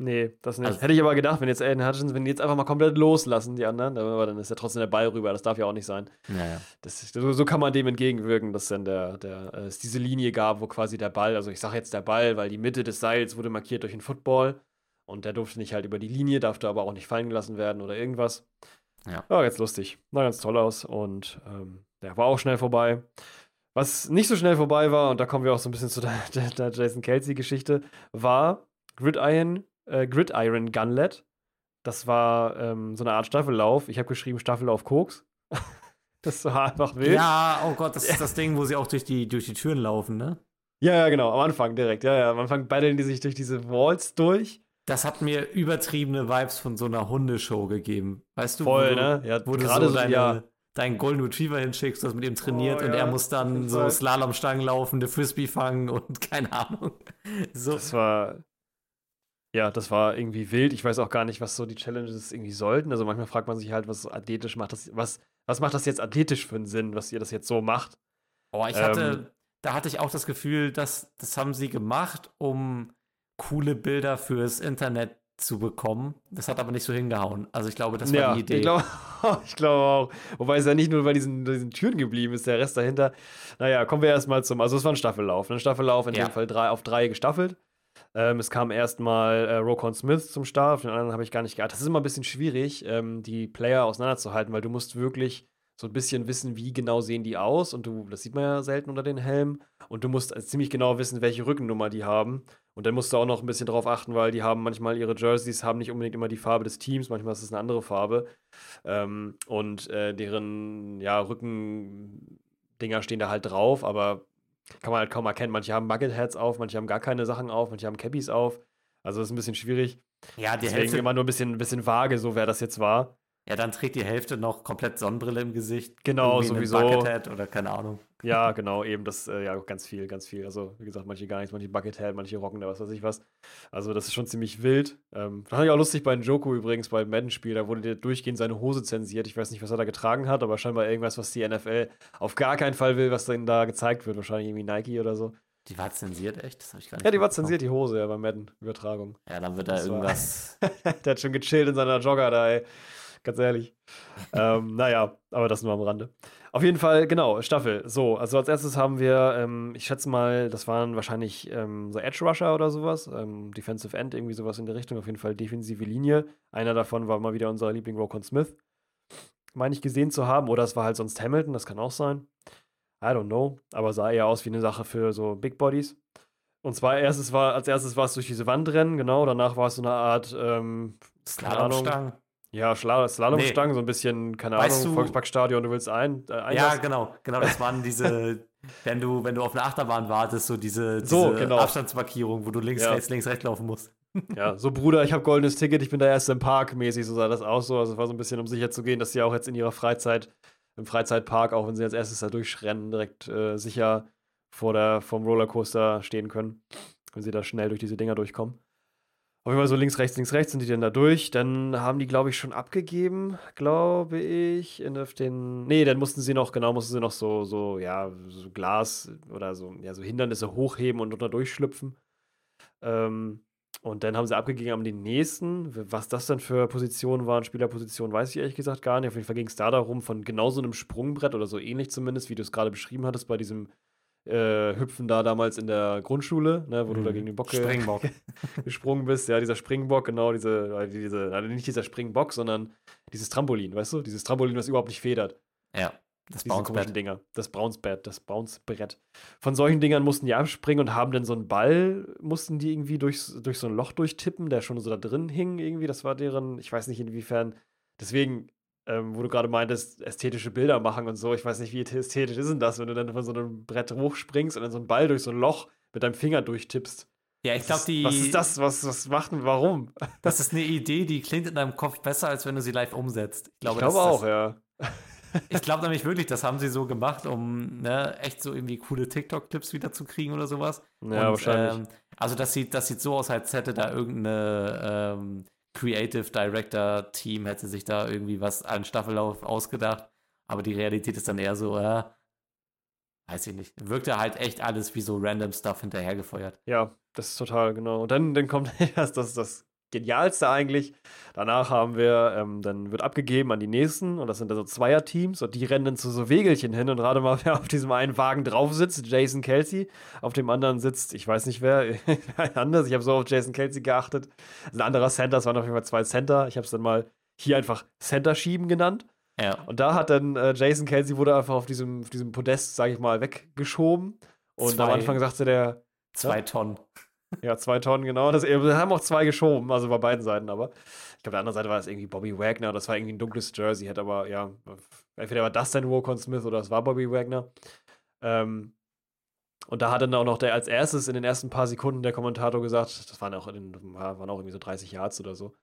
Nee, das nicht. Also- Hätte ich aber gedacht, wenn jetzt Aiden Hutchinson, wenn die jetzt einfach mal komplett loslassen, die anderen, aber dann ist ja trotzdem der Ball rüber. Das darf ja auch nicht sein. Naja. Das, so, so kann man dem entgegenwirken, dass dann der, der, äh, es diese Linie gab, wo quasi der Ball, also ich sage jetzt der Ball, weil die Mitte des Seils wurde markiert durch einen Football und der durfte nicht halt über die Linie, darf da aber auch nicht fallen gelassen werden oder irgendwas. Ja. War ganz lustig. Sah ganz toll aus und ähm, der war auch schnell vorbei. Was nicht so schnell vorbei war, und da kommen wir auch so ein bisschen zu der, <laughs> der, der Jason Kelsey-Geschichte, war Gridiron, äh, Gridiron Gunlet. Das war ähm, so eine Art Staffellauf. Ich habe geschrieben Staffellauf Koks. <laughs> das war einfach wild. Ja, oh Gott, das ist das Ding, wo sie auch durch die, durch die Türen laufen, ne? Ja, ja, genau, am Anfang direkt. Ja, ja, am Anfang paddeln die sich durch diese Walls durch. Das hat mir übertriebene Vibes von so einer Hundeshow gegeben. Weißt du, Voll, wo ne? Ja, wo du gerade so deine, ja. deinen Golden Retriever hinschickst, das mit ihm trainiert Oh, und ja, er muss dann so. Slalomstangen laufen, eine Frisbee fangen und <laughs> keine Ahnung. So. Das war. Ja, das war irgendwie wild. Ich weiß auch gar nicht, was so die Challenges irgendwie sollten. Also manchmal fragt man sich halt, was so athletisch macht das, was, was macht das jetzt athletisch für einen Sinn, was ihr das jetzt so macht? Oh, ich Ähm, hatte, da hatte ich auch das Gefühl, dass das haben sie gemacht, um coole Bilder fürs Internet zu bekommen. Das hat aber nicht so hingehauen. Also ich glaube, das war ja, die Idee. ich glaube <laughs> ich glaube auch. Wobei es ja nicht nur bei diesen, diesen Türen geblieben ist, der Rest dahinter. Naja, kommen wir erstmal zum. Also, es war ein Staffellauf. Ein Staffellauf in Ja. dem Fall drei, auf drei gestaffelt. Ähm, es kam erstmal äh, Rokon Smith zum Start, den anderen habe ich gar nicht geachtet. Das ist immer ein bisschen schwierig, ähm, die Player auseinanderzuhalten, weil du musst wirklich so ein bisschen wissen, wie genau sehen die aus und du, das sieht man ja selten unter den Helmen und du musst äh, ziemlich genau wissen, welche Rückennummer die haben und dann musst du auch noch ein bisschen drauf achten, weil die haben manchmal ihre Jerseys, haben nicht unbedingt immer die Farbe des Teams, manchmal ist es eine andere Farbe ähm, und äh, deren ja, Rückendinger stehen da halt drauf, aber kann man halt kaum erkennen. Manche haben Bucketheads auf, manche haben gar keine Sachen auf, manche haben Cappies auf. Also das ist ein bisschen schwierig. ja, die Deswegen Hälfte, immer nur ein bisschen, ein bisschen vage, so wer das jetzt war. Ja, dann trägt die Hälfte noch komplett Sonnenbrille im Gesicht. Genau, sowieso. Buckethead oder keine Ahnung. Ja, <laughs> genau, eben das, äh, ja, ganz viel, ganz viel. Also, wie gesagt, manche gar nichts, manche Buckethead, manche rocken da was weiß ich was. Also, das ist schon ziemlich wild. Ähm, fand ich auch lustig bei Njoku übrigens, beim Madden-Spiel, da wurde der durchgehend seine Hose zensiert. Ich weiß nicht, was er da getragen hat, aber scheinbar irgendwas, was die NFL auf gar keinen Fall will, was dann da gezeigt wird. Wahrscheinlich irgendwie Nike oder so. Die war zensiert, echt? Das habe ich gar nicht Ja, die war zensiert, die Hose, ja, beim Madden-Übertragung. Ja, dann wird da Das irgendwas. <laughs> der hat schon gechillt in seiner Jogger da, ey. Ganz ehrlich. ähm, naja, aber das nur am Rande. Auf jeden Fall, genau, Staffel. So, also als erstes haben wir, ähm, ich schätze mal, das waren wahrscheinlich ähm, so Edge Rusher oder sowas, ähm, Defensive End, irgendwie sowas in der Richtung, auf jeden Fall defensive Linie. Einer davon war mal wieder unser Liebling Rokon Smith, meine ich gesehen zu haben, oder es war halt sonst Hamilton, das kann auch sein. I don't know, aber sah eher aus wie eine Sache für so Big Bodies. Und zwar erstes war, als erstes war es durch diese Wand rennen, genau, danach war es so eine Art, ähm, Ahnung. Ja, Slalomstangen, so ein bisschen, keine Weißt Ahnung, du- Volksparkstadion, du willst ein, äh, Ja, genau, genau. Das waren diese, <laughs> wenn du, wenn du auf eine Achterbahn wartest, so diese, So, diese genau. Abstandsmarkierung, wo du links, Ja. rechts, links, rechts laufen musst. Ja, so Bruder, ich habe <laughs> goldenes Ticket, ich bin der Erste im Park mäßig, so sah das aus. So. Also es war so ein bisschen, um sicher zu gehen, dass sie auch jetzt in ihrer Freizeit, im Freizeitpark, auch wenn sie als erstes da durchrennen, direkt äh, sicher vor der, vom Rollercoaster stehen können, wenn sie da schnell durch diese Dinger durchkommen. Auf jeden Fall so links, rechts, links, rechts sind die dann da durch. Dann haben die, glaube ich, schon abgegeben, glaube ich, in den. Nee, dann mussten sie noch, genau, mussten sie noch so, so, ja, so Glas oder so, ja, so Hindernisse hochheben und unter durchschlüpfen. Ähm, und dann haben sie abgegeben an den nächsten. Was das dann für Positionen waren, Spielerpositionen, weiß ich ehrlich gesagt gar nicht. Auf jeden Fall ging es da darum, von genau so einem Sprungbrett oder so ähnlich zumindest, wie du es gerade beschrieben hattest, bei diesem äh, Hüpfen da damals in der Grundschule, ne, wo du da Mhm. gegen den Bock Springbock. <laughs> gesprungen bist. Ja, dieser Springbock, genau, diese, äh, diese, also nicht dieser Springbock, sondern dieses Trampolin, weißt du? Dieses Trampolin, was überhaupt nicht federt. Ja, das Bouncebett. Dinger. Das Bounce-Bett, das Bounce-Brett. Von solchen Dingern mussten die abspringen und haben dann so einen Ball, mussten die irgendwie durch, durch so ein Loch durchtippen, der schon so da drin hing irgendwie. Das war deren, ich weiß nicht inwiefern. Deswegen, ähm, wo du gerade meintest, ästhetische Bilder machen und so, ich weiß nicht, wie ästhetisch ist denn das, wenn du dann von so einem Brett hochspringst und dann so einen Ball durch so ein Loch mit deinem Finger durchtippst. Ja, ich glaube, die. Was ist das? Was, was macht denn, warum? <laughs> Das ist eine Idee, die klingt in deinem Kopf besser, als wenn du sie live umsetzt. Ich glaube, ich glaube das, auch, das, ja. Ich glaube nämlich wirklich, das haben sie so gemacht, um ne, echt so irgendwie coole TikTok-Clips wieder zu kriegen oder sowas. Ja, Und, wahrscheinlich. Ähm, also das sieht, das sieht so aus, als hätte da irgendeine ähm, Creative Director Team hätte sich da irgendwie was an Staffellauf ausgedacht. Aber die Realität ist dann eher so, äh, weiß ich nicht. Wirkte halt echt alles wie so random Stuff hinterhergefeuert. Ja, das ist total genau. Und dann, dann kommt <laughs> erst das, das Genialste eigentlich. Danach haben wir, ähm, dann wird abgegeben an die nächsten und das sind dann so Zweierteams und die rennen dann zu so Wegelchen hin und gerade mal, <laughs> wer auf diesem einen Wagen drauf sitzt, Jason Kelsey, auf dem anderen sitzt, ich weiß nicht wer, <laughs> anders, ich habe so auf Jason Kelsey geachtet. Ein anderer Center, es waren auf jeden Fall zwei Center. Ich habe es dann mal hier einfach Center schieben genannt. Ja. Und da hat dann äh, Jason Kelsey wurde einfach auf diesem, auf diesem Podest, sage ich mal, weggeschoben. Und Zwei- am Anfang sagte der, Zwei Tonnen. Ja, zwei Tonnen, genau. Das, wir haben auch zwei geschoben, also bei beiden Seiten, aber ich glaube, der anderen Seite war es irgendwie Bobby Wagner, das war irgendwie ein dunkles Jersey, hätte aber, ja, entweder war das dann Rokon Smith oder es war Bobby Wagner. Ähm, und da hat dann auch noch der als erstes in den ersten paar Sekunden der Kommentator gesagt, das waren auch, in, waren auch irgendwie so 30 Yards oder so,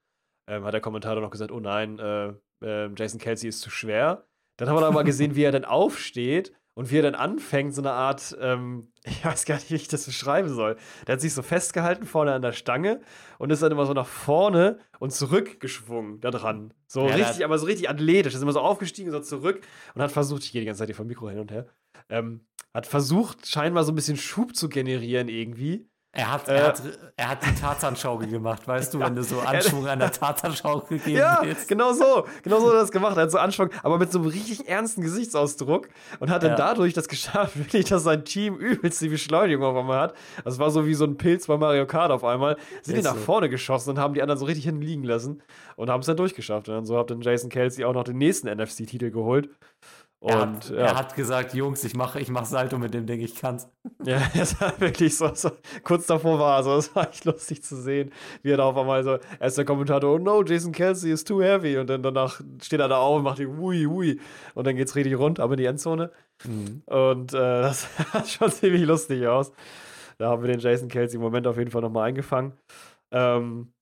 ähm, hat der Kommentator noch gesagt, oh nein, äh, äh, Jason Kelsey ist zu schwer. Dann haben wir aber gesehen, wie er dann aufsteht und wie er dann anfängt, so eine Art, ähm, <laughs> ich weiß gar nicht, wie ich das beschreiben soll. Der hat sich so festgehalten vorne an der Stange und ist dann immer so nach vorne und zurückgeschwungen da dran. So Ja, richtig, aber so richtig athletisch. Ist immer so aufgestiegen, so zurück und hat versucht, ich gehe die ganze Zeit hier vom Mikro hin und her, ähm, hat versucht, scheinbar so ein bisschen Schub zu generieren irgendwie. Er hat, Äh, er hat, er hat die Tarzanschaukel gemacht, weißt du, wenn du so Anschwung an der Tarzanschaukel geben Ja, willst. genau so. Genau so hat er das gemacht. Er hat so Anschwung, aber mit so einem richtig ernsten Gesichtsausdruck und hat dann Ja. dadurch das geschafft, <laughs> wirklich, dass sein Team übelst die Beschleunigung auf einmal hat. Das war so wie so ein Pilz bei Mario Kart auf einmal. Sind die nach so. vorne geschossen und haben die anderen so richtig hinten liegen lassen und haben es dann durchgeschafft. Und dann so hat dann Jason Kelsey auch noch den nächsten NFC-Titel geholt. Und Er hat, ja. er hat gesagt, Jungs, ich mache ich mach Salto mit dem Ding, ich kann's. <laughs> Ja, es war wirklich so, so kurz davor war also es war echt lustig zu sehen, wie er da auf einmal so, erst der Kommentator, oh no, Jason Kelsey is too heavy und dann danach steht er da auf und macht die hui hui und dann geht's richtig rund, aber in die Endzone und äh, <laughs> das sah schon ziemlich lustig aus. Da haben wir den Jason Kelsey im Moment auf jeden Fall nochmal eingefangen. Ähm,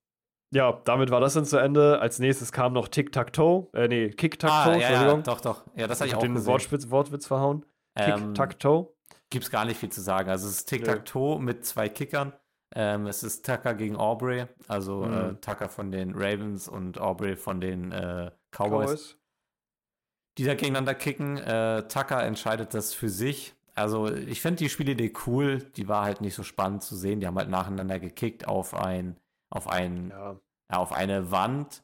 ja, damit war das dann zu Ende. Als nächstes kam noch Tic-Tac-Toe, äh, nee, Kick-Tac-Toe, Ah, ja, ja, Entschuldigung. doch, doch. Ja, das ich habe ich hab auch den. Wortwitz, Wortwitz verhauen. Ähm, Kick-Tac-Toe. Gibt's gar nicht viel zu sagen. Also es ist Tic-Tac-Toe mit zwei Kickern. Ähm, es ist Tucker gegen Aubrey, also Mhm. äh, Tucker von den Ravens und Aubrey von den äh, Cowboys, die da gegeneinander kicken. Äh, Tucker entscheidet das für sich. Also ich finde die Spielidee cool. Die war halt nicht so spannend zu sehen. Die haben halt nacheinander gekickt auf ein, auf ein, Ja. ja, auf eine Wand,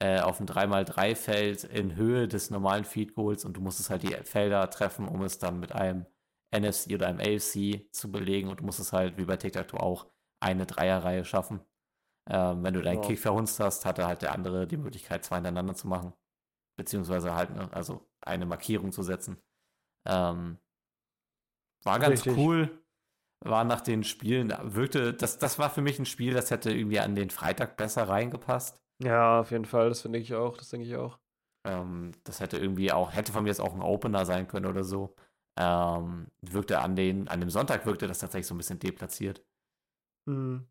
äh, auf ein 3x3-Feld in Höhe des normalen Feed Goals und du musstest halt die Felder treffen, um es dann mit einem NFC oder einem AFC zu belegen und du musstest halt, wie bei Tic-Tac-Toe auch, eine Dreierreihe schaffen. Ähm, wenn du deinen Ja. Kick verhunzt hast, hatte halt der andere die Möglichkeit, zwei hintereinander zu machen. Beziehungsweise halt, ne, also eine Markierung zu setzen. Ähm, war ganz Richtig. cool. War nach den Spielen, wirkte, das, das war für mich ein Spiel, das hätte irgendwie an den Freitag besser reingepasst. Ja, auf jeden Fall, das finde ich auch, das denke ich auch. Ähm, das hätte irgendwie auch, hätte von mir jetzt auch ein Opener sein können oder so. Ähm, wirkte an den, an dem Sonntag wirkte das tatsächlich so ein bisschen deplatziert. Mhm.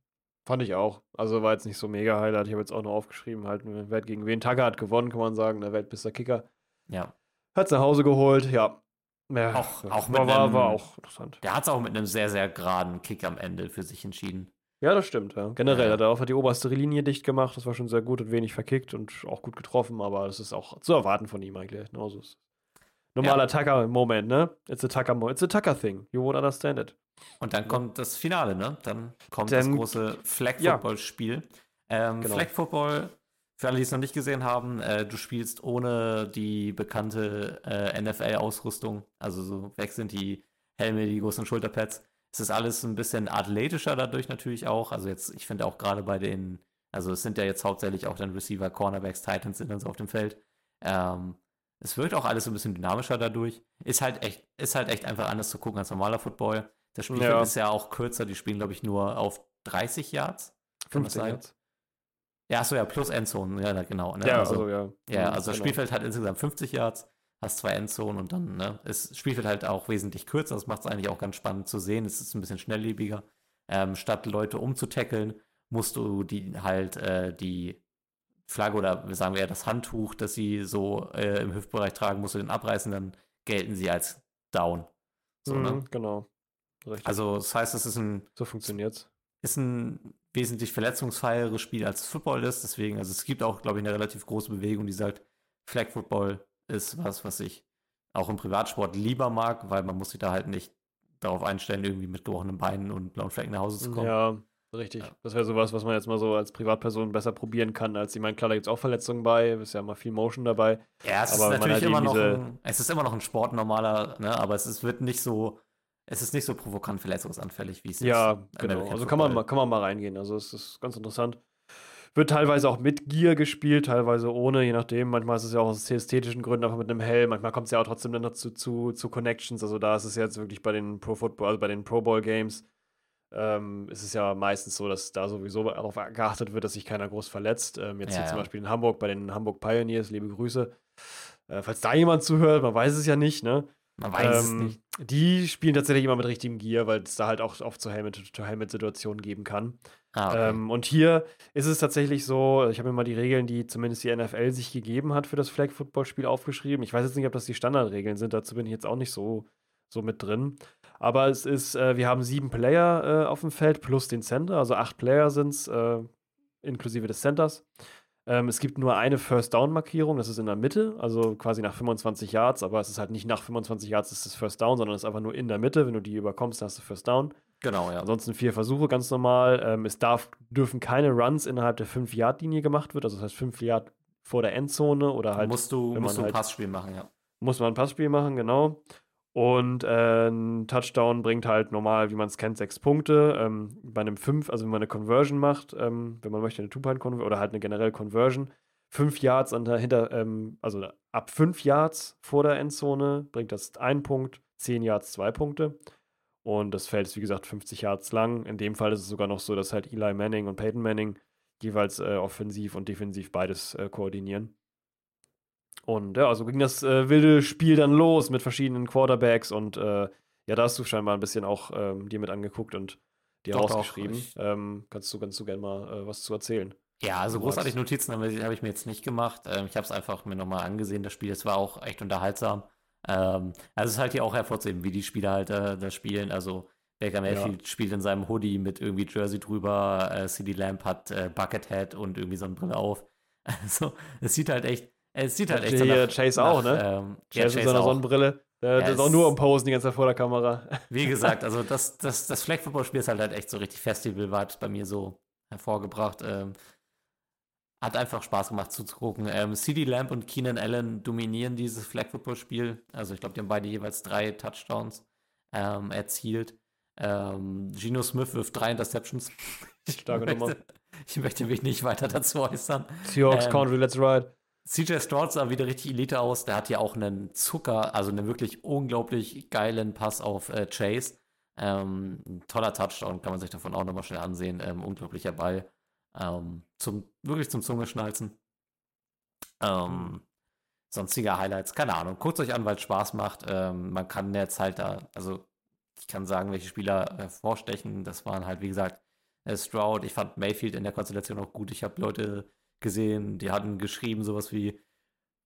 Fand ich auch. Also war jetzt nicht so mega Highlight. Ich habe jetzt auch noch aufgeschrieben, halt, wer hat gegen wen. Tagger hat gewonnen, kann man sagen, der weltbester Kicker. Ja. Hat's nach Hause geholt, ja. Ja Auch- ja, auch mit war, einem- war auch interessant. Der hat es auch mit einem sehr, sehr geraden Kick am Ende für sich entschieden. Ja, das stimmt, ja. Generell hat er auch die oberste Linie dicht gemacht. Das war schon sehr gut und wenig verkickt und auch gut getroffen, aber das ist auch zu erwarten von ihm eigentlich. Genauso ist Normaler Ja. Tucker im Moment, ne? It's a Tucker Mo- It's a Tucker thing. You won't understand it. Und dann kommt das Finale, ne? Dann kommt Dann- das große Flag-Football-Spiel. Ähm, Genau. Flag-Football, für alle, die es noch nicht gesehen haben, äh, du spielst ohne die bekannte äh, NFL-Ausrüstung. Also so weg sind die Helme, die großen Schulterpads. Es ist alles ein bisschen athletischer dadurch natürlich auch. Also jetzt, ich finde auch gerade bei den, also es sind ja jetzt hauptsächlich auch dann Receiver, Cornerbacks, Titans sind dann so auf dem Feld. Ähm, es wirkt auch alles so ein bisschen dynamischer dadurch. Ist halt echt, ist halt echt einfach anders zu gucken als normaler Football. Das Spielfeld Ja. ist ja auch kürzer, die spielen, glaube ich, nur auf 30 Yards. Kann das 15 sein? Ja, achso, ja, plus Endzone, ja, genau. Ne? Ja, also, also, ja. ja, Mhm, also das genau. Spielfeld hat insgesamt 50 Yards, hast zwei Endzonen und dann ne, ist das Spielfeld halt auch wesentlich kürzer. Das macht es eigentlich auch ganz spannend zu sehen. Es ist ein bisschen schnelllebiger. Ähm, statt Leute umzutackeln, musst du die halt äh, die Flagge oder sagen wir eher das Handtuch, das sie so äh, im Hüftbereich tragen, musst du den abreißen, dann gelten sie als down. So, Mhm, ne? Genau. Richtig. Also das heißt, es ist ein so funktioniert's. ist ein wesentlich verletzungsfreieres Spiel als Football ist. Deswegen, also es gibt auch, glaube ich, eine relativ große Bewegung, die sagt, Flag Football ist was, was ich auch im Privatsport lieber mag, weil man muss sich da halt nicht darauf einstellen, irgendwie mit gebrochenen Beinen und blauen Flecken nach Hause zu kommen. Ja, Richtig. Ja. Das wäre sowas, was man jetzt mal so als Privatperson besser probieren kann, als ich meine, klar, da gibt es auch Verletzungen bei, ist ja immer viel Motion dabei. Ja, es aber ist natürlich halt immer noch ein, es ist immer noch ein Sport normaler, ne, aber es ist, wird nicht so, es ist nicht so provokant verletzungsanfällig, wie es ist. Ja, genau. Also kann man, kann man mal reingehen. Also es ist ganz interessant. Wird teilweise auch mit Gear gespielt, teilweise ohne, je nachdem. Manchmal ist es ja auch aus ästhetischen Gründen einfach mit einem Helm. Manchmal kommt es ja auch trotzdem dann dazu zu, zu Connections. Also da ist es jetzt wirklich bei den Pro Football, also bei den Pro Bowl Games, ähm, ist es ja meistens so, dass da sowieso darauf geachtet wird, dass sich keiner groß verletzt. Ähm, jetzt ja, hier ja. zum Beispiel in Hamburg bei den Hamburg Pioneers, liebe Grüße. Äh, falls da jemand zuhört, man weiß es ja nicht, ne? Man weiß ähm, es nicht. Die spielen tatsächlich immer mit richtigem Gear, weil es da halt auch oft zu Helmet-Situationen geben kann. Ah, okay. ähm, und hier ist es tatsächlich so, ich habe mir mal die Regeln, die zumindest die NFL sich gegeben hat für das Flag-Football-Spiel aufgeschrieben. Ich weiß jetzt nicht, ob das die Standardregeln sind, dazu bin ich jetzt auch nicht so, so mit drin. Aber es ist, äh, wir haben sieben Player äh, auf dem Feld plus den Center, also acht Player sind es, äh, inklusive des Centers. Ähm, es gibt nur eine First-Down-Markierung, das ist in der Mitte, also quasi nach 25 Yards, aber es ist halt nicht nach 25 Yards ist es First Down, sondern es ist einfach nur in der Mitte. Wenn du die überkommst, dann hast du First Down. Genau, ja. Ansonsten vier Versuche, ganz normal. Ähm, es darf, dürfen keine Runs innerhalb der 5-Yard-Linie gemacht werden, also das heißt 5 Yard vor der Endzone oder halt. Musst du, musst du ein halt, Passspiel machen, ja. Muss man ein Passspiel machen, genau. Und äh, ein Touchdown bringt halt normal, wie man es kennt, sechs Punkte. Ähm, bei einem fünf, also wenn man eine Conversion macht, ähm, wenn man möchte eine Two-Point-Conversion oder halt eine generelle Conversion, fünf Yards hinter, ähm, also ab fünf Yards vor der Endzone bringt das ein Punkt, zehn Yards zwei Punkte. Und das Feld ist wie gesagt 50 Yards lang. In dem Fall ist es sogar noch so, dass halt Eli Manning und Peyton Manning jeweils äh, offensiv und defensiv beides äh, koordinieren. Und ja, so ging das äh, wilde Spiel dann los mit verschiedenen Quarterbacks und äh, ja, da hast du scheinbar ein bisschen auch ähm, dir mit angeguckt und dir doch, rausgeschrieben. Doch, ähm, kannst du, kannst du gerne mal äh, was zu erzählen? Ja, also großartig Notizen habe ich, hab ich, mir jetzt nicht gemacht. Ähm, ich habe es einfach mir nochmal angesehen, das Spiel. Es war auch echt unterhaltsam. Ähm, also es ist halt hier auch hervorzuheben, wie die Spieler halt äh, da spielen. Also Baker Mayfield ja. spielt in seinem Hoodie mit irgendwie Jersey drüber. Äh, CD Lamp hat äh, Buckethead und irgendwie so eine Brille auf. <laughs> Also es sieht halt echt es sieht halt echt so nach, Chase nach, auch, ne? Ähm, Chase, ja, Chase mit seiner auch. Sonnenbrille. Der, ja, ist auch nur am Posen die ganze Zeit vor der Kamera. <laughs> Wie gesagt, also das, das, das Flag Football Spiel ist halt, halt echt so richtig Festival-Vibes bei mir so hervorgebracht. Ähm, hat einfach Spaß gemacht zuzugucken. Ähm, CD Lamb und Keenan Allen dominieren dieses Flag Football Spiel. Also ich glaube, die haben beide jeweils drei Touchdowns ähm, erzielt. Ähm, Geno Smith wirft drei Interceptions. Starke Nummer. Ich möchte mich nicht weiter dazu äußern. Seahawks ähm, Country, let's ride. CJ Stroud sah wieder richtig Elite aus. Der hat ja auch einen Zucker, also einen wirklich unglaublich geilen Pass auf äh, Chase. Ähm, ein toller Touchdown, kann man sich davon auch nochmal schnell ansehen. Ähm, unglaublicher Ball. Ähm, zum, wirklich zum Zungeschnalzen. Ähm, sonstige Highlights, keine Ahnung. Guckt euch an, weil es Spaß macht. Ähm, man kann jetzt halt da, also ich kann sagen, welche Spieler hervorstechen. Das waren halt, wie gesagt, äh, Stroud. Ich fand Mayfield in der Konstellation auch gut. Ich habe Leute gesehen, die hatten geschrieben sowas wie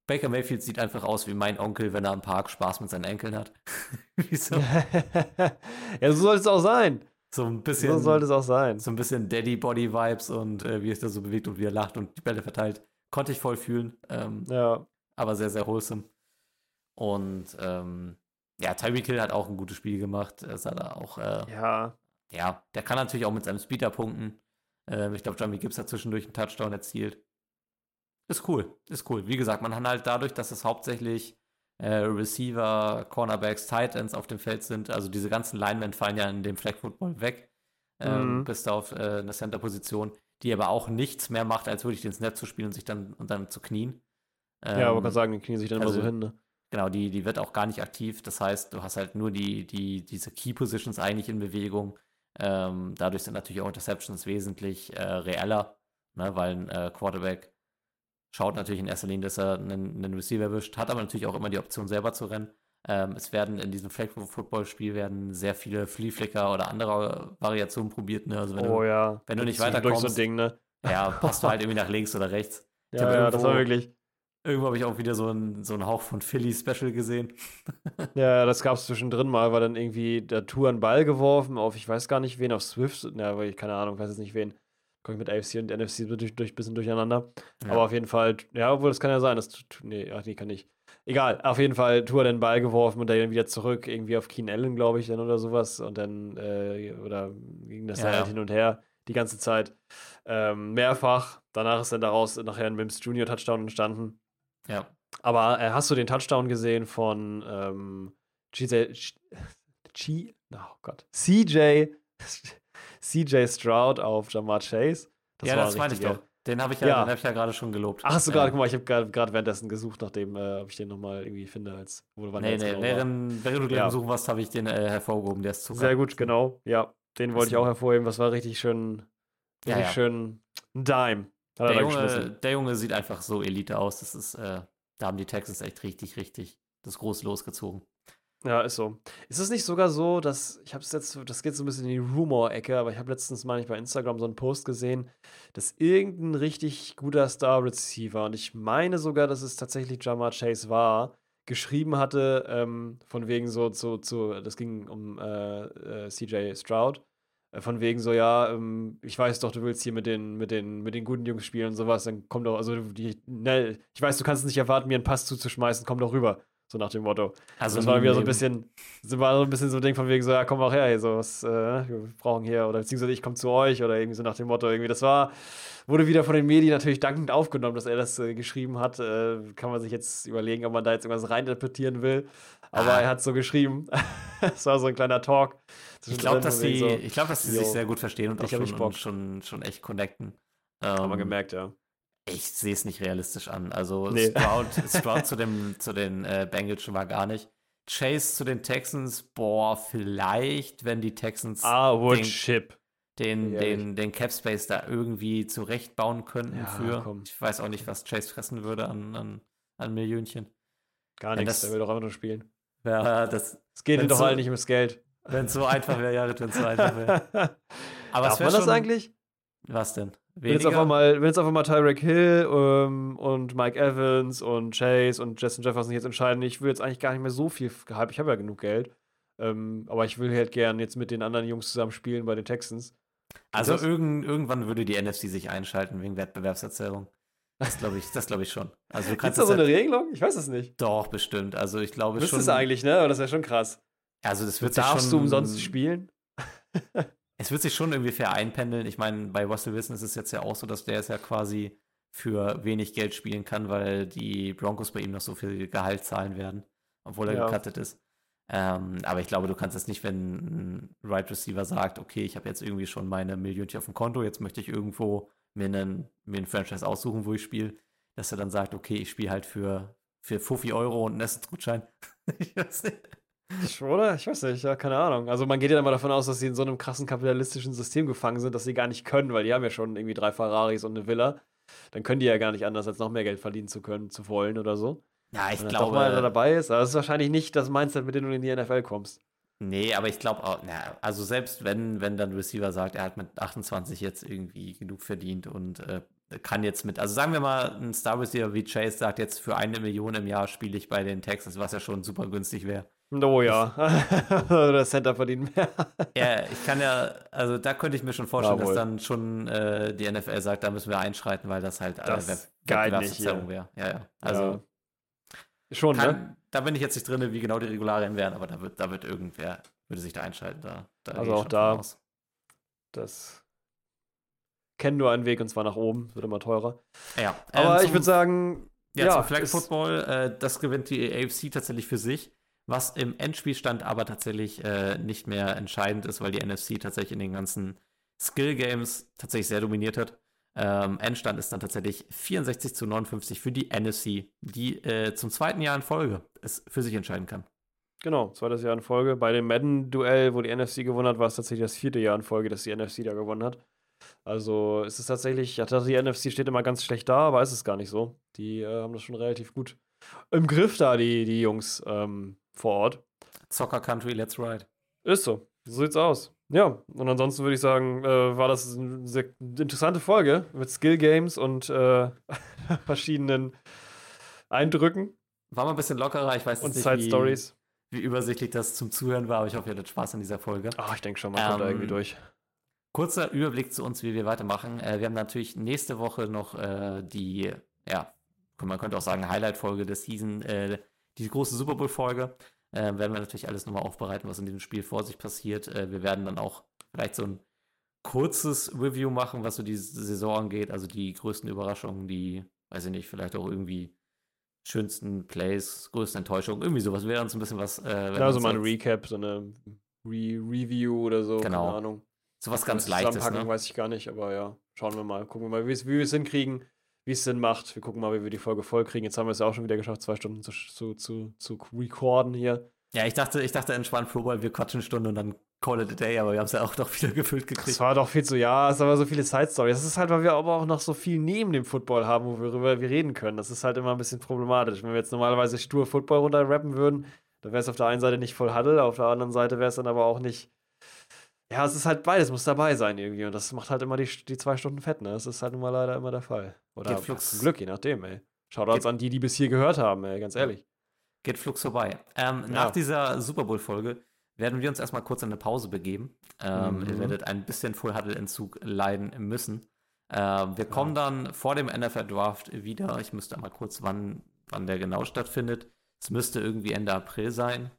Baker Mayfield sieht einfach aus wie mein Onkel, wenn er am Park Spaß mit seinen Enkeln hat. <laughs> Wieso? <laughs> ja, so soll es auch sein. So ein bisschen. So sollte es auch sein. So ein bisschen Daddy-Body-Vibes und äh, wie es da so bewegt und wie er lacht und die Bälle verteilt. Konnte ich voll fühlen. Ähm, ja. Aber sehr, sehr wholesome. Und ähm, ja, Tyreek Hill hat auch ein gutes Spiel gemacht. Er sah da auch. Äh, ja. Ja, der kann natürlich auch mit seinem Speeder punkten. Ähm, ich glaube, Jamie Gibbs hat zwischendurch einen Touchdown erzielt. Ist cool, ist cool. Wie gesagt, man hat halt dadurch, dass es hauptsächlich äh, Receiver, Cornerbacks, Tight Ends auf dem Feld sind, also diese ganzen Linemen fallen ja in dem Flag Football weg, ähm, mhm. bis da auf äh, eine Center-Position, die aber auch nichts mehr macht, als wirklich den Snap zu spielen und sich dann und dann zu knien. Ähm, ja, aber kann sagen, die knien sich dann also, immer so hin, ne? Genau, die, die wird auch gar nicht aktiv. Das heißt, du hast halt nur die, die, diese Key Positions eigentlich in Bewegung. Ähm, dadurch sind natürlich auch Interceptions wesentlich äh, reeller, ne, weil ein äh, Quarterback schaut natürlich in erster Linie, dass er einen, einen, Receiver erwischt, hat aber natürlich auch immer die Option selber zu rennen. Ähm, es werden in diesem Flag Football Spiel werden sehr viele Flea Flicker oder andere Variationen probiert. Ne? Also wenn oh du, ja. Wenn du nicht weiterkommst, so ein Ding, ne? ja, passt du halt <laughs> irgendwie nach links oder rechts. ja, ja das war wirklich. Irgendwo habe ich auch wieder so einen, so einen Hauch von Philly-Special gesehen. <laughs> ja, das gab es zwischendrin mal, war dann irgendwie der Tour einen Ball geworfen auf, ich weiß gar nicht wen, auf Swift, ja, weil ich keine Ahnung, weiß jetzt nicht wen. Komme ich mit AFC und NFC durch, durch bisschen durcheinander. Ja. Aber auf jeden Fall, ja, obwohl das kann ja sein, das, nee, ach nee, kann nicht. Egal, auf jeden Fall Tour den Ball geworfen und dann wieder zurück, irgendwie auf Keen Allen, glaube ich, dann oder sowas. Und dann, äh, oder ging das ja, dann halt hin und her die ganze Zeit. Ähm, mehrfach. Danach ist dann daraus nachher ein Mims Junior Touchdown entstanden. Ja. Aber äh, hast du den Touchdown gesehen von ähm, GJ, G, oh Gott, CJ, <laughs> CJ Stroud auf Jamar Chase? Das ja, das meine ich doch. Den habe ich ja, ja. hab ich ja gerade schon gelobt. Ach, hast du gerade, guck mal, ich habe gerade währenddessen gesucht, nachdem äh, ob ich den nochmal irgendwie finde, als wo wann Nee, nee, genau während, während du gleich ja. suchen warst, habe ich den äh, hervorgehoben, der ist zu Sehr gut, genau. Ja, den wollte ich auch hervorheben. Das war richtig schön, richtig ja, ja. schön ein Dime. Der Junge, der Junge, sieht einfach so Elite aus. Das ist, äh, da haben die Texans echt richtig, richtig das groß losgezogen. Ja, ist so. Ist es nicht sogar so, dass ich habe es jetzt, das geht so ein bisschen in die Rumor-Ecke, aber ich habe letztens mal nicht bei Instagram so einen Post gesehen, dass irgendein richtig guter Star-Receiver, und ich meine sogar, dass es tatsächlich Jamar Chase war, geschrieben hatte, ähm, von wegen so zu, zu, das ging um äh, äh, CJ Stroud, von wegen so, ja, ähm, ich weiß doch, du willst hier mit den, mit den, mit den guten Jungs spielen und sowas, dann komm doch, also die, ne, ich weiß, du kannst es nicht erwarten, mir einen Pass zuzuschmeißen, komm doch rüber. So nach dem Motto. Also das war wieder so ein bisschen, das war so ein bisschen so ein Ding von wegen so, ja, komm auch her, hier, so was, äh, wir brauchen hier, oder beziehungsweise ich komme zu euch oder irgendwie so nach dem Motto. Irgendwie, das war, wurde wieder von den Medien natürlich dankend aufgenommen, dass er das äh, geschrieben hat. Äh, kann man sich jetzt überlegen, ob man da jetzt irgendwas reininterpretieren will. Aber ah. er hat so geschrieben. <laughs> Es war so ein kleiner Talk. Ich glaube, dass, sie, so, glaub, dass sie sich sehr gut verstehen und auch schon, und schon, schon echt connecten. Haben ähm, wir gemerkt, ja. Ich sehe es nicht realistisch an. Also nee. Stroud, <laughs> Stroud zu, dem, zu den äh, Bengals schon mal gar nicht. Chase zu den Texans, boah, vielleicht, wenn die Texans ah, den, Chip. den, ja, den, den Cap Space da irgendwie zurechtbauen könnten ja, für. Komm. Ich weiß auch nicht, was Chase fressen würde an, an, an Millionchen. Gar nichts, der will doch einfach nur spielen. Ja, das, es geht ihm doch so, halt nicht ums Geld. Wenn es so einfach wäre, ja, wenn es so einfach wäre. <laughs> Aber Darf man das schon, eigentlich? Was denn? Wenn jetzt, einfach mal, wenn jetzt einfach mal Tyreek Hill ähm, und Mike Evans und Chase und Justin Jefferson jetzt entscheiden, ich will jetzt eigentlich gar nicht mehr so viel gehabt. Ich habe ja genug Geld. Ähm, aber ich will halt gern jetzt mit den anderen Jungs zusammen spielen bei den Texans. Also irgend, irgendwann würde die NFC sich einschalten wegen Wettbewerbserzählung. Das glaube ich, das ich schon. Also <laughs> Gibt es da so eine Regelung? Ich weiß es nicht. Doch, bestimmt. Also ich glaube schon. Das ist eigentlich, ne? Aber das wäre schon krass. Also das wird Darfst schon, du umsonst spielen? <laughs> <laughs> es wird sich schon irgendwie fair einpendeln. Ich meine, bei Russell Wilson ist es jetzt ja auch so, dass der es ja quasi für wenig Geld spielen kann, weil die Broncos bei ihm noch so viel Gehalt zahlen werden, obwohl er ja. gecuttet ist. Ähm, aber ich glaube, du kannst es nicht, wenn ein Right Receiver sagt, okay, ich habe jetzt irgendwie schon meine Millionchen auf dem Konto, jetzt möchte ich irgendwo mir einen, mir einen Franchise aussuchen, wo ich spiele, dass er dann sagt, okay, ich spiele halt für, für 50 Euro und einen Essensgutschein. <laughs> ich weiß nicht. Oder? Ich weiß nicht, ja, keine Ahnung. Also man geht ja immer davon aus, dass sie in so einem krassen kapitalistischen System gefangen sind, dass sie gar nicht können, weil die haben ja schon irgendwie drei Ferraris und eine Villa. Dann können die ja gar nicht anders, als noch mehr Geld verdienen zu können, zu wollen oder so. Ja, ich Wenn glaube. Doch mal dabei ist, aber das ist wahrscheinlich nicht das Mindset, mit dem du in die NFL kommst. Nee, aber ich glaube auch, na, also selbst wenn, wenn dann Receiver sagt, er hat mit 28 jetzt irgendwie genug verdient und äh, kann jetzt mit, also sagen wir mal, ein Star Receiver wie Chase sagt jetzt, für eine Million im Jahr spiele ich bei den Texans, was ja schon super günstig wäre. Oh ja, <laughs> der Center verdient mehr. ja, ich kann ja, also da könnte ich mir schon vorstellen, Jawohl. dass dann schon äh, die NFL sagt, da müssen wir einschreiten, weil das halt das äh, Wettbewerbsverzerrung wäre. Ja, ja. Also ja. schon, kann, ne? Da bin ich jetzt nicht drin, wie genau die Regularien wären, aber da wird, da wird irgendwer, würde sich da einschalten. Da, da also auch da, das kennen nur einen Weg und zwar nach oben, wird immer teurer. Ja. Aber ähm, ich würde sagen, ja, ja zum Flag Football, äh, das gewinnt die AFC tatsächlich für sich was im Endspielstand aber tatsächlich äh, nicht mehr entscheidend ist, weil die NFC tatsächlich in den ganzen Skill Games tatsächlich sehr dominiert hat. Ähm, Endstand ist dann tatsächlich 64 zu 59 für die NFC, die äh, zum zweiten Jahr in Folge es für sich entscheiden kann. Genau, zweites Jahr in Folge. Bei dem Madden-Duell, wo die NFC gewonnen hat, war es tatsächlich das vierte Jahr in Folge, dass die NFC da gewonnen hat. Also ist es tatsächlich, ich dachte, die NFC steht immer ganz schlecht da, aber ist es gar nicht so. Die äh, haben das schon relativ gut im Griff da, die, die Jungs. Ähm, vor Ort. Soccer Country, let's ride. Ist so. So sieht's aus. Ja, und ansonsten würde ich sagen, äh, war das eine sehr interessante Folge mit Skill Games und äh, <laughs> verschiedenen Eindrücken. War mal ein bisschen lockerer, ich weiß und nicht, Side Stories. Wie, wie übersichtlich das zum Zuhören war, aber ich hoffe, ihr hattet Spaß an dieser Folge. Oh, ich denke schon, man ähm, kommt da irgendwie durch. Kurzer Überblick zu uns, wie wir weitermachen. Äh, wir haben natürlich nächste Woche noch äh, die, ja, man könnte auch sagen, Highlight-Folge der Season, äh, die große Super Bowl-Folge. Äh, werden wir natürlich alles nochmal aufbereiten, was in diesem Spiel vor sich passiert. Äh, wir werden dann auch vielleicht so ein kurzes Review machen, was so die Saison angeht. Also die größten Überraschungen, die, weiß ich nicht, vielleicht auch irgendwie schönsten Plays, größten Enttäuschungen, irgendwie sowas wäre uns ein bisschen was. Äh, ja, so mal ein Recap, so eine Re Review oder so, genau. keine Ahnung. So was ganz Leichtes. Ne? weiß ich gar nicht, aber ja, schauen wir mal. Gucken wir mal, wie wir es hinkriegen, wie es Sinn macht. Wir gucken mal, wie wir die Folge voll kriegen. Jetzt haben wir es ja auch schon wieder geschafft, zwei Stunden zu, zu, zu, zu recorden hier. Ja, ich dachte, ich dachte entspannt, Flowball, wir quatschen eine Stunde und dann call it a day, aber wir haben es ja auch noch <laughs> wieder gefüllt gekriegt. Es war doch viel zu, ja, es war so viele Side-Stories. Das ist halt, weil wir aber auch noch so viel neben dem Football haben, worüber wir reden können. Das ist halt immer ein bisschen problematisch. Wenn wir jetzt normalerweise stur Football runterrappen würden, dann wäre es auf der einen Seite nicht voll Huddle, auf der anderen Seite wäre es dann aber auch nicht. Ja, es ist halt beides, muss dabei sein irgendwie. Und das macht halt immer die, die zwei Stunden fett, ne? Das ist halt nun mal leider immer der Fall. Oder Geht Flux. Glück, je nachdem, ey. Shoutouts an die, die bis hier gehört haben, ey, ganz ehrlich. Geht Flux vorbei. Ähm, ja. Nach dieser Super Bowl-Folge werden wir uns erstmal kurz in eine Pause begeben. Ähm, mhm. Ihr werdet ein bisschen Full Huddle-Entzug leiden müssen. Ähm, wir kommen ja. dann vor dem NFL Draft wieder. Ich müsste einmal kurz, wann, wann der genau stattfindet. Es müsste irgendwie Ende April sein,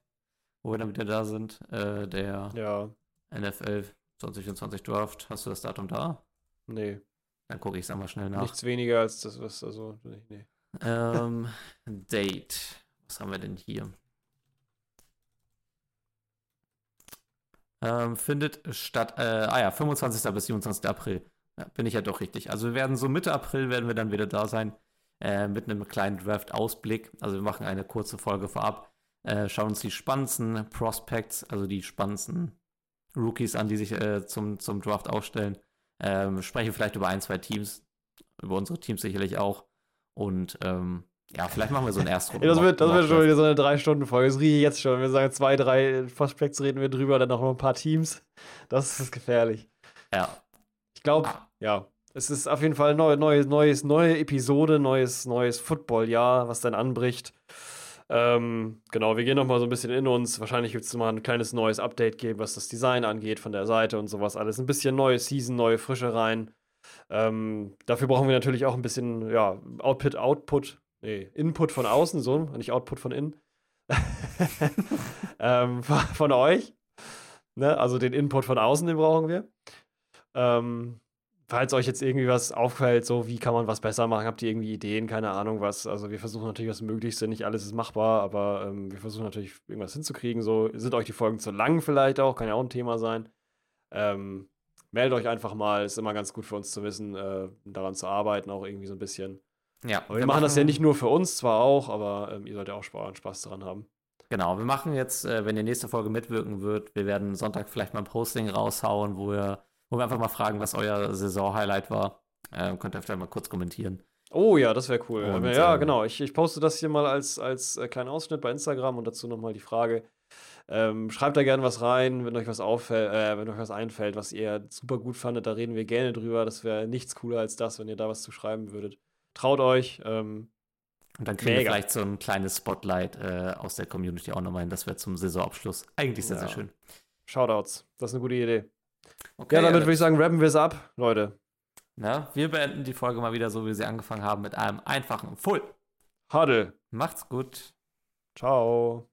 wo wir dann wieder da sind. Äh, der ja. NFL 2024 Draft. Hast du das Datum da? Nee. Dann gucke ich es einmal schnell nach. Nichts weniger als das, was, also, nee. Ähm, Date. Was haben wir denn hier? ähm, findet statt, äh, ah ja, 25. bis 27. April. Ja, bin ich ja doch richtig. Also wir werden so Mitte April werden wir dann wieder da sein äh, mit einem kleinen Draft-Ausblick. Also wir machen eine kurze Folge vorab, äh, schauen uns die spannendsten Prospects, also die spannendsten Rookies an, die sich äh, zum, zum Draft aufstellen. Ähm, sprechen vielleicht über ein, zwei Teams, über unsere Teams sicherlich auch. Und ähm, ja, vielleicht machen wir so ein Erstrunden. das wird, das wird schon wieder so eine Drei-Stunden-Folge. Das rieche ich jetzt schon. Wir sagen zwei, drei Prospects reden wir drüber, dann noch ein paar Teams. Das ist gefährlich. Ja. Ich glaube, ja. Es ist auf jeden Fall eine neue, neues, neue Episode, neues, neues Football-Jahr, was dann anbricht. Ähm, genau, wir gehen nochmal so ein bisschen in uns. Wahrscheinlich wird es mal ein kleines neues Update geben, was das Design angeht von der Seite und sowas alles. Ein bisschen neue Season, neue Frische rein. Ähm, dafür brauchen wir natürlich auch ein bisschen ja, Output, Output Nee, Input von außen, so, nicht Output von innen. <laughs> ähm, von euch. Ne? Also den Input von außen, den brauchen wir. Ähm, falls euch jetzt irgendwie was auffällt, so wie kann man was besser machen, habt ihr irgendwie Ideen, keine Ahnung was. Also wir versuchen natürlich das Möglichste, nicht alles ist machbar, aber ähm, wir versuchen natürlich irgendwas hinzukriegen. So sind euch die Folgen zu lang vielleicht auch, kann ja auch ein Thema sein. Ähm, meldet euch einfach mal, ist immer ganz gut für uns zu wissen, äh, daran zu arbeiten, auch irgendwie so ein bisschen. Ja. Aber wir, wir machen, das ja nicht nur für uns, zwar auch, aber ähm, ihr sollt ja auch Spaß daran haben. Genau, wir machen jetzt, äh, wenn die nächste Folge mitwirken wird, wir werden Sonntag vielleicht mal ein Posting raushauen, wo wir, wo wir einfach mal fragen, was euer Saison-Highlight war. Ähm, könnt ihr vielleicht mal kurz kommentieren. Oh ja, das wäre cool. Und, ja, ähm, genau. Ich, ich poste das hier mal als, als äh, kleinen Ausschnitt bei Instagram und dazu nochmal die Frage. Ähm, schreibt da gerne was rein, wenn euch was auffällt, äh, wenn euch was einfällt, was ihr super gut fandet, da reden wir gerne drüber. Das wäre nichts cooler als das, wenn ihr da was zu schreiben würdet. Traut euch. Ähm, und dann kriegen mega. wir vielleicht so ein kleines Spotlight äh, aus der Community auch nochmal hin. Das wäre zum Saisonabschluss eigentlich sehr, ja. sehr schön. Shoutouts. Das ist eine gute Idee. Okay, ja, damit würde ich sagen, rappen wir es ab, Leute. Na, wir beenden die Folge mal wieder so, wie wir sie angefangen haben, mit einem einfachen Full. Huddle. Macht's gut. Ciao.